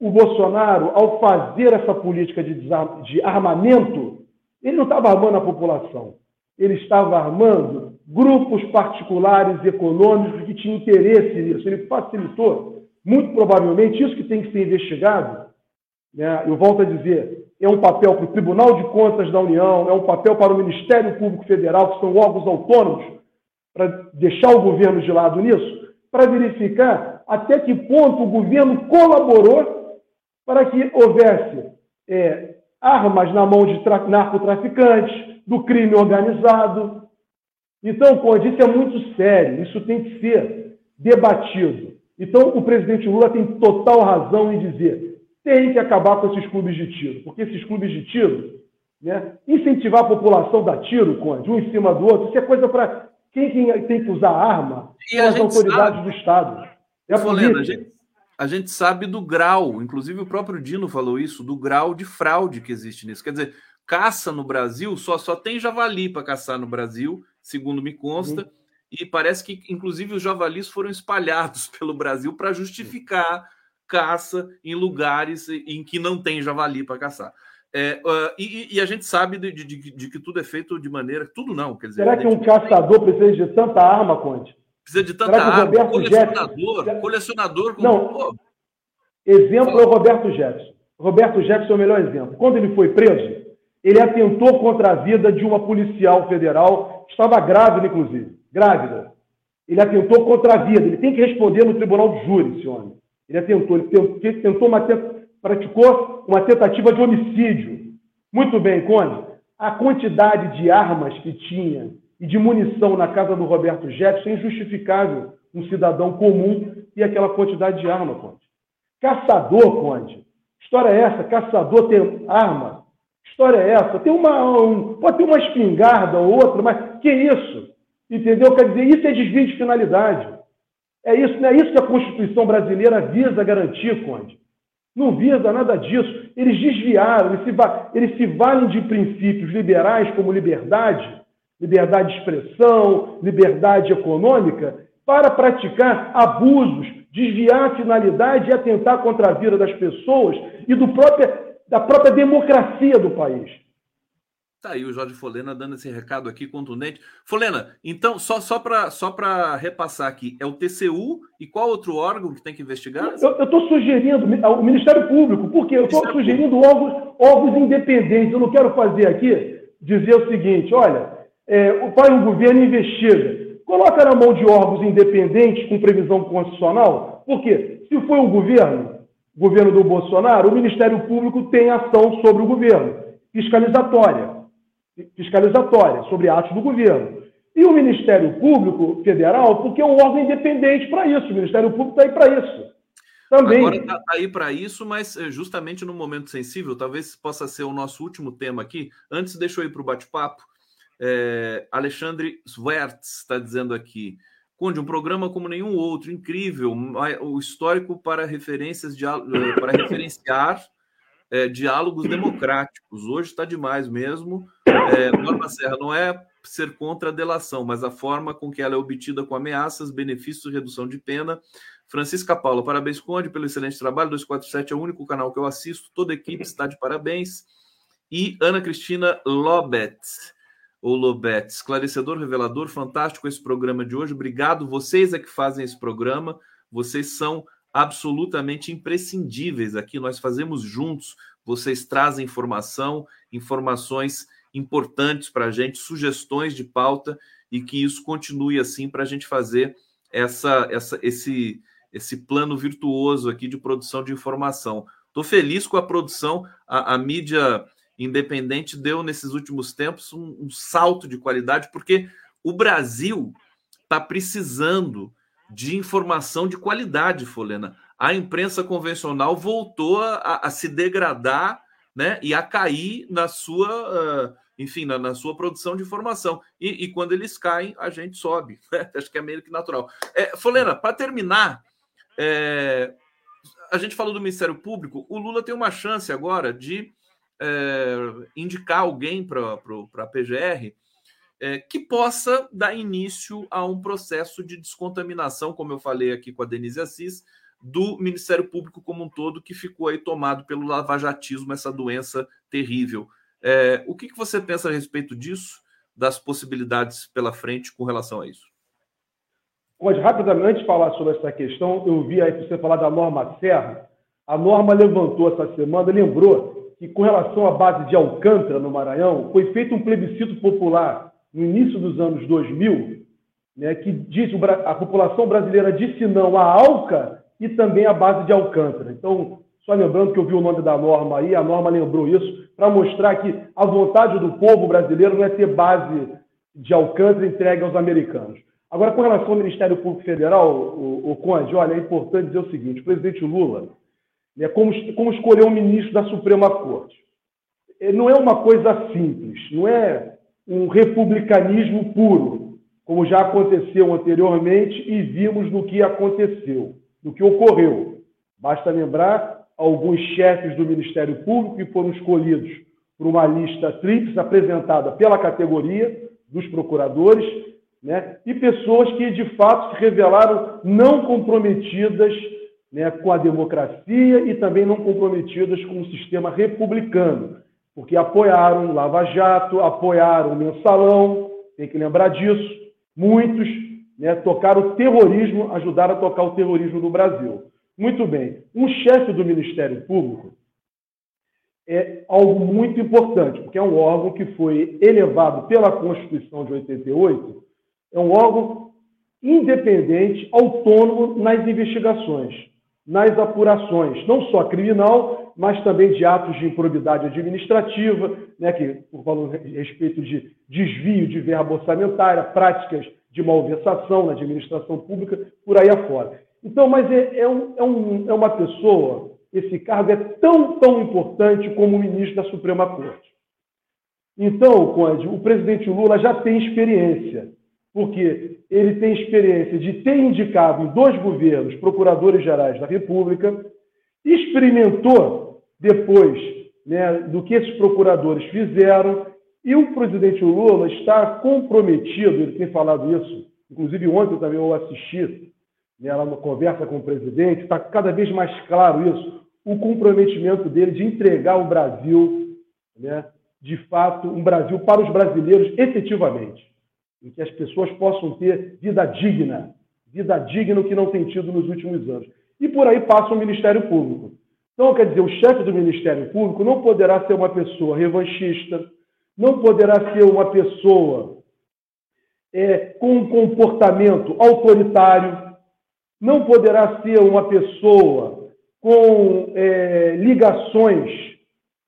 o Bolsonaro, ao fazer essa política de, de armamento, ele não estava armando a população, ele estava armando grupos particulares econômicos que tinham interesse nisso. Ele facilitou muito provavelmente, isso que tem que ser investigado, né, eu volto a dizer, é um papel para o Tribunal de Contas da União, é um papel para o Ministério Público Federal, que são órgãos autônomos, para deixar o governo de lado nisso, para verificar até que ponto o governo colaborou para que houvesse é, armas na mão de narcotraficantes, do crime organizado. Então, Conde, isso é muito sério, isso tem que ser debatido. Então, o presidente Lula tem total razão em dizer tem que acabar com esses clubes de tiro, porque esses clubes de tiro, né, incentivar a população a dar tiro, Conde, um em cima do outro, isso é coisa para quem, quem, tem que usar arma e as autoridades sabe. do Estado. É Folena, a gente, a gente sabe do grau, inclusive o próprio Dino falou isso, do grau de fraude que existe nisso. Quer dizer, caça no Brasil, só, só tem javali para caçar no Brasil, segundo me consta, uhum. E parece que, inclusive, os javalis foram espalhados pelo Brasil para justificar caça em lugares em que não tem javali para caçar. É, uh, e, e, a gente sabe de, de, de, que tudo é feito de maneira. Tudo não, quer dizer. Será que um caçador precisa de tanta arma, Conte? Precisa de tanta arma. Colecionador, Jefferson... colecionador. Com... Não. Pô. Exemplo é o Roberto Jefferson. Roberto Jefferson é o melhor exemplo. Quando ele foi preso, ele atentou contra a vida de uma policial federal, estava grávida, inclusive. Grávida. Ele atentou contra a vida. Ele tem que responder no tribunal de júri, esse homem. Ele atentou, ele tentou, tentou uma, praticou uma tentativa de homicídio. Muito bem, Conde. A quantidade de armas que tinha e de munição na casa do Roberto Jefferson é injustificável um cidadão comum e aquela quantidade de arma, Conde. Caçador, Conde. História é essa? Caçador tem arma? História é essa? Tem uma, um, pode ter uma espingarda ou outra, mas que isso? Entendeu? Quer dizer, isso é desvio de finalidade. É isso, não é isso que a Constituição brasileira visa garantir, Conde. Não visa nada disso. Eles desviaram, eles se, eles se valem de princípios liberais como liberdade, liberdade de expressão, liberdade econômica, para praticar abusos, desviar a finalidade e atentar contra a vida das pessoas e do própria, da própria democracia do país. Tá aí o Jorge Folena dando esse recado aqui contundente. Folena, então, só, só para só repassar aqui, é o TCU e qual outro órgão que tem que investigar? Eu estou sugerindo o Ministério Público, porque eu estou sugerindo órgãos, órgãos independentes. Eu não quero fazer aqui dizer o seguinte: olha, é, o pai o governo investiga. Coloca na mão de órgãos independentes com previsão constitucional, porque se foi o governo, o governo do Bolsonaro, o Ministério Público tem ação sobre o governo, fiscalizatória fiscalizatória sobre atos do governo. E o Ministério Público Federal, porque é um órgão independente para isso. O Ministério Público está aí para isso. Também. Agora está tá aí para isso, mas eh, justamente no momento sensível, talvez possa ser o nosso último tema aqui. Antes, deixa eu ir para o bate-papo. É, Alexandre Swertz está dizendo aqui. Conde, um programa como nenhum outro, incrível, o histórico para referências de, eh, para referenciar é, diálogos democráticos. Hoje está demais mesmo. É, Norma Serra não é ser contra a delação, mas a forma com que ela é obtida com ameaças, benefícios redução de pena. Francisca Paula, parabéns, Conde, pelo excelente trabalho. 247 é o único canal que eu assisto. Toda a equipe está de parabéns. E Ana Cristina Lobet, ou Lobet, esclarecedor, revelador, fantástico esse programa de hoje. Obrigado. Vocês é que fazem esse programa. Vocês são absolutamente imprescindíveis aqui. Nós fazemos juntos. Vocês trazem informação, informações importantes para a gente, sugestões de pauta e que isso continue assim para a gente fazer essa, essa, esse, esse plano virtuoso aqui de produção de informação. Estou feliz com a produção, a, a, mídia independente deu nesses últimos tempos um, um salto de qualidade, porque o Brasil está precisando de informação de qualidade, Folena. A imprensa convencional voltou a, a se degradar né, e a cair na sua, uh, enfim, na, na, sua produção de informação. E, e, quando eles caem, a gente sobe. Né? Acho que é meio que natural. É, Folena, para terminar, é, a gente falou do Ministério Público, o Lula tem uma chance agora de é, indicar alguém para a PGR é, que possa dar início a um processo de descontaminação, como eu falei aqui com a Denise Assis, do Ministério Público como um todo, que ficou aí tomado pelo lavajatismo, essa doença terrível. É, o que, que você pensa a respeito disso, das possibilidades pela frente com relação a isso? Pode rapidamente falar sobre essa questão. Eu vi aí você falar da norma Serra. A norma levantou essa semana, lembrou que com relação à base de Alcântara, no Maranhão, foi feito um plebiscito popular no início dos anos 2000, né, que diz a população brasileira disse não à Alca e também à base de Alcântara. Então, só lembrando que eu vi o nome da norma aí, a norma lembrou isso, para mostrar que a vontade do povo brasileiro não é ter base de Alcântara entregue aos americanos. Agora, com relação ao Ministério Público Federal, o, o Conde, olha, é importante dizer o seguinte: o presidente Lula, né, como, como escolher um ministro da Suprema Corte, não é uma coisa simples, não é um republicanismo puro, como já aconteceu anteriormente e vimos no que aconteceu, no que ocorreu. Basta lembrar alguns chefes do Ministério Público que foram escolhidos por uma lista tríplice apresentada pela categoria dos procuradores, né? e pessoas que de fato se revelaram não comprometidas né, com a democracia e também não comprometidas com o sistema republicano, porque apoiaram Lava Jato, apoiaram o Mensalão, tem que lembrar disso. Muitos né, tocaram o terrorismo, ajudaram a tocar o terrorismo no Brasil. Muito bem. Um chefe do Ministério Público é algo muito importante, porque é um órgão que foi elevado pela Constituição de 88, é um órgão independente, autônomo nas investigações nas apurações, não só criminal, mas também de atos de improbidade administrativa, né, que, por valor respeito de desvio de verba orçamentária, práticas de malversação na administração pública, por aí afora. Então, mas é, é, um, é, um, é uma pessoa, esse cargo é tão, tão importante como o ministro da Suprema Corte. Então, Conde, o presidente Lula já tem experiência porque ele tem experiência de ter indicado em dois governos procuradores gerais da República, experimentou depois né, do que esses procuradores fizeram, e o presidente Lula está comprometido, ele tem falado isso, inclusive ontem também eu assisti né, lá conversa com o presidente, está cada vez mais claro isso, o comprometimento dele de entregar o Brasil, né, de fato, um Brasil para os brasileiros efetivamente em que as pessoas possam ter vida digna, vida digna que não tem tido nos últimos anos. E por aí passa o Ministério Público. Então, quer dizer, o chefe do Ministério Público não poderá ser uma pessoa revanchista, não poderá ser uma pessoa é, com um comportamento autoritário, não poderá ser uma pessoa com é, ligações,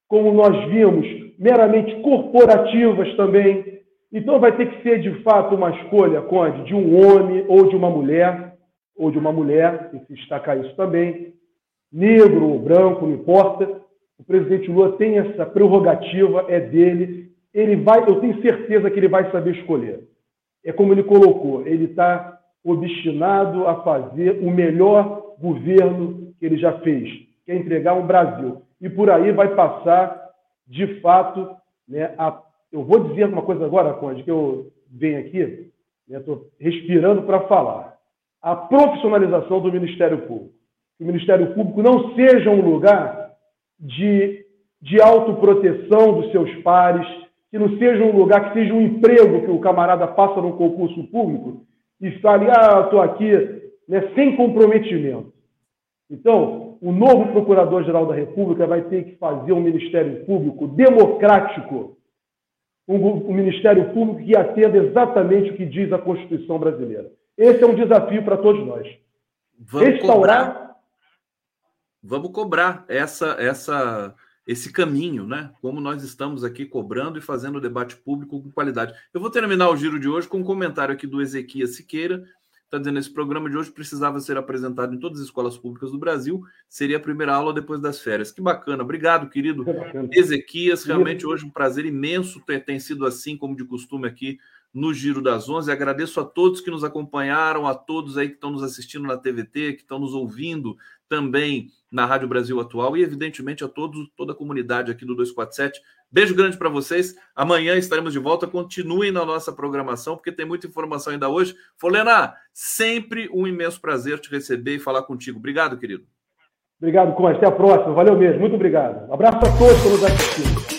como nós vimos, meramente corporativas também. Então vai ter que ser de fato uma escolha, Conde, de um homem ou de uma mulher, ou de uma mulher, tem que destacar isso também, negro ou branco, não importa. O presidente Lula tem essa prerrogativa, é dele. Ele vai, eu tenho certeza que ele vai saber escolher. É como ele colocou, ele está obstinado a fazer o melhor governo que ele já fez, que é entregar um Brasil. E por aí vai passar, de fato, né, a eu vou dizer uma coisa agora, Conde, que eu venho aqui, estou né, respirando para falar. A profissionalização do Ministério Público. Que o Ministério Público não seja um lugar de, de autoproteção dos seus pares, que não seja um lugar que seja um emprego que o camarada passa num concurso público e fale, ah, estou aqui, né, sem comprometimento. Então, o novo Procurador-Geral da República vai ter que fazer um Ministério Público democrático, um, um Ministério Público que atenda exatamente o que diz a Constituição brasileira. Esse é um desafio para todos nós. Vamos Restaurar. Cobrar, vamos cobrar essa, essa, esse caminho, né? Como nós estamos aqui cobrando e fazendo o debate público com qualidade. Eu vou terminar o giro de hoje com um comentário aqui do Ezequias Siqueira, está dizendo esse programa de hoje precisava ser apresentado em todas as escolas públicas do Brasil. Seria a primeira aula depois das férias. Que bacana. Obrigado, querido Ezequias. Realmente hoje um prazer imenso ter, tem sido assim, como de costume aqui no Giro das Onze. Agradeço a todos que nos acompanharam, a todos aí que estão nos assistindo na TVT, que estão nos ouvindo também na Rádio Brasil Atual e, evidentemente, a todos, toda a comunidade aqui do 247. Beijo grande para vocês. Amanhã estaremos de volta. Continuem na nossa programação, porque tem muita informação ainda hoje. Folena, sempre um imenso prazer te receber e falar contigo. Obrigado, querido. Obrigado, Conde. Até a próxima. Valeu mesmo. Muito obrigado. Um abraço a todos que nos assistiram.